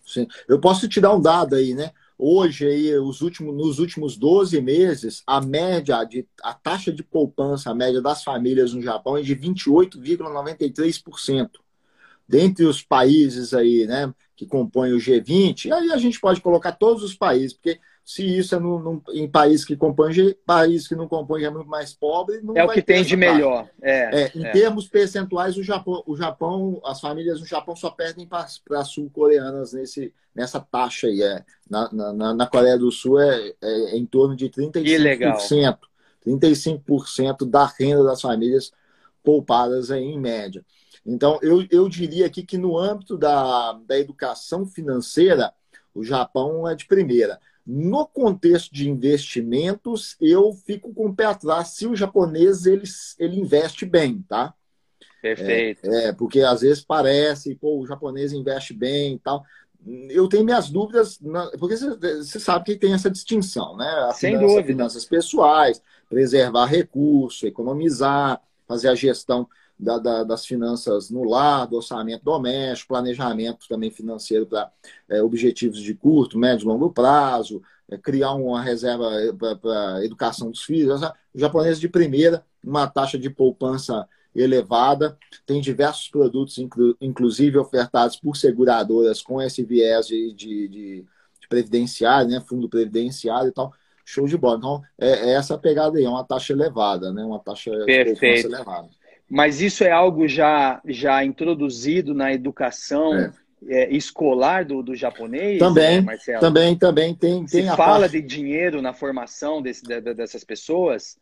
Sim. Eu posso te dar um dado aí, né? Hoje, aí, os últimos, nos últimos 12 meses, a média, de, a taxa de poupança, a média das famílias no Japão é de 28,93% dentre os países aí, né, que compõem o G20, aí a gente pode colocar todos os países, porque se isso é no, no, em país que compõe, país que não compõe é muito mais pobre. é o que tem de melhor. É, é em é. termos percentuais, o Japão, o Japão, as famílias no Japão só perdem para as sul-coreanas nesse, nessa taxa aí. É. Na, na, na Coreia do Sul é, é, em torno de 35%. Que legal. 35% da renda das famílias poupadas aí, em média. Então, eu, eu diria aqui que no âmbito da, da educação financeira, o Japão é de primeira. No contexto de investimentos, eu fico com o pé atrás se o japonês ele, ele investe bem, tá? Perfeito. É, é, porque às vezes parece, pô, o japonês investe bem e tal. Eu tenho minhas dúvidas, porque você sabe que tem essa distinção, né? A Sem finança, dúvida. Finanças pessoais, preservar recurso, economizar, fazer a gestão da, da, das finanças no lar, do orçamento doméstico, planejamento também financeiro para é, objetivos de curto, médio e longo prazo, é, criar uma reserva é, para educação dos filhos. O japonês de primeira, uma taxa de poupança elevada, tem diversos produtos, inclu, inclusive ofertados por seguradoras com esse viés de, de, de, de previdenciário, né, fundo previdenciário e tal. Show de bola. Então, é, é essa pegada aí, é uma taxa elevada, né? Uma taxa Perfeito. de poupança elevada. Mas isso é algo já, já introduzido na educação é. É, escolar do, do japonês, também, né, Marcelo? Também, também tem. tem Se fala parte... de dinheiro na formação desse, dessas pessoas?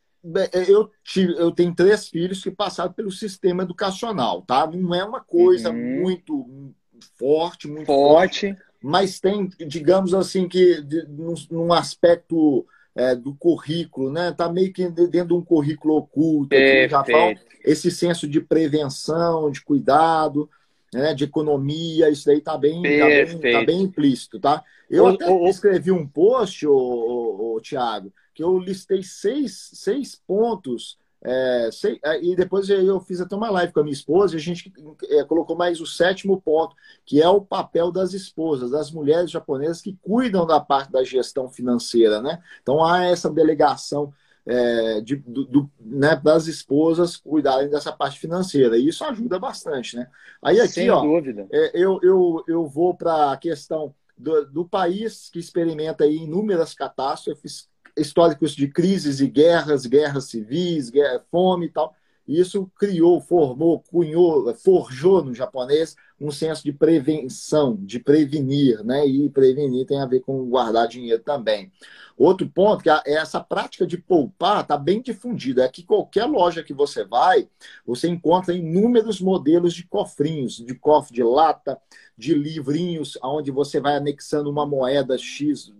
Eu, tive, eu tenho três filhos que passaram pelo sistema educacional, tá? Não é uma coisa uhum. muito forte, muito forte, forte, mas tem, digamos assim, que de, num, num aspecto é, do currículo, né? Tá meio que dentro de um currículo oculto aqui no Japão. Esse senso de prevenção, de cuidado, né? de economia, isso daí tá bem, tá bem, tá bem, implícito, tá? Eu o, até o, escrevi um post, o, o, o Tiago, que eu listei seis, seis pontos é, é, e depois eu fiz até uma live com a minha esposa e a gente é, colocou mais o sétimo ponto, que é o papel das esposas, das mulheres japonesas que cuidam da parte da gestão financeira. Né? Então há essa delegação é, de, do, do, né, das esposas cuidarem dessa parte financeira. E isso ajuda bastante. Né? Aí aqui, Sem ó, dúvida. É, eu, eu, eu vou para a questão do, do, país que experimenta inúmeras catástrofes históricos de crises e guerras, guerras civis, guerra, fome e tal. Isso criou, formou, cunhou, forjou no japonês um senso de prevenção, de prevenir, né? E prevenir tem a ver com guardar dinheiro também. Outro ponto que é essa prática de poupar está bem difundida. É que qualquer loja que você vai, você encontra inúmeros modelos de cofrinhos, de cofre de lata, de livrinhos, onde você vai anexando uma moeda X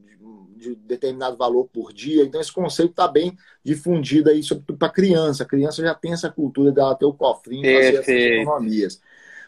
de determinado valor por dia. Então, esse conceito está bem difundido aí, sobretudo para criança. A criança já tem essa cultura dela ter o cofrinho e fazer essas economias.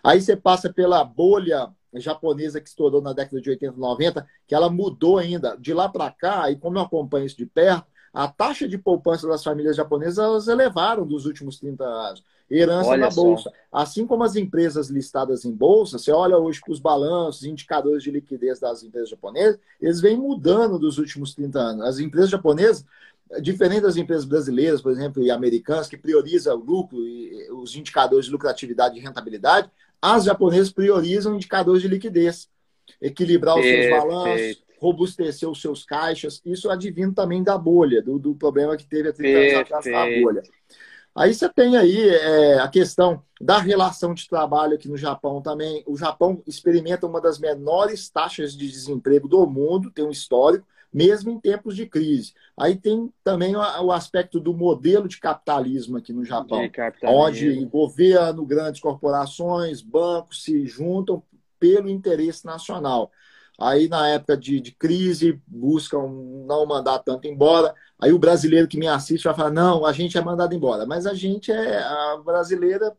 Aí você passa pela bolha japonesa que estourou na década de 80 e 90, que ela mudou ainda. De lá para cá, e como eu acompanho isso de perto, a taxa de poupança das famílias japonesas elas elevaram dos últimos 30 anos. Herança olha na bolsa. Só. Assim como as empresas listadas em bolsa, você olha hoje para os balanços, indicadores de liquidez das empresas japonesas, eles vêm mudando dos últimos 30 anos. As empresas japonesas, diferente das empresas brasileiras, por exemplo, e americanas, que priorizam o lucro e os indicadores de lucratividade e rentabilidade, as japonesas priorizam indicadores de liquidez. Equilibrar os seus balanços, robustecer os seus caixas. Isso advindo também da bolha, do, do problema que teve há 30 anos atrás a bolha. Aí você tem aí é, a questão da relação de trabalho aqui no Japão também. O Japão experimenta uma das menores taxas de desemprego do mundo, tem um histórico, mesmo em tempos de crise. Aí tem também o aspecto do modelo de capitalismo aqui no Japão, onde governo, grandes corporações, bancos se juntam pelo interesse nacional. Aí, na época de, de, crise, buscam não mandar tanto embora. Aí, o brasileiro que me assiste vai falar: não, a gente é mandado embora. Mas a gente é. A brasileira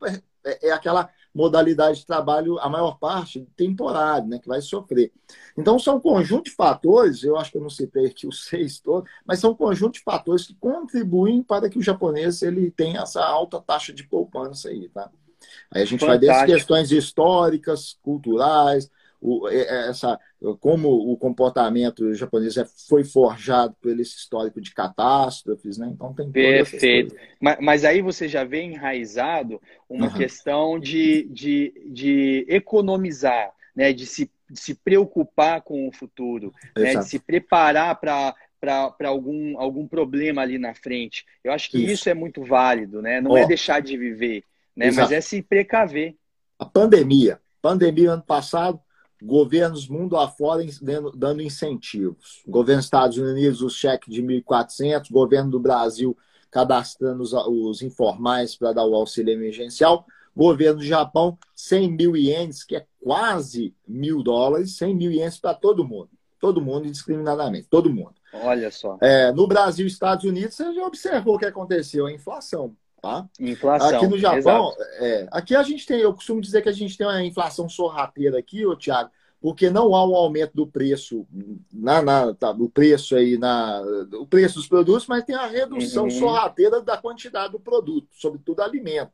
é, é aquela modalidade de trabalho, a maior parte, temporário, né, que vai sofrer. Então, são um conjunto de fatores, eu acho que eu não citei aqui os seis todos, mas são um conjunto de fatores que contribuem para que o japonês ele tenha essa alta taxa de poupança aí, tá? Aí a gente Fantástico. vai desde questões históricas, culturais, o, essa, como o comportamento japonês é, foi forjado por esse histórico de catástrofes, né? Então tem Perfeito. Mas, mas, aí você já vê enraizado uma uhum. questão de, de, de economizar, né? de, se, de se preocupar com o futuro, né? de se preparar para para algum, algum problema ali na frente. Eu acho que isso, isso é muito válido, né? Não oh. é deixar de viver, né? Mas é se precaver. A pandemia. Pandemia ano passado, governos mundo afora dando incentivos. Governo dos Estados Unidos, o cheque de 1.400, governo do Brasil cadastrando os, os informais para dar o auxílio emergencial, governo do Japão, 100 mil ienes, que é quase mil dólares, 100 mil ienes para todo mundo. Todo mundo, indiscriminadamente, todo mundo. Olha só. É, no Brasil e Estados Unidos, você já observou o que aconteceu, a inflação. Tá? Inflação. Aqui no Japão, é, aqui a gente tem, eu costumo dizer que a gente tem uma inflação sorrateira aqui, ô, Thiago, porque não há um aumento do preço na, na tá, do preço aí na o preço dos produtos, mas tem a redução uhum. sorrateira da quantidade do produto, sobretudo alimento.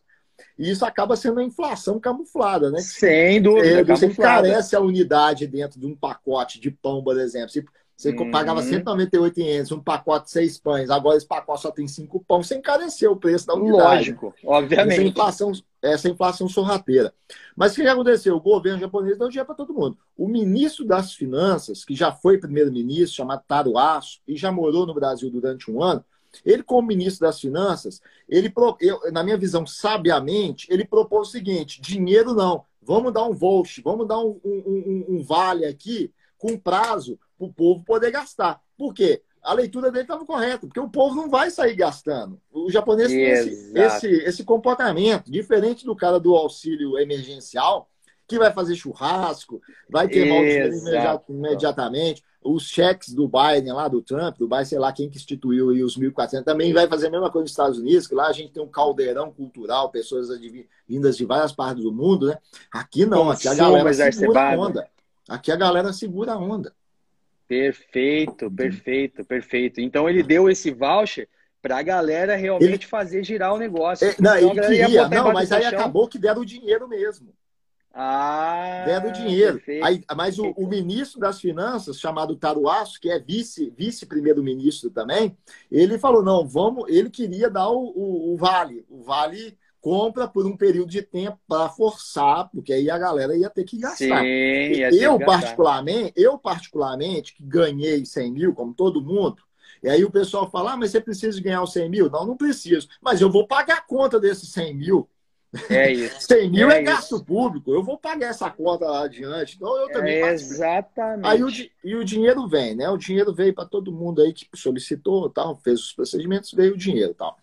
E isso acaba sendo a inflação camuflada, né? Sem dúvida. É, você encarece a unidade dentro de um pacote de pão, por exemplo. Se você uhum. pagava 198 ienes, um pacote de seis pães. Agora esse pacote só tem cinco pães. Você encareceu o preço da unidade. Lógico, obviamente. Essa inflação, essa inflação sorrateira. Mas o que aconteceu? O governo japonês deu dinheiro para todo mundo. O ministro das Finanças, que já foi primeiro-ministro, chamado Taro Asso, e já morou no Brasil durante um ano, ele, como ministro das Finanças, ele, eu, na minha visão, sabiamente, ele propôs o seguinte: dinheiro não, vamos dar um voucher, vamos dar um, um, um, um vale aqui com prazo para o povo poder gastar. Por quê? A leitura dele estava correta, porque o povo não vai sair gastando. O japonês tem esse, esse, esse, comportamento, diferente do cara do auxílio emergencial, que vai fazer churrasco, vai queimar o dinheiro imediatamente. Os cheques do Biden, lá do Trump, do Biden, sei lá quem que instituiu aí os 1.400, também vai fazer a mesma coisa nos Estados Unidos, que lá a gente tem um caldeirão cultural, pessoas vindas de várias partes do mundo, né? Aqui não, aqui a galera segura a onda. Aqui a galera segura a onda. Perfeito, perfeito, perfeito. Então ele deu esse voucher para a galera realmente ele... fazer girar o negócio. É, não, então, ele queria, não, mas aí acabou que deram o dinheiro mesmo. Ah, deram o dinheiro. Aí, mas o, o, ministro das Finanças, chamado Taruaço, que é vice, vice-primeiro-ministro também, ele falou: não, vamos. Ele queria dar o, o, o vale. O vale compra por um período de tempo para forçar, porque aí a galera ia ter que gastar. Sim, eu, que particularmente, eu, particularmente, que ganhei 100 mil, como todo mundo, e aí o pessoal fala, ah, mas você precisa ganhar os 100 mil? Não, não preciso. Mas eu vou pagar a conta desses 100 mil. É isso. 100 mil é, é gasto público. Eu vou pagar essa conta lá adiante. Então eu também. É exatamente. Aí o, e o dinheiro vem, né? O dinheiro veio para todo mundo aí que solicitou, tal, fez os procedimentos, veio o dinheiro, tal.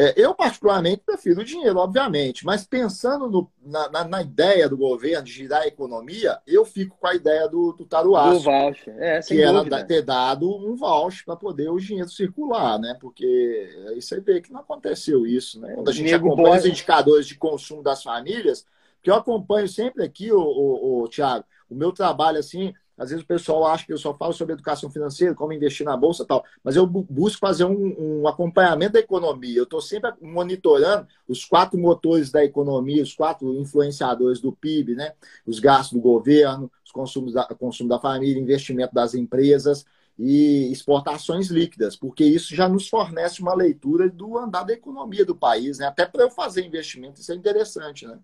É, eu, particularmente, prefiro o dinheiro, obviamente, mas pensando no, na, na, na, ideia do governo de girar a economia, eu fico com a ideia do, do Taruaço. Do voucher, é, que era ter dado um voucher para poder o dinheiro circular, né? Porque aí você vê que não aconteceu isso, né? Quando a gente acompanha os indicadores de consumo das famílias, que eu acompanho sempre aqui, o, o, o Tiago, o meu trabalho assim às vezes o pessoal acha que eu só falo sobre educação financeira, como investir na bolsa e tal, mas eu busco fazer um, um acompanhamento da economia. Eu estou sempre monitorando os quatro motores da economia, os quatro influenciadores do PIB, né? Os gastos do governo, os consumos da, consumo da família, investimento das empresas e exportações líquidas, porque isso já nos fornece uma leitura do andar da economia do país, né? Até para eu fazer investimento, isso é interessante, né?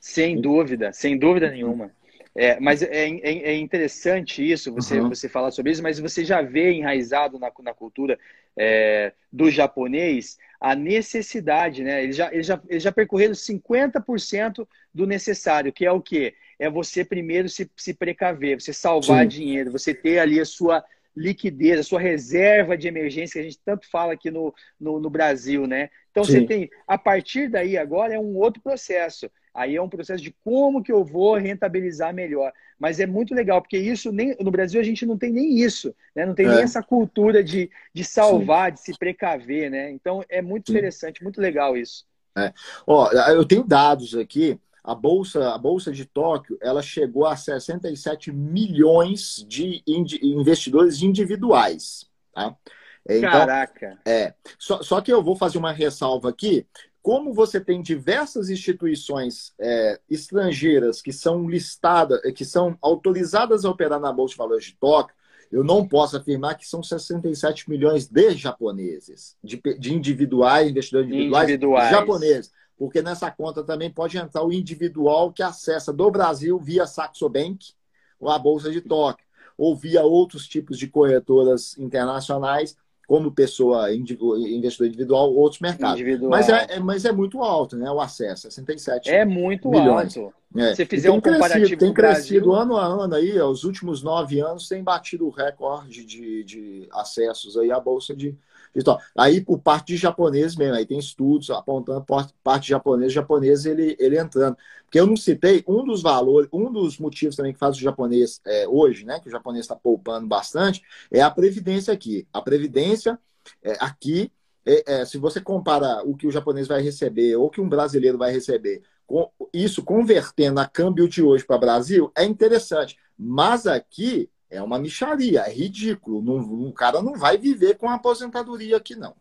Sem dúvida, sem dúvida nenhuma. É, mas é, é, é, interessante isso, você, uhum. você falar sobre isso, mas você já vê enraizado na, na cultura é, do japonês a necessidade, né? Eles já, eles já, eles já percorreram 50% do necessário, que é o quê? É você primeiro se, se precaver, você salvar Sim. dinheiro, você ter ali a sua liquidez, a sua reserva de emergência, que a gente tanto fala aqui no, no, no Brasil, né? Então Sim. você tem, a partir daí agora é um outro processo. Aí é um processo de como que eu vou rentabilizar melhor. Mas é muito legal, porque isso nem no Brasil a gente não tem nem isso, né? Não tem é. nem essa cultura de, de salvar, Sim. de se precaver, né? Então é muito Sim. interessante, muito legal isso. É. Ó, eu tenho dados aqui. A bolsa, a bolsa de Tóquio, ela chegou a 67 milhões de investidores individuais, tá? Então, Caraca! É. Só, só que eu vou fazer uma ressalva aqui como você tem diversas instituições é, estrangeiras que são listadas, que são autorizadas a operar na Bolsa de Valores de Tóquio, eu não posso afirmar que são 67 milhões de japoneses, de, de individuais, investidores individuais, individuais, japoneses. Porque nessa conta também pode entrar o individual que acessa do Brasil via Saxo Bank ou a Bolsa de Tóquio, ou via outros tipos de corretoras internacionais como pessoa investidor individual, outros mercados. Individual. Mas, é, é, mas é muito alto, né? O acesso, 67 É muito milhões. alto. É. Se fizer um comparativo crescido, tem crescido ano a ano aí, os últimos nove anos tem batido o recorde de, de acessos aí à Bolsa de, então, aí, por parte de japonês mesmo, aí tem estudos apontando parte japonês, japonês ele, ele entrando. Porque eu não citei um dos valores, um dos motivos também que faz o japonês é, hoje, né, que o japonês está poupando bastante, é a previdência aqui. A previdência é, aqui, é, é, se você compara o que o japonês vai receber ou que um brasileiro vai receber, com, isso convertendo a câmbio de hoje para o Brasil, é interessante. Mas aqui é uma micharia, é ridículo. Não, o cara não vai viver com a aposentadoria aqui, não.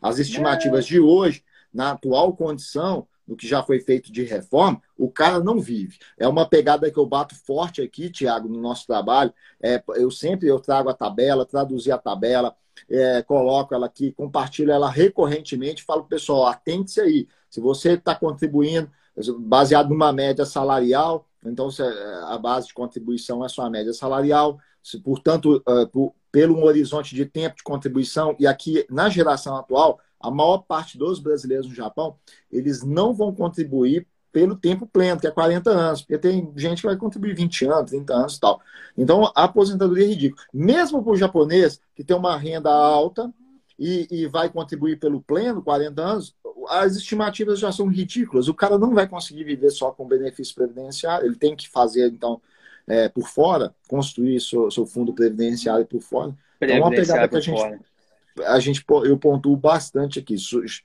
As estimativas é. de hoje, na atual condição, no que já foi feito de reforma, o cara não vive. É uma pegada que eu bato forte aqui, Tiago, no nosso trabalho. É, eu sempre eu trago a tabela, traduzi a tabela, é, coloco ela aqui, compartilho ela recorrentemente, falo pessoal, atente-se aí. Se você está contribuindo baseado numa média salarial, então a base de contribuição é sua média salarial. Se, portanto, uh, por, pelo um horizonte de tempo de contribuição, e aqui na geração atual, a maior parte dos brasileiros no Japão, eles não vão contribuir pelo tempo pleno, que é 40 anos, porque tem gente que vai contribuir 20 anos, 30 anos e tal. Então, a aposentadoria é ridícula. Mesmo para o japonês, que tem uma renda alta e, e vai contribuir pelo pleno, 40 anos, as estimativas já são ridículas. O cara não vai conseguir viver só com benefício previdenciário, ele tem que fazer, então, é, por fora, construir seu, seu fundo previdenciário por fora. Então, é uma pegada que a gente, a gente, eu pontuo bastante aqui.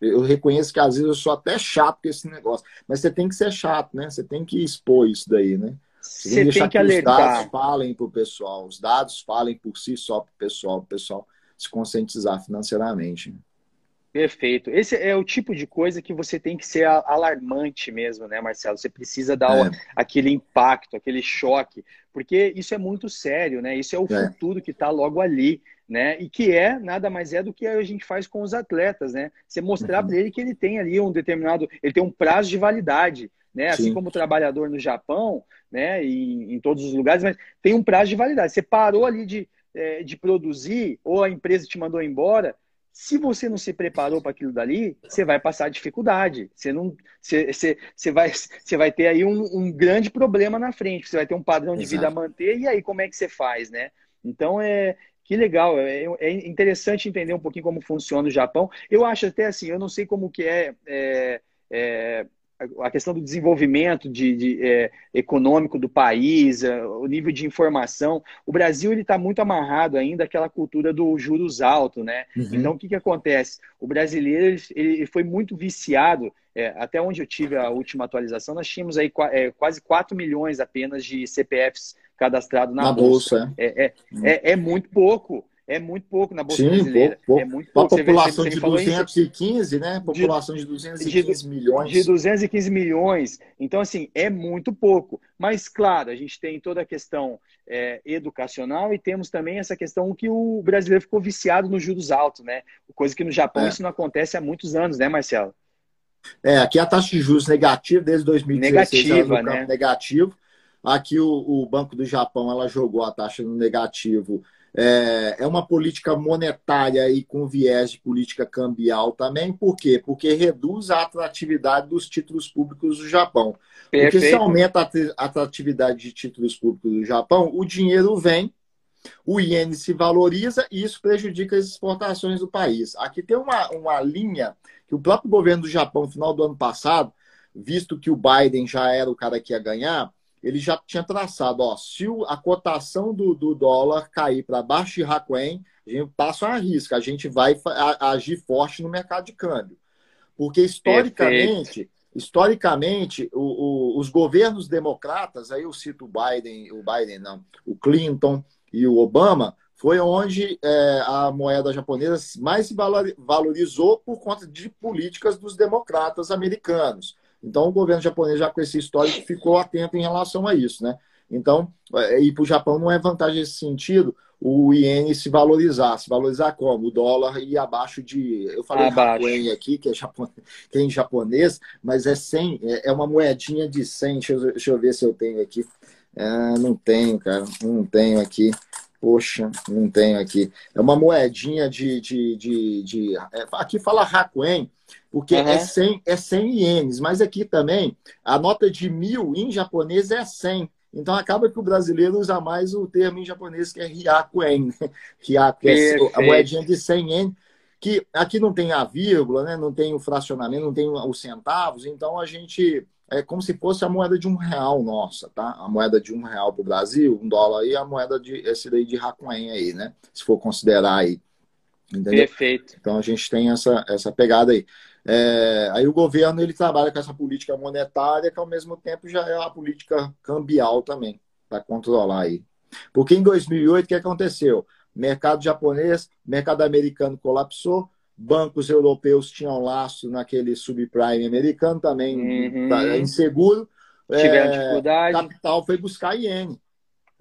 Eu reconheço que às vezes eu sou até chato com esse negócio, mas você tem que ser chato, né? Você tem que expor isso daí, né? Você, você tem, tem que, que alertar. Os dados falem para o pessoal, os dados falem por si só para o pessoal, o pessoal se conscientizar financeiramente. Perfeito. Esse é o tipo de coisa que você tem que ser alarmante mesmo, né, Marcelo? Você precisa dar é. aquele impacto, aquele choque, porque isso é muito sério, né? Isso é o é. futuro que está logo ali, né? E que é nada mais é do que a gente faz com os atletas, né? Você mostrar uhum. para ele que ele tem ali um determinado, ele tem um prazo de validade, né? Assim Sim. como o trabalhador no Japão, né? E em todos os lugares, mas tem um prazo de validade. Você parou ali de, é, de produzir ou a empresa te mandou embora se você não se preparou para aquilo dali, você vai passar dificuldade. Você não, você, você, você, vai, você vai ter aí um, um grande problema na frente. Você vai ter um padrão de Exato. vida a manter e aí como é que você faz, né? Então é que legal. É, é interessante entender um pouquinho como funciona o Japão. Eu acho até assim, eu não sei como que é, é, é a questão do desenvolvimento de, de é, econômico do país, é, o nível de informação. O Brasil ele está muito amarrado ainda àquela cultura do juros alto, né? Uhum. Então o que, que acontece? O brasileiro ele, foi muito viciado. É, até onde eu tive a última atualização, nós tínhamos aí é, quase 4 milhões apenas de CPFs cadastrados na, na bolsa. bolsa. É, é, uhum. é, é muito pouco é muito pouco na Bolsa Sim, Brasileira. Pouco, pouco. É muito pouco. A população de 215, né? População de, de 215 de, milhões. De 215 milhões. Então, assim, é muito pouco. Mas, claro, a gente tem toda a questão é, educacional e temos também essa questão que o brasileiro ficou viciado nos juros altos, né? Coisa que no Japão é. isso não acontece há muitos anos, né, Marcelo? É, aqui a taxa de juros negativa desde 2016. Negativa, né? Negativo. Aqui o, o Banco do Japão ela jogou a taxa no negativo É, é uma política monetária e com viés de política cambial também. Por quê? Porque reduz a atratividade dos títulos públicos do Japão. Perfeito. Porque se aumenta a atratividade de títulos públicos do Japão, o dinheiro vem, o iene se valoriza e isso prejudica as exportações do país. Aqui tem uma, uma linha que o próprio governo do Japão, no final do ano passado, visto que o Biden já era o cara que ia ganhar, ele já tinha traçado, ó, se a cotação do, do dólar cair para baixo de Hakuen, a gente passa uma risca, a gente vai agir forte no mercado de câmbio. Porque historicamente, Perfeito. historicamente, o, o, os governos democratas, aí eu cito o Biden, o Biden não, o Clinton e o Obama, foi onde é, a moeda japonesa mais se valorizou por conta de políticas dos democratas americanos. Então, o governo japonês, já com esse histórico, ficou atento em relação a isso, né? Então, é, e para o Japão não é vantagem nesse sentido o iene se valorizar. Se valorizar como? O dólar ir abaixo de. Eu falei Hakuen aqui, que é, japonês, que é em japonês, mas é 100, é, é uma moedinha de 100. Deixa eu, deixa eu ver se eu tenho aqui. É, não tenho, cara, não tenho aqui. Poxa, não tenho aqui. É uma moedinha de. de, de, de é, aqui fala Hakuen, porque uhum. é, 100, é 100 ienes, mas aqui também a nota de mil em japonês é 100. Então acaba que o brasileiro usa mais o termo em japonês que é ryakuen. Né? Ryaku é a moedinha de 100 ienes, que aqui não tem a vírgula, né? não tem o fracionamento, não tem os centavos, então a gente é como se fosse a moeda de um real nossa, tá? A moeda de um real para o Brasil, um dólar aí, a moeda de esse daí de Hakuen aí, né? Se for considerar aí. Entendeu? Perfeito. Então a gente tem essa, essa pegada aí. É, aí o governo ele trabalha com essa política monetária, que ao mesmo tempo já é a política cambial também, para controlar aí. Porque em 2008, o que aconteceu? Mercado japonês, mercado americano colapsou, bancos europeus tinham laço naquele subprime americano também, uhum. Tá, inseguro. Tiveram é, dificuldade. capital foi buscar iene.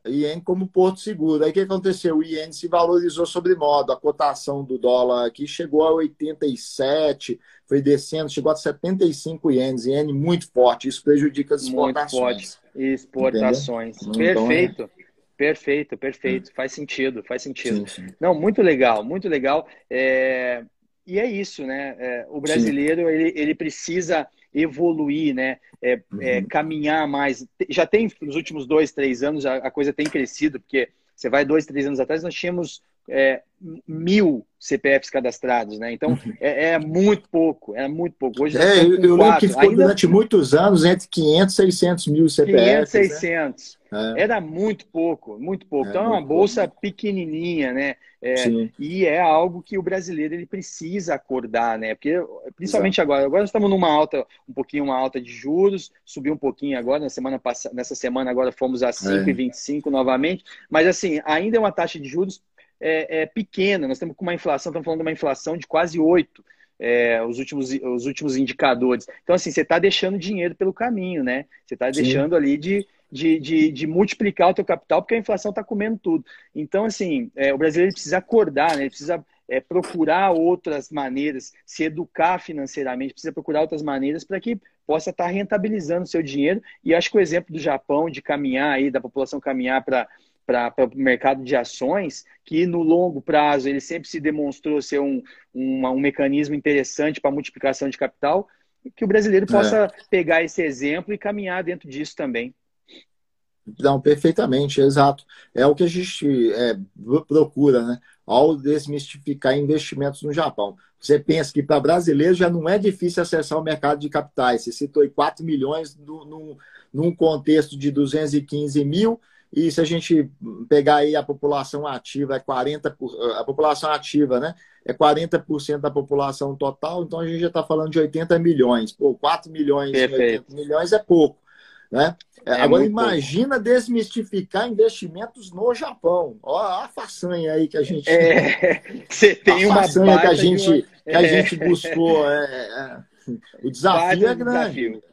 IEN como porto seguro. Aí o que aconteceu? O IEN se valorizou sobre modo. A cotação do dólar aqui chegou a 87, foi descendo, chegou a 75 ienes. IEN muito forte. Isso prejudica as exportações. Muito forte. Exportações. Então, perfeito. É... Perfeito, perfeito. Faz sentido, faz sentido. Sim, sim. Não, muito legal, muito legal. É... E é isso, né? É, o brasileiro, ele, ele precisa evoluir, né? É, é uhum. é, caminhar mais. Já tem, nos últimos dois, três anos, a, a, coisa tem crescido, porque você vai dois, três anos atrás, nós tínhamos é, mil CPFs cadastrados, né? Então uhum. é, é, muito pouco, é muito pouco. Hoje é, eu, eu lembro que ficou Ainda... durante muitos anos entre 500 e 600 mil CPFs. 500 600. Né? Era muito pouco, muito pouco. É, então é uma bolsa pouco. pequenininha, né? É, e é algo que o brasileiro ele precisa acordar, né? Porque principalmente Exato. agora, agora nós estamos numa alta, um pouquinho uma alta de juros, subiu um pouquinho agora na semana passada, nessa semana agora fomos a 5,25 é. novamente, mas assim ainda é uma taxa de juros é, é, pequena. Nós estamos com uma inflação, estamos falando de uma inflação de quase 8. É, os, últimos, os últimos indicadores. Então, assim, você está deixando dinheiro pelo caminho, né? Você está deixando ali de, de, de, de, multiplicar o teu capital, porque a inflação está comendo tudo. Então, assim, é, o brasileiro precisa acordar, né? Ele precisa é, procurar outras maneiras, se educar financeiramente, precisa procurar outras maneiras para que possa estar tá rentabilizando o seu dinheiro. E acho que o exemplo do Japão, de caminhar aí, da população caminhar para para o mercado de ações, que no longo prazo ele sempre se demonstrou ser um, um, um mecanismo interessante para multiplicação de capital, que o brasileiro é. possa é. pegar esse exemplo e caminhar dentro disso também. Não, perfeitamente, exato. É o que a gente é, procura, né? Ao desmistificar investimentos no Japão. Você pensa que para brasileiro já não é difícil acessar o mercado de capitais. Você citou 4 milhões no, no, num contexto de 215 mil e se a gente pegar aí a população ativa, é 40%, a população ativa, né? É 40% da população total, então a gente já está falando de 80 milhões. Pô, 4 milhões Perfeito. 80 milhões é pouco. Né? É, Agora imagina pouco. desmistificar investimentos no Japão. Ó, a façanha aí que a gente. É, você tem a uma façanha que a gente, uma... que a gente buscou. É, é, o desafio é grande. Desafio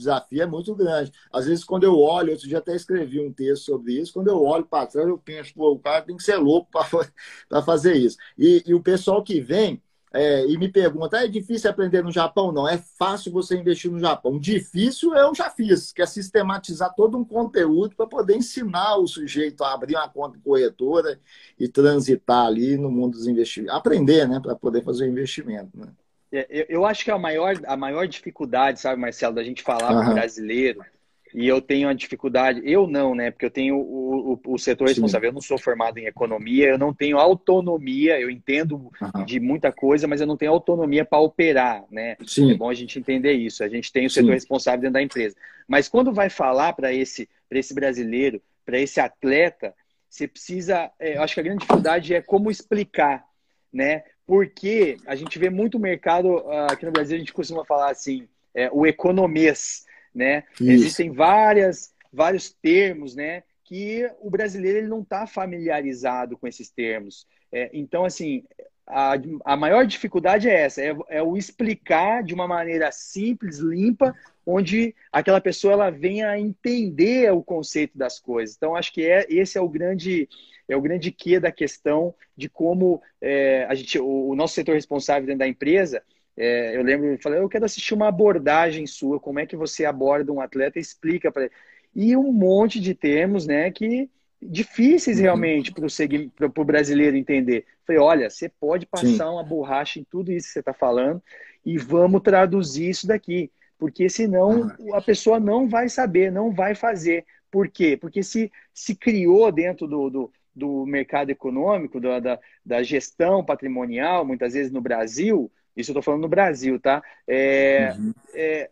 desafio é muito grande. Às vezes, quando eu olho, eu já até escrevi um texto sobre isso, quando eu olho para trás, eu penso, pô, o cara tem que ser louco para fazer isso. E, e, o pessoal que vem, é, e me pergunta: é difícil aprender no Japão? Não, é fácil você investir no Japão. Difícil eu já fiz, que é sistematizar todo um conteúdo para poder ensinar o sujeito a abrir uma conta corretora e transitar ali no mundo dos investimentos. Aprender, né, para poder fazer o investimento. Né? É, eu acho que a maior, a maior dificuldade, sabe, Marcelo, da gente falar uhum. para o brasileiro e eu tenho a dificuldade, eu não, né? Porque eu tenho o, o, o setor responsável, Sim. eu não sou formado em economia, eu não tenho autonomia, eu entendo uhum. de muita coisa, mas eu não tenho autonomia para operar, né? Sim. É bom a gente entender isso. A gente tem o setor Sim. responsável dentro da empresa. Mas quando vai falar para esse, esse brasileiro, para esse atleta, você precisa. É, eu acho que a grande dificuldade é como explicar, né? Porque a gente vê muito mercado, ah, aqui no Brasil a gente costuma falar assim, é, o economês né? Existem várias, vários termos, né? Que o brasileiro ele não está familiarizado com esses termos. É, então, assim, a, a maior dificuldade é essa, é, é, o explicar de uma maneira simples, limpa, onde aquela pessoa ela venha a entender o conceito das coisas. Então, acho que é, esse é o grande é o grande quê da questão de como é, a gente, o, o nosso setor responsável dentro da empresa, é, eu lembro, eu falei, eu quero assistir uma abordagem sua, como é que você aborda um atleta, explica para ele. E um monte de termos, né, que difíceis uhum. realmente para o brasileiro entender. Falei, olha, você pode passar Sim. uma borracha em tudo isso que você está falando e vamos traduzir isso daqui. Porque senão uhum. a pessoa não vai saber, não vai fazer. Por quê? Porque se, se criou dentro do, do, do mercado econômico, da, da, da gestão patrimonial, muitas vezes no Brasil, isso eu estou falando no Brasil, tá? É, uhum. é,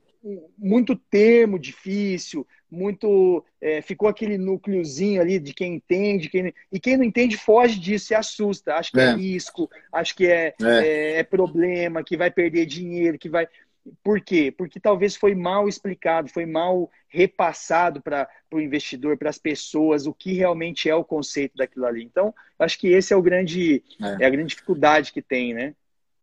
muito termo difícil, muito. É, ficou aquele núcleozinho ali de quem entende, quem, e quem não entende foge disso, se assusta. Acho que é, é risco, acho que é, é, é. é, problema, que vai perder dinheiro, que vai. Por quê? Porque talvez foi mal explicado, foi mal repassado para o investidor, para as pessoas, o que realmente é o conceito daquilo ali. Então, acho que esse é o grande, é. é a grande dificuldade que tem, né?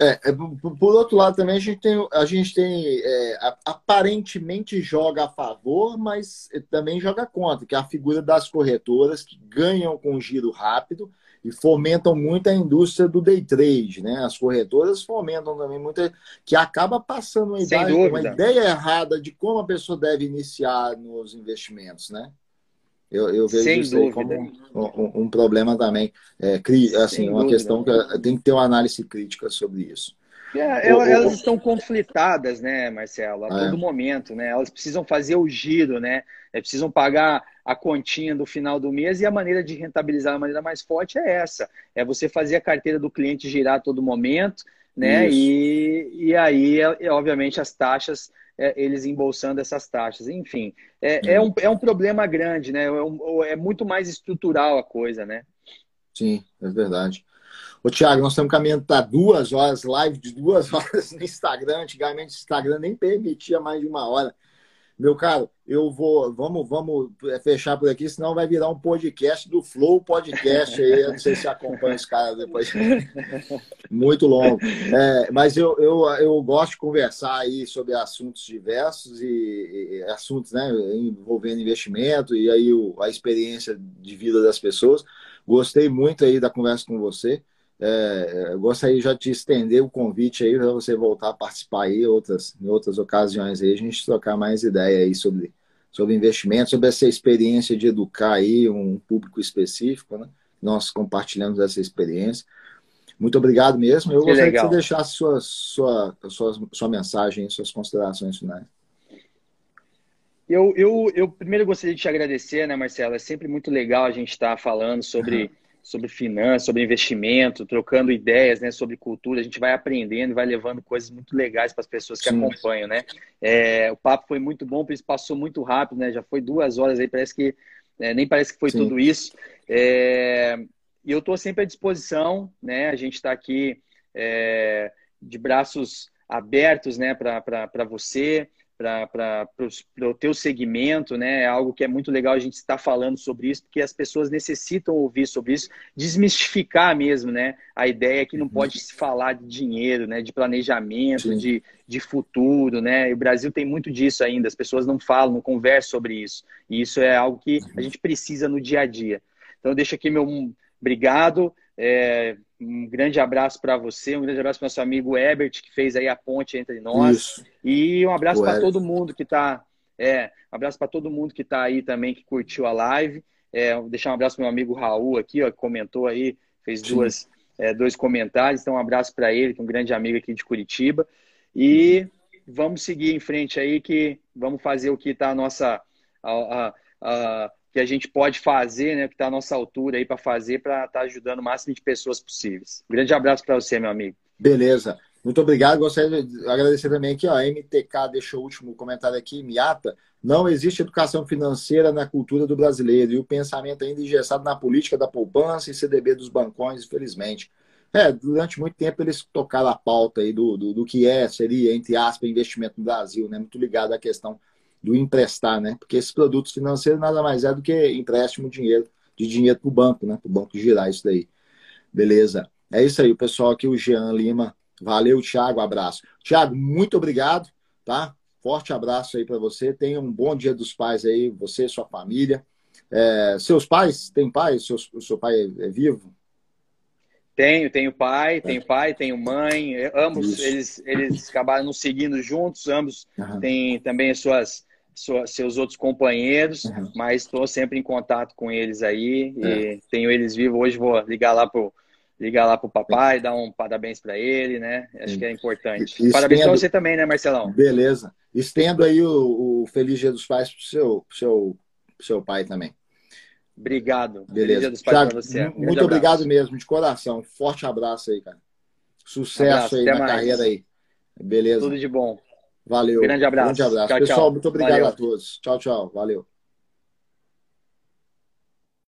É, é, por outro lado também a gente tem, a gente tem é, aparentemente joga a favor, mas também joga contra, que é a figura das corretoras que ganham com giro rápido e fomentam muito a indústria do day trade, né? As corretoras fomentam também muito, que acaba passando uma ideia, uma ideia errada de como a pessoa deve iniciar nos investimentos, né? Eu, eu vejo Sem isso como um, um, um, problema também. É, assim, Sem uma dúvida. questão que tem que ter uma análise crítica sobre isso. É, elas, elas, estão conflitadas, né, Marcelo, a é. todo momento, né? Elas precisam fazer o giro, né? É, precisam pagar a continha do final do mês e a maneira de rentabilizar a maneira mais forte é essa: é você fazer a carteira do cliente girar a todo momento, né? E, e aí, é, obviamente, as taxas é, eles embolsando essas taxas. Enfim, é, é, um, é um problema grande, né? É, um, é muito mais estrutural a coisa, né? Sim, é verdade. Ô, Thiago, nós estamos caminhando para duas horas, live de duas horas no Instagram. Antigamente o Instagram nem permitia mais de uma hora. Meu caro, eu vou, vamos, vamos fechar por aqui, senão vai virar um podcast do Flow Podcast aí. Eu não sei se acompanha os caras depois. Muito longo. É, mas eu, eu, eu gosto de conversar aí sobre assuntos diversos e, e assuntos né, envolvendo investimento e aí o, a experiência de vida das pessoas. Gostei muito aí da conversa com você. É, eu gostaria já de estender o convite aí para você voltar a participar aí outras, em outras ocasiões aí, a gente trocar mais ideia aí sobre, sobre investimento, sobre essa experiência de educar aí um público específico, né? Nós compartilhamos essa experiência. Muito obrigado mesmo. Eu que gostaria legal. que você deixasse sua, sua, sua, sua mensagem, suas considerações finais. Eu, eu, eu primeiro gostaria de te agradecer, né, Marcelo? É sempre muito legal a gente estar falando sobre. Uhum sobre finanças, sobre investimento, trocando ideias né, sobre cultura. A gente vai aprendendo e vai levando coisas muito legais para as pessoas que Sim. acompanham, né? É, o papo foi muito bom, por isso passou muito rápido, né? Já foi duas horas aí, parece que é, nem parece que foi Sim. tudo isso. É, e eu estou sempre à disposição, né? A gente está aqui é, de braços abertos, né, para você para o teu segmento, né? É algo que é muito legal a gente estar falando sobre isso, porque as pessoas necessitam ouvir sobre isso, desmistificar mesmo, né? A ideia que não uhum. pode se falar de dinheiro, né? De planejamento, de, de futuro, né? E o Brasil tem muito disso ainda, as pessoas não falam, não conversam sobre isso. E isso é algo que a uhum. gente precisa no dia a dia. Então, deixa aqui meu obrigado É, um grande abraço para você, um grande abraço para nosso amigo Ebert, que fez aí a ponte entre nós. Isso. E um abraço para todo mundo que está. É, um abraço para todo mundo que está aí também, que curtiu a live. É, vou deixar um abraço para meu amigo Raul aqui, ó, que comentou aí, fez duas, é, dois comentários. Então, um abraço para ele, que é um grande amigo aqui de Curitiba. E vamos seguir em frente aí, que vamos fazer o que está a nossa. A, a, a, que a gente pode fazer, né, que está à nossa altura aí para fazer, para estar tá ajudando o máximo de pessoas possíveis. Um grande abraço para você, meu amigo. Beleza. Muito obrigado. Gostaria de agradecer também aqui, ó, a MTK deixou o último comentário aqui, Miata. Não existe educação financeira na cultura do brasileiro e o pensamento ainda engessado na política da poupança e CDB dos bancões, infelizmente. É, durante muito tempo eles tocaram a pauta aí do, do, do que é, seria, entre aspas, investimento no Brasil, né? Muito ligado à questão do emprestar, né? Porque esses produtos financeiros nada mais é do que empréstimo de dinheiro, de dinheiro para o banco, né? Para o banco girar isso daí. Beleza. É isso aí, o pessoal aqui, o Jean Lima. Valeu, Thiago, abraço. Thiago, muito obrigado, tá? Forte abraço aí para você. Tenha um bom dia dos pais aí, você e sua família. É, seus pais, tem pai? Seu, seu pai é, é vivo? Tenho, tenho pai, tenho é. pai, tenho mãe. Ambos eles, eles acabaram nos seguindo juntos, ambos uhum. têm também as suas sua, seus outros companheiros, uhum. mas estou sempre em contato com eles aí é. e tenho eles vivos. Hoje vou ligar lá pro ligar lá pro papai, dar um parabéns para ele, né? Acho que é importante. E, parabéns para você também, né, Marcelão? Beleza. Estendo aí o, o Feliz Dia dos Pais pro seu, pro seu, pro seu pai também. Obrigado. Beleza. Um muito obrigado mesmo, de coração. Forte abraço aí, cara. Sucesso abraço, aí na mais. carreira aí. Beleza. Tudo de bom. Valeu. Grande abraço. Grande abraço. Tchau, Pessoal, tchau. muito obrigado Valeu. a todos. Tchau, tchau. Valeu.